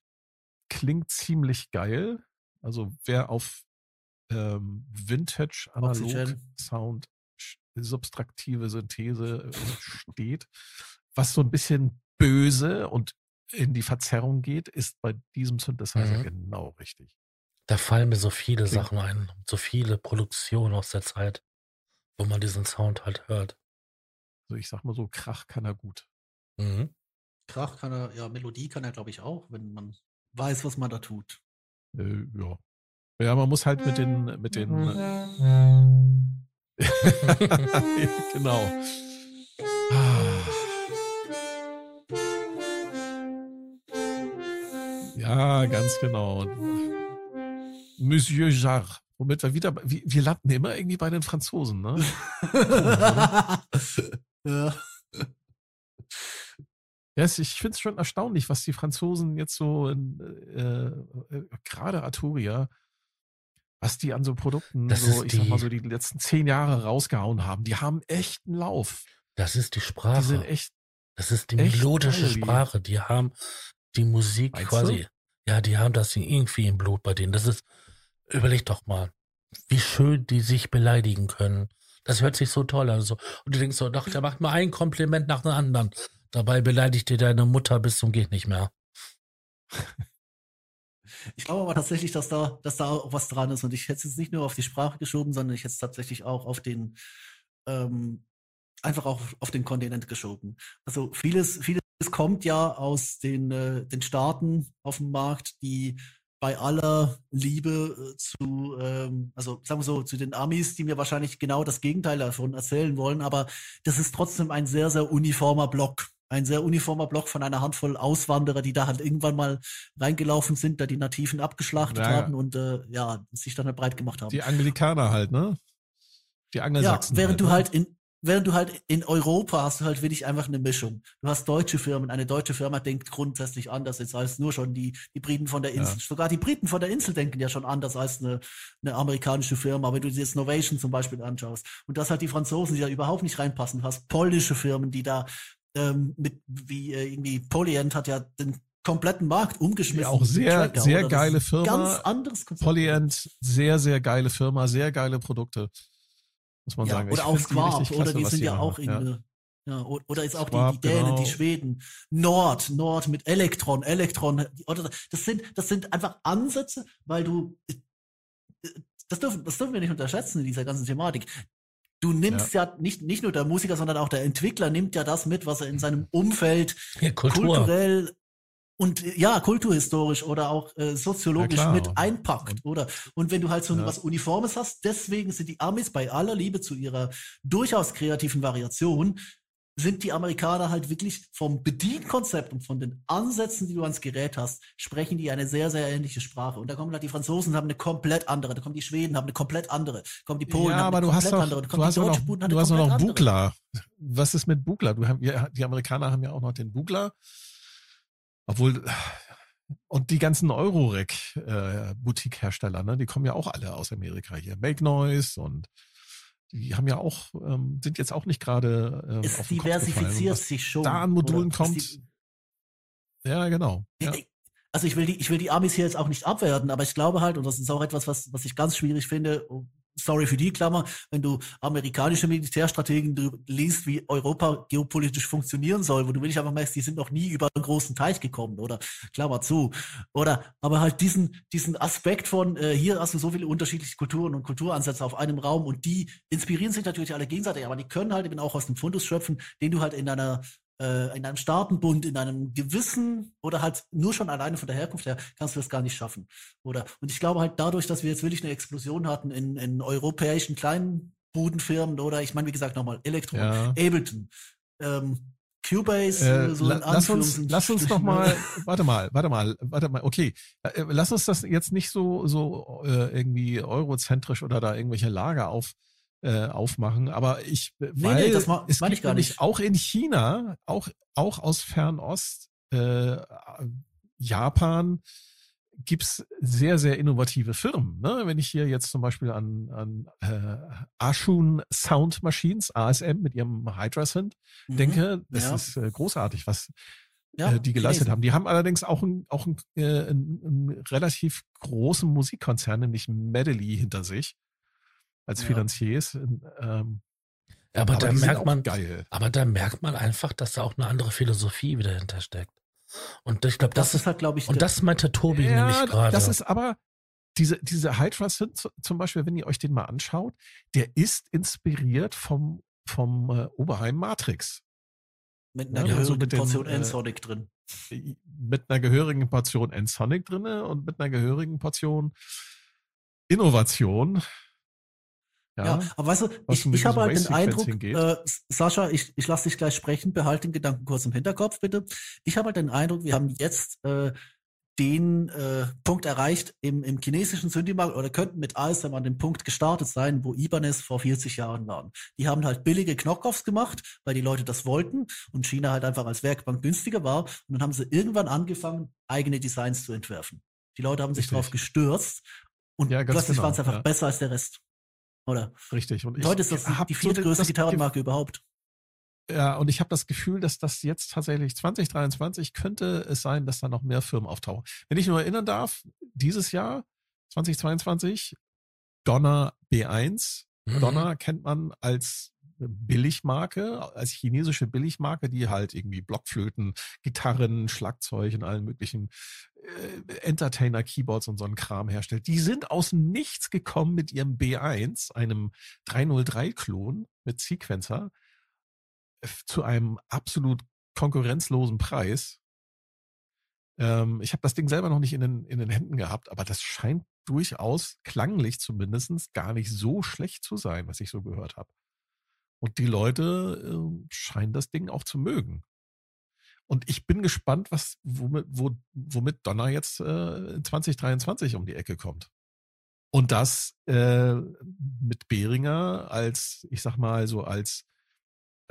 klingt ziemlich geil. Also wer auf ähm, Vintage Analog Oxygen. Sound sch- subtraktive Synthese äh, steht, was so ein bisschen böse und in die Verzerrung geht, ist bei diesem Synthesizer Mhm. genau richtig. Da fallen mir so viele Klingt- Sachen ein, so viele Produktionen aus der Zeit, wo man diesen Sound halt hört. Also ich sag mal so, Krach kann er gut. Mhm. Krach kann er, ja, Melodie kann er, glaube ich, auch, wenn man weiß, was man da tut. Äh, ja. Ja, man muss halt mit den, mit den, genau. Ja, ganz genau. Monsieur Jarre. Womit wir wieder, wir, wir landen immer irgendwie bei den Franzosen, ne? ja. Ja, es- ich finde es schon erstaunlich, was die Franzosen jetzt so, in, äh, äh, gerade Arturia, was die an so Produkten, Das so, ich sag mal die- so, die letzten zehn Jahre rausgehauen haben. Die haben echt einen Lauf. Das ist die Die sind Sprache. echt, Das ist die melodische die- Sprache. Die haben die Musik Meinst quasi. Ja, die haben das irgendwie im Blut bei denen. Das ist, überleg doch mal, wie schön die sich beleidigen können. Das hört sich so toll an. So. Und du denkst so, doch, der macht mal ein Kompliment nach dem anderen. Dabei beleidigt dir deine Mutter bis zum geht nicht mehr. Ich glaube aber tatsächlich, dass da, dass da auch was dran ist. Und ich hätte es jetzt nicht nur auf die Sprache geschoben, sondern ich hätte es tatsächlich auch auf den, ähm, einfach auch auf den Kontinent geschoben. Also vieles, vieles kommt ja aus den, äh, den Staaten auf dem Markt, die bei aller Liebe äh, zu, ähm, also sagen wir so, zu den Amis, die mir wahrscheinlich genau das Gegenteil davon erzählen wollen, aber das ist trotzdem ein sehr, sehr uniformer Block. Ein sehr uniformer Block von einer Handvoll Auswanderer, die da halt irgendwann mal reingelaufen sind, da die Nativen abgeschlachtet Ja, ja. haben und äh, ja, sich dann halt breit gemacht haben. die Anglikaner halt, ne? Die Ja, Angelsachsen. während du ne? halt in, während du halt in Europa hast du halt wirklich einfach eine Mischung. Du hast deutsche Firmen. Eine deutsche Firma denkt grundsätzlich anders jetzt als nur schon die, die Briten von der Ja. Insel. Sogar die Briten von der Insel denken ja schon anders als eine, eine amerikanische Firma. Wenn du dir jetzt Novation zum Beispiel anschaust. Und das halt die Franzosen, die da überhaupt nicht reinpassen. Du hast polnische Firmen, die da ähm, mit, wie äh, irgendwie Polyend hat ja den kompletten Markt umgeschmissen. Ja, auch sehr, Tracker, sehr oder? Geile Firma. Ganz anderes Konzept. Polyend, sehr, sehr geile Firma, sehr geile Produkte. Muss man Ja, sagen. oder Ich auch die Squab, oder die sind ja auch in, Ja. äh, ja, oder ist auch die, Squab, die Dänen, genau. die Schweden, Nord, Nord mit Elektron, Elektron, oder das sind, das sind einfach Ansätze, weil du, äh, das dürfen, das dürfen wir nicht unterschätzen in dieser ganzen Thematik. Du nimmst ja, nicht, nicht nur der Musiker, sondern auch der Entwickler nimmt ja das mit, was er in seinem Umfeld Ja, Kultur. kulturell und ja, kulturhistorisch oder auch äh, soziologisch Ja, mit einpackt, Und- oder? Und wenn du halt so Ja. was Uniformes hast, deswegen sind die Amis bei aller Liebe zu ihrer durchaus kreativen Variation, sind die Amerikaner halt wirklich vom Bedienkonzept und von den Ansätzen, die du ans Gerät hast, sprechen die eine sehr, sehr ähnliche Sprache. Und da kommen halt die Franzosen, haben eine komplett andere, da kommen die Schweden, haben eine komplett andere, kommen die Polen, ja, haben aber eine du hast komplett doch, andere, da du kommen hast die deutschen noch, haben du hast noch. Bugler. Was ist mit Bugler? Du, wir, die Amerikaner haben ja auch noch den Bugler. Obwohl, und die ganzen Eurorec äh, ne, die kommen ja auch alle aus Amerika hier. Make Noise und die haben ja auch, ähm, sind jetzt auch nicht gerade ähm, Es diversifiziert sich schon. da an Modulen kommt, Ja, genau. Ja. Also ich will die, ich will die Amis hier jetzt auch nicht abwerten, aber ich glaube halt, und das ist auch etwas, was, was ich ganz schwierig finde, sorry für die Klammer, wenn du amerikanische Militärstrategen liest, wie Europa geopolitisch funktionieren soll, wo du wirklich einfach merkst, die sind noch nie über einen großen Teich gekommen, oder Klammer zu. Oder aber halt diesen, diesen Aspekt von, äh, hier hast du so viele unterschiedliche Kulturen und Kulturansätze auf einem Raum und die inspirieren sich natürlich alle gegenseitig, aber die können halt eben auch aus dem Fundus schöpfen, den du halt in einer äh, in einem Staatenbund, in einem gewissen oder halt nur schon alleine von der Herkunft her, kannst du das gar nicht schaffen. Oder und ich glaube halt dadurch, dass wir jetzt wirklich eine Explosion hatten in, in europäischen kleinen Budenfirmen oder ich meine, wie gesagt, nochmal Elektron, Ja. Ableton, ähm, Cubase, Äh, äh, so in lass uns, lass uns noch mal, warte mal, warte mal, warte mal, okay, Äh, lass uns das jetzt nicht so so äh, irgendwie eurozentrisch oder da irgendwelche Lager auf äh, aufmachen, aber ich, weil nee, das ma- es meine gibt ich gar nicht. auch in China, auch auch aus Fernost, äh, Japan gibt's sehr, sehr innovative Firmen. Ne? Wenn ich hier jetzt zum Beispiel an, an äh, Ashun Sound Machines, ASM mit ihrem Hydra Synth Mhm. denke, das Ja. ist äh, großartig, was Ja, äh, die geleistet Chinesen. haben. Die haben allerdings auch einen auch äh, einen, einen relativ großen Musikkonzern, nämlich Medley hinter sich als Ja. Finanziers. Ähm, Aber, da die sind merkt man, geil. aber da merkt man einfach, dass da auch eine andere Philosophie wieder hintersteckt. Und ich glaube, Das, das, ist halt, glaube ich, und das meinte Tobi nämlich gerade. das ist aber diese, diese Hydra Synth z- zum Beispiel, wenn ihr euch den mal anschaut, der ist inspiriert vom, vom äh, Oberheim Matrix. mit einer Ja, also gehörigen mit den, Portion äh, N-Sonic drin. mit einer gehörigen Portion N-Sonic drinne und mit einer gehörigen Portion Innovation. Ja, Ja, aber weißt du, ich, ich habe halt den Eindruck, äh, Sascha, ich, ich lasse dich gleich sprechen, behalte den Gedanken kurz im Hinterkopf, bitte. Ich habe halt den Eindruck, wir haben jetzt äh, den äh, Punkt erreicht im, im chinesischen Synthi-Markt oder könnten mit ASM an dem Punkt gestartet sein, wo Ibanez vor 40 Jahren waren. Die haben halt billige Knockoffs gemacht, weil die Leute das wollten und China halt einfach als Werkbank günstiger war. Und dann haben sie irgendwann angefangen, eigene Designs zu entwerfen. Die Leute haben sich Richtig. darauf gestürzt und Ja, plötzlich genau, waren es einfach ja. besser als der Rest. Oder? richtig. Und Und heute ist das die so viertgrößte das Gitarrenmarke überhaupt. Ja, und ich habe das Gefühl, dass das jetzt tatsächlich 2023 könnte es sein, dass da noch mehr Firmen auftauchen. Wenn ich nur erinnern darf, dieses Jahr, 2022, Donner B1. Mhm. Donner kennt man als Billigmarke, als chinesische Billigmarke, die halt irgendwie Blockflöten, Gitarren, Schlagzeug und allen möglichen äh, Entertainer-Keyboards und so einen Kram herstellt. Die sind aus dem Nichts gekommen mit ihrem B1, einem 303-Klon mit Sequencer, zu einem absolut konkurrenzlosen Preis. Ähm, ich habe das Ding selber noch nicht in den, in den Händen gehabt, aber das scheint durchaus, klanglich zumindestens gar nicht so schlecht zu sein, was ich so gehört habe. Und die Leute äh, scheinen das Ding auch zu mögen. Und ich bin gespannt, was, womit, wo, womit Donner jetzt äh, 2023 um die Ecke kommt. Und das äh, mit Behringer als, ich sag mal, so als,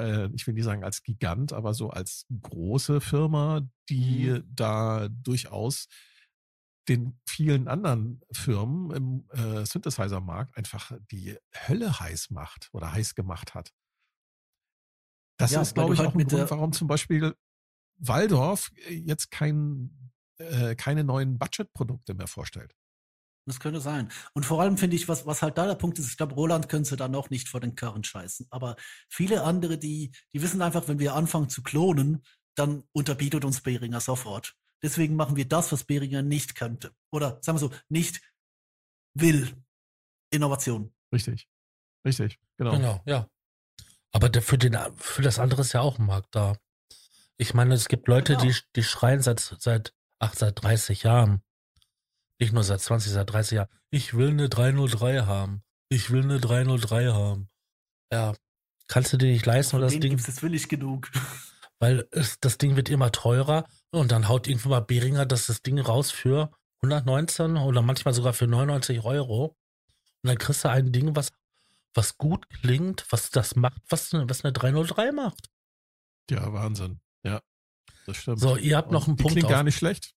äh, ich will nicht sagen als Gigant, aber so als große Firma, die da durchaus den vielen anderen Firmen im äh, Synthesizer-Markt einfach die Hölle heiß macht oder heiß gemacht hat. Das Ja, ist, glaube ich, halt auch ein mit Grund, warum zum Beispiel Waldorf äh, jetzt kein, äh, keine neuen Budget-Produkte mehr vorstellt. Das könnte sein. Und vor allem finde ich, was, was halt da der Punkt ist, ich glaube, Roland könnte da noch nicht vor den Karren scheißen. Aber viele andere, die, die wissen einfach, wenn wir anfangen zu klonen, dann unterbietet uns Behringer sofort. Deswegen machen wir das, was Behringer nicht könnte. Oder sagen wir so, nicht will. Innovation. Richtig. Richtig, genau. Genau, ja. Aber für, den, für das andere ist ja auch ein Markt da. Ich meine, es gibt Leute, Genau. die, die schreien seit, seit, ach, seit 30 Jahren. Nicht nur seit 20, seit 30 Jahren. Ich will eine 303 haben. Ich will eine 303 haben. Ja. Kannst du dir nicht leisten, oder das Ding, gibt's jetzt willig genug. weil es, das Ding wird immer teurer und dann haut irgendwann mal Behringer das, das Ding raus für 119 oder manchmal sogar für 99 Euro. Und dann kriegst du ein Ding, was, was gut klingt, was das macht, was, eine- was eine 303 macht. Ja, Wahnsinn. Ja, das stimmt. So, ihr habt noch einen die Punkt klingt auf. gar nicht schlecht.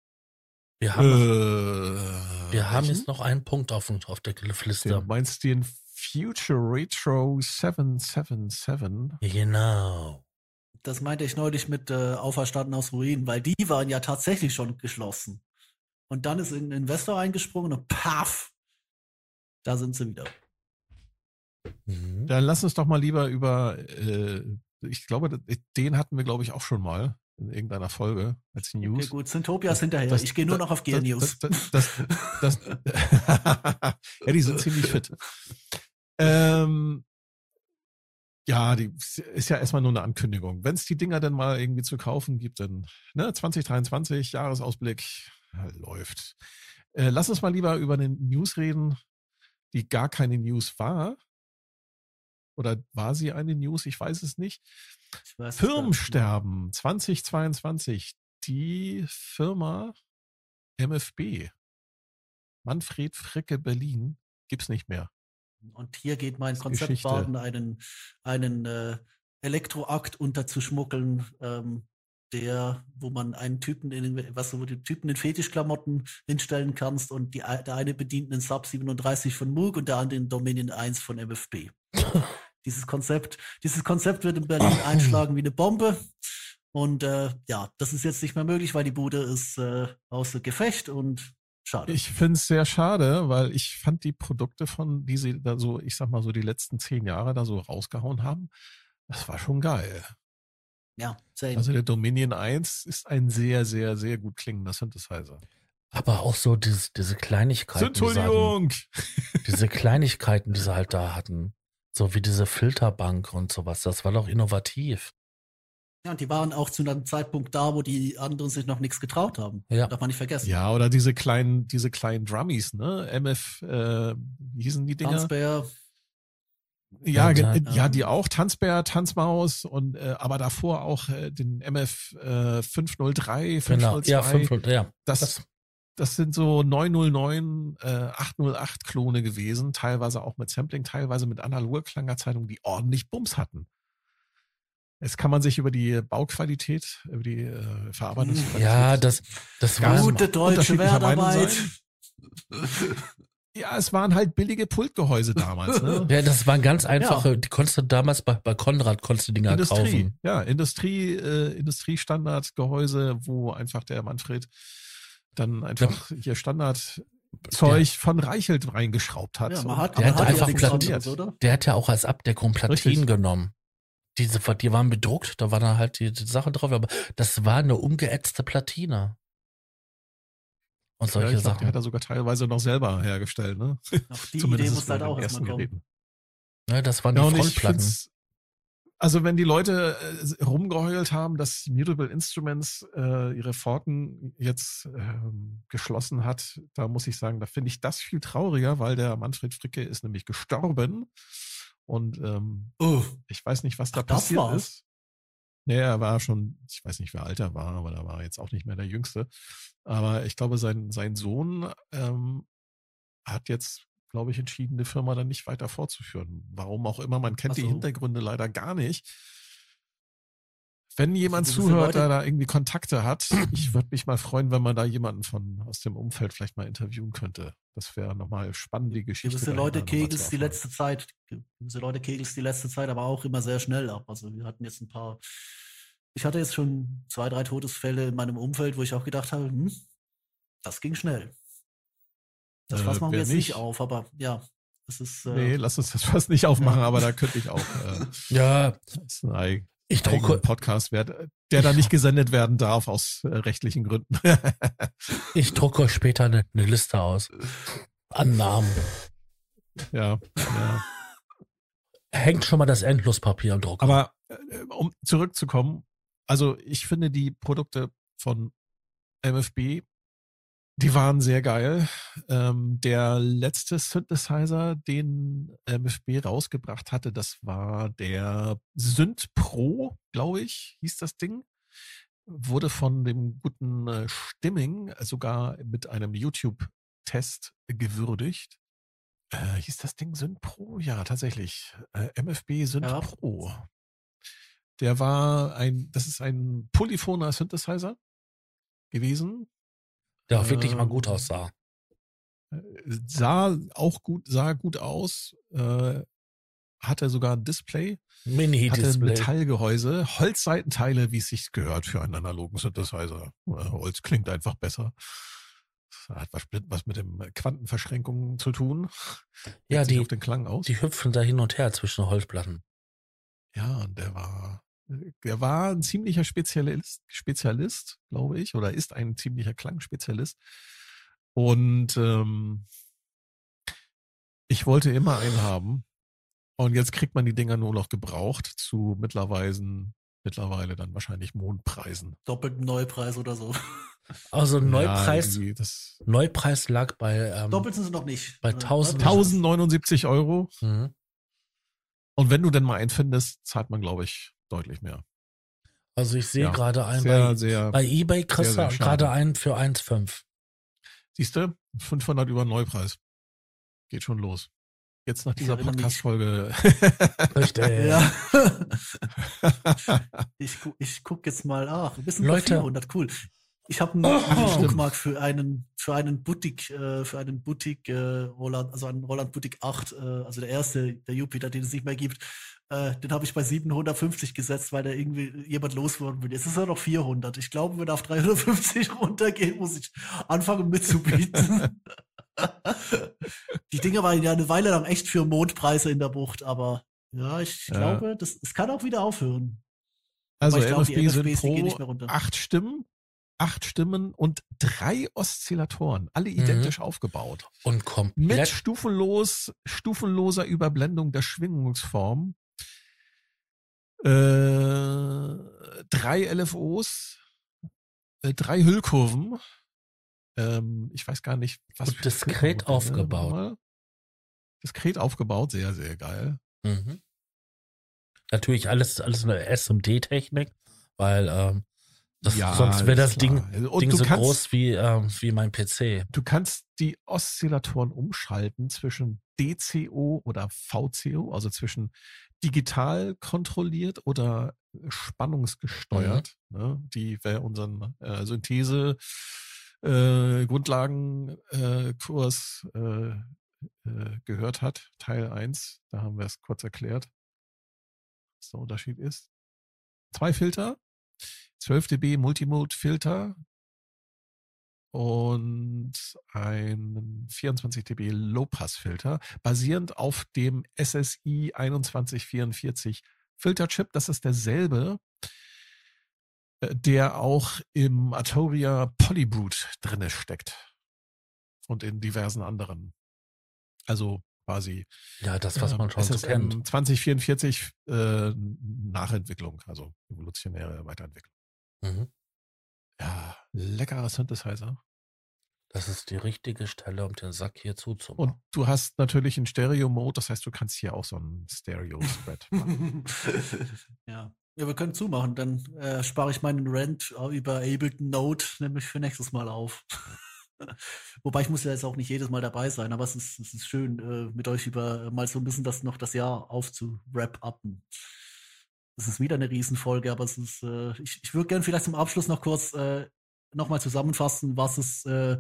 Wir haben, äh, wir haben jetzt noch einen Punkt auf, auf der Du Liste. meinst den Future Retro 777? Genau. Das meinte ich neulich mit äh, Auferstanden aus Ruinen, weil die waren ja tatsächlich schon geschlossen. Und dann ist ein Investor eingesprungen und paff, da sind sie wieder. Mhm. Dann lass uns doch mal lieber über, äh, ich glaube, den hatten wir, glaube ich, auch schon mal in irgendeiner Folge als News. Okay, gut, Syntopia ist hinterher. Das- ich gehe nur das- noch auf Gear News. Das, ja, die sind ziemlich fit. Ähm, Ja, die ist ja erstmal nur eine Ankündigung. Wenn es die Dinger dann mal irgendwie zu kaufen gibt, dann ne, 2023, Jahresausblick, ja, läuft. Äh, lass uns mal lieber über eine News reden, die gar keine News war. Oder war sie eine News? Ich weiß es nicht. Weiß Firmensterben 2022. Die Firma MFB, Manfred Fricke Berlin, gibt's nicht mehr. Und hier geht mein Konzept baden, einen, einen äh, Elektroakt unterzuschmuggeln, ähm, der, wo man einen Typen in was wo du Typen in Fetischklamotten hinstellen kannst und die, der eine bedient einen Sub 37 von Moog und der andere den Dominion 1 von MFB. dieses Konzept, dieses Konzept wird in Berlin einschlagen wie eine Bombe. Und äh, ja, das ist jetzt nicht mehr möglich, weil die Bude ist äh, außer Gefecht und schade. Ich finde es sehr schade, weil ich fand die Produkte von, die sie da so, ich sag mal so die letzten zehn Jahre da so rausgehauen haben, das war schon geil. Ja, same. Also der Dominion 1 ist ein sehr, sehr, sehr gut klingender Synthesizer. Aber auch so diese, diese Kleinigkeiten. Entschuldigung! Die diese Kleinigkeiten, die sie halt da hatten. So wie diese Filterbank und sowas. Das war doch innovativ. Ja, und die waren auch zu einem Zeitpunkt da, wo die anderen sich noch nichts getraut haben. Ja. Darf man nicht vergessen. Ja, oder diese kleinen, diese kleinen Drummies, ne? MF, äh, wie hießen die Dinger? Tanzbär. Ja, Ja, ja, die auch, Tanzbär, Tanzmaus und äh, aber davor auch äh, den MF äh, 503, 502. Genau. Ja, 500, ja. das, das- das sind so 909, äh, 808 Klone gewesen, teilweise auch mit Sampling, teilweise mit analoger Klangerzeichnung, die ordentlich Bums hatten. Jetzt kann man sich über die Bauqualität, über die äh, Verarbeitungsqualität. Ja, das, das war. Gute deutsche Wertarbeit. Ja, es waren halt billige Pultgehäuse damals. Ne? Ja, das waren ganz einfache, die konntest du damals bei, bei Konrad konntest du Dinger Industrie, kaufen. ja, Industrie, äh, Industriestandardgehäuse, wo einfach der Manfred dann einfach hier Standardzeug von Reichelt reingeschraubt hat. Ja, man hat, Der hat hat einfach ja Platin-? Der hat ja auch als Abdeckung Platinen Richtig. genommen. Diese, die waren bedruckt, da war dann halt die, die Sache drauf, aber das war eine umgeätzte Platine. Und ja, solche ich glaub, die Sachen. hat er sogar teilweise noch selber hergestellt, ne? Auf die Idee Zumindest muss halt auch erstmal kommen. Ja, das waren Ja, die Frontplatten. Also wenn die Leute äh, rumgeheult haben, dass Mutable Instruments äh, ihre Pforten jetzt ähm, geschlossen hat, da muss ich sagen, da finde ich das viel trauriger, weil der Manfred Fricke ist nämlich gestorben und ähm, Oh, ich weiß nicht, was da Ach, das passiert war's? ist. Nee, er war schon, ich weiß nicht, wie alt er war, aber da war er jetzt auch nicht mehr der Jüngste. Aber ich glaube, sein, sein Sohn ähm, hat jetzt, glaube ich, entschieden, die Firma dann nicht weiter fortzuführen. Warum auch immer, man kennt Ach die so. Hintergründe leider gar nicht. Wenn jemand gewisse zuhört, der da irgendwie Kontakte hat, ich würde mich mal freuen, wenn man da jemanden von aus dem Umfeld vielleicht mal interviewen könnte. Das wäre nochmal spannend, die Geschichte. gewisse Leute kegelst die letzte Zeit, gewisse Leute kegelst die letzte Zeit aber auch immer sehr schnell ab. Also wir hatten jetzt ein paar, ich hatte jetzt schon zwei, drei Todesfälle in meinem Umfeld, wo ich auch gedacht habe, hm, das ging schnell. Das Äh, Fass machen wir jetzt nicht auf, aber ja, es ist, Nee, äh, lass uns das fast nicht aufmachen, aber da könnte ich auch. Äh, Ja, das ist ein eig- ich drucke, Podcast wert, der da nicht gesendet werden darf aus äh, rechtlichen Gründen. ich drucke euch später eine, eine Liste aus. An Namen. ja, ja. Hängt schon mal das Endlospapier am Drucker. Aber äh, um zurückzukommen, also ich finde die Produkte von MFB, die waren sehr geil. Ähm, der letzte Synthesizer, den MFB rausgebracht hatte, das war der Synth Pro, glaube ich, hieß das Ding. Wurde von dem guten äh, Stimming sogar mit einem YouTube-Test gewürdigt. Äh, hieß das Ding Synth Pro? Ja, tatsächlich. Äh, MFB Synth Ja. Pro. Der war ein, das ist ein polyphoner Synthesizer gewesen. Der auch wirklich mal ähm, gut aussah. Sah auch gut, sah gut aus. Äh, hatte sogar ein Display. Mini-Display. Metallgehäuse, Holzseitenteile, wie es sich gehört für einen analogen Synthesizer. Äh, Holz klingt einfach besser. Das hat was, mit- was mit dem Quantenverschränkungen zu tun. Ja, sich die- auf den Klang aus. Die hüpfen da hin und her zwischen Holzplatten. Ja, und der war, der war ein ziemlicher Spezialist, Spezialist, glaube ich, oder ist ein ziemlicher Klangspezialist. Und ähm, ich wollte immer einen haben. Und jetzt kriegt man die Dinger nur noch gebraucht zu mittlerweile, mittlerweile dann wahrscheinlich Mondpreisen. Doppelten Neupreis oder so. Also Ja, Neupreis, das Neupreis lag bei, ähm, Doppelt sind sie noch nicht. bei Äh, 1000 1079 Euro. mhm. Und wenn du denn mal einen findest, zahlt man, glaube ich, deutlich mehr. also ich sehe Ja, gerade einen Sehr, bei, sehr. bei eBay kriegst sehr, du gerade einen für 1,5. Siehst du? 500 über Neupreis. Geht schon los. Jetzt nach dieser. Podcast-Folge. Richtig. Ja. ich, gu ich guck jetzt mal nach. Ein bisschen Leute. Leute. 400, cool. Ich habe einen, Oh. Druckmark für einen für einen Boutique äh, für einen Boutique äh, Roland, also einen Roland Boutique 8, äh, also der erste, der Jupiter, den es nicht mehr gibt. Äh, den habe ich bei 750 gesetzt, weil da irgendwie jemand losworden will. Jetzt ist er noch 400. Ich glaube, wenn er auf 350 runtergeht, muss ich anfangen mitzubieten. Die Dinger waren ja eine Weile lang echt für Mondpreise in der Bucht, aber ja, ich Ja. glaube, das, es kann auch wieder aufhören. Also Aber ich glaube, die MFB sind MFBs, die gehen nicht pro mehr runter. acht Stimmen, acht Stimmen und drei Oszillatoren, alle Mhm. identisch aufgebaut. Und Mit komplett stufenlos, stufenloser Überblendung der Schwingungsform. Äh, drei LFOs, äh, drei Hüllkurven. Ähm, ich weiß gar nicht, was Und diskret aufgebaut. nochmal. Diskret aufgebaut, sehr, sehr geil. Mhm. Natürlich alles, alles eine SMD-Technik, weil ähm, das, Ja, sonst wäre das Ding. Und Ding so kannst- groß wie, ähm, wie mein PC. Du kannst die Oszillatoren umschalten zwischen DCO oder VCO, also zwischen digital kontrolliert oder spannungsgesteuert, ne, die wer unseren äh, Synthese äh, Grundlagenkurs äh, äh, äh, gehört hat, Teil 1, da haben wir es kurz erklärt, was der Unterschied ist. Zwei Filter, 12 dB Multimode-Filter, und ein 24 dB Low-Pass-Filter, basierend auf dem SSI 2144 Filterchip. Das ist derselbe, äh, der auch im Arturia Polybrute drinne steckt. Und in diversen anderen. Also quasi Ja, das, was man ähm, schon so SSM kennt. 2044 äh, Nachentwicklung, also evolutionäre Weiterentwicklung. Mhm. Ja, leckerer Synthesizer. Das ist die richtige Stelle, um den Sack hier Und zuzumachen. du hast natürlich einen Stereo-Mode, das heißt, du kannst hier auch so einen Stereo-Spread machen. ja. Ja, wir können zumachen, dann äh, spare ich meinen Rent über Ableton Note nämlich für nächstes Mal auf. Wobei ich muss ja jetzt auch nicht jedes Mal dabei sein, aber es ist, es ist schön, äh, mit euch über mal so ein bisschen das noch das Jahr aufzu-wrap-uppen. Es ist wieder eine Riesenfolge, aber es ist, äh, ich, ich würde gerne vielleicht zum Abschluss noch kurz äh, nochmal zusammenfassen, was es, äh,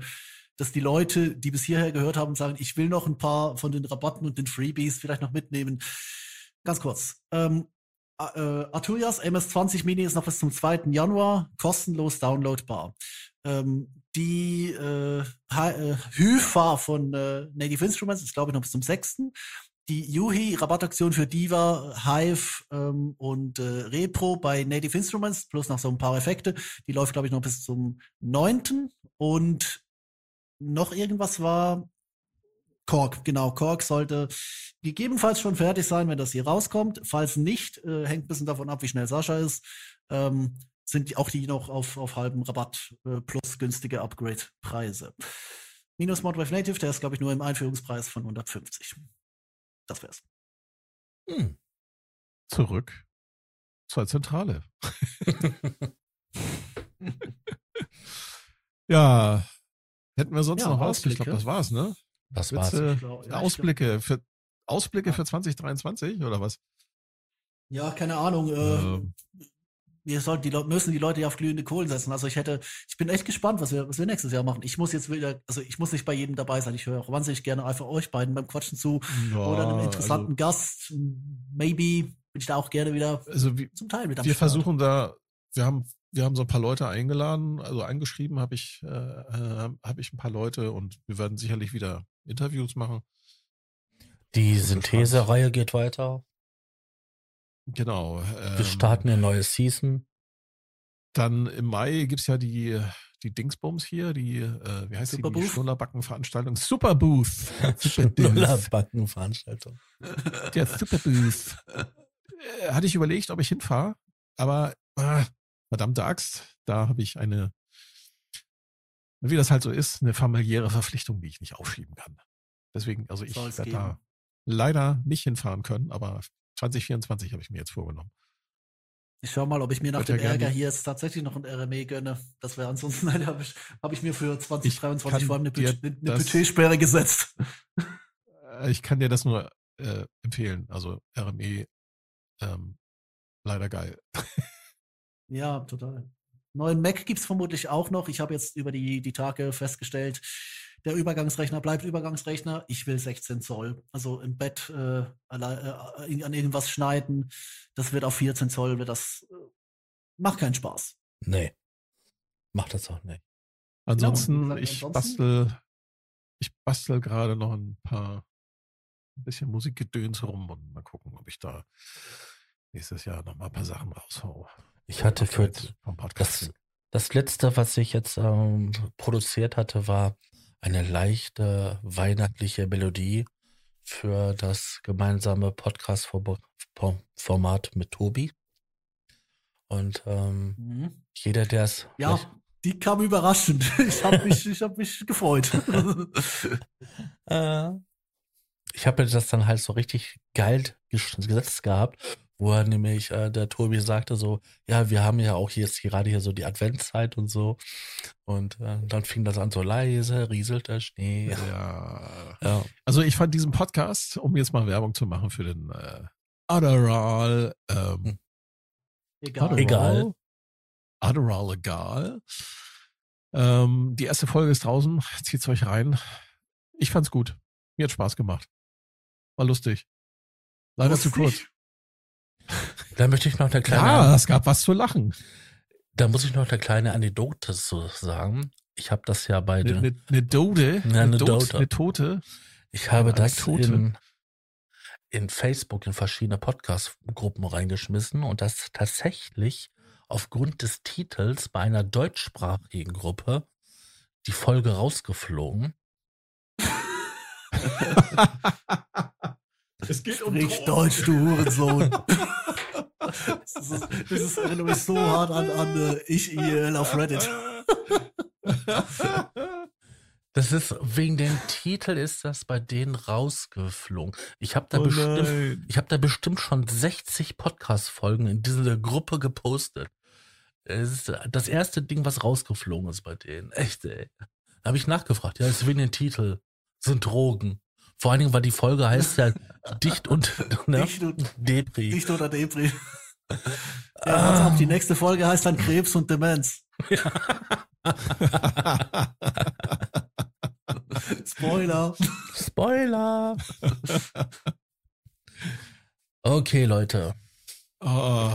dass die Leute, die bis hierher gehört haben, sagen, ich will noch ein paar von den Rabatten und den Freebies vielleicht noch mitnehmen. Ganz kurz. Ähm, äh, Arturias MS20 Mini ist noch bis zum 2. Januar kostenlos downloadbar. Ähm, die äh, äh, Hyfa von äh, Native Instruments ist, glaube ich, noch bis zum 6. Die Yuhi Rabattaktion für Diva, Hive ähm, und äh, Repro bei Native Instruments, plus noch so ein paar Effekte, die läuft, glaube ich, noch bis zum 9. Und noch irgendwas war Kork, genau. Kork sollte gegebenenfalls schon fertig sein, wenn das hier rauskommt. Falls nicht, äh, hängt ein bisschen davon ab, wie schnell Sascha ist. Ähm, sind auch die noch auf, auf halbem Rabatt äh, plus günstige Upgrade-Preise. Minus Modwave Native, der ist, glaube ich, nur im Einführungspreis von 150. Das wär's. Hm. Zurück zur Zentrale. ja, hätten wir sonst Ja, noch was? Ich glaube, das war's, ne? Das war's. du Ich glaub- ja, Ausblicke für Ausblicke für 2023 oder was? Ja, keine Ahnung. Äh, Ähm, wir sollten die Leute, müssen die Leute ja auf glühende Kohlen setzen. Also ich hätte, ich bin echt gespannt, was wir, was wir nächstes Jahr machen. Ich muss jetzt wieder, also ich muss nicht bei jedem dabei sein. Ich höre auch wahnsinnig gerne einfach euch beiden beim Quatschen zu ja, oder einem interessanten Gast. Maybe bin ich da auch gerne wieder Also, also wir, zum Teil mit am wir Start. versuchen da, wir haben, wir haben so ein paar Leute eingeladen, also eingeschrieben habe ich, äh, äh, habe ich ein paar Leute und wir werden sicherlich wieder Interviews machen. Die Synthese-Reihe geht weiter. Genau. Wir ähm, starten eine neue Season. Dann im Mai gibt's ja die, die Dingsbums hier, die, äh, wie heißt die, die Superbooth? Schnullerbacken-Veranstaltung? Superbooth. Superbooth. Nullerbackenveranstaltung. Der Superbooth. Äh, Hatte ich überlegt, ob ich hinfahre, aber äh, verdammte Axt, da habe ich eine, wie das halt so ist, eine familiäre Verpflichtung, die ich nicht aufschieben kann. Deswegen, also ich werde da leider nicht hinfahren können, aber 2024 habe ich mir jetzt vorgenommen. Ich schau mal, ob ich mir nach ja dem Ärger hier jetzt tatsächlich noch ein RME gönne. Das wäre ansonsten, nein, habe ich, hab ich mir für Ich 2023 kann vor allem eine, Budget, eine Budgetsperre gesetzt. Äh, Ich kann dir das nur äh, empfehlen. Also RME, ähm, leider geil. Ja, total. Neuen Mac gibt's vermutlich auch noch. Ich habe jetzt über die, die Tage festgestellt, der Übergangsrechner bleibt Übergangsrechner. Ich will 16 Zoll. Also im Bett äh, äh, an irgendwas schneiden. Das wird auf 14 Zoll. Wird das äh, macht keinen Spaß. Nee. Macht das auch nicht. Ansonsten, gesagt, ich ansonsten- bastel, ich bastel gerade noch ein paar, ein bisschen Musikgedöns rum und mal gucken, ob ich da nächstes Jahr noch mal ein paar Sachen raushau. Ich hatte für das, das letzte, was ich jetzt ähm, produziert hatte, war eine leichte weihnachtliche Melodie für das gemeinsame Podcast-Format mit Tobi. Und ähm, Mhm. jeder, der es Ja, die kam überraschend. Ich habe mich, ich hab mich gefreut. Äh, ich habe das dann halt so richtig geil ges- gesetzt gehabt, wo er nämlich, äh, der Tobi sagte so, ja, wir haben ja auch jetzt gerade hier so die Adventszeit und so. Und äh, dann fing das an so leise, rieselt der Schnee. Ja. Ja. Also ich fand diesen Podcast, um jetzt mal Werbung zu machen für den äh, Adderall, ähm, Egal. Egal. Adderall egal. Ähm, die erste Folge ist draußen. Zieht's euch rein. Ich fand's gut. Mir hat Spaß gemacht. War lustig. Leider zu kurz. Da möchte ich noch eine kleine, Ja, es gab was zu lachen. da muss ich noch eine kleine Anekdote zu sagen. Ich habe das ja bei Eine den, ne, ne Dode, Ja, eine Dot, Dote. eine Tote. Ich habe Eine das Anekdote. in, in Facebook in verschiedene Podcast-Gruppen reingeschmissen und das tatsächlich aufgrund des Titels bei einer deutschsprachigen Gruppe die Folge rausgeflogen. es geht Sprich Deutsch, du Hurensohn. das, ist, das ist, erinnert mich so hart an, an äh, ich IL auf Reddit. Das ist wegen dem Titel ist das bei denen rausgeflogen. Ich habe da Oh bestimmt nein. Ich habe da bestimmt schon 60 Podcast-Folgen in diese Gruppe gepostet. Es ist das erste Ding, was rausgeflogen ist bei denen. Echt, ey. Da habe ich nachgefragt. Ja, es ist wegen dem Titel. Sind Drogen. Vor allen Dingen, weil die Folge heißt ja Dicht und ne? Dicht und- Depri. Nicht oder Depri. Ja, ab, die nächste Folge heißt dann Krebs und Demenz. Spoiler. Spoiler. okay, Leute. Oh,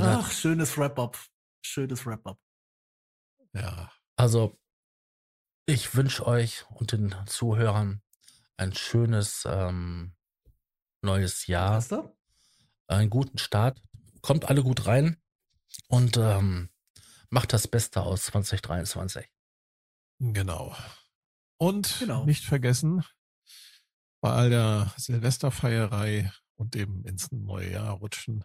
Ach, schönes Wrap-up. Schönes Wrap-up. ja. Also, ich wünsche euch und den Zuhörern ein schönes ähm, neues Jahr. Weißt du? einen guten Start. Kommt alle gut rein und ähm, macht das Beste aus 2023. Genau. Und Genau. nicht vergessen, bei all der Silvesterfeierei und dem ins neue Jahr rutschen,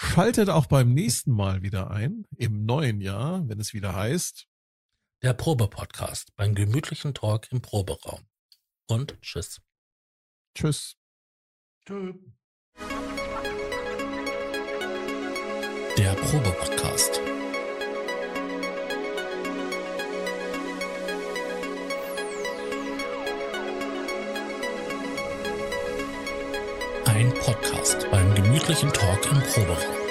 schaltet auch beim nächsten Mal wieder ein, im neuen Jahr, wenn es wieder heißt, Der Probe-Podcast beim gemütlichen Talk im Proberaum. Und tschüss. Tschüss. Tschö. Der Probe-Podcast. Ein Podcast beim gemütlichen Talk im Proberaum.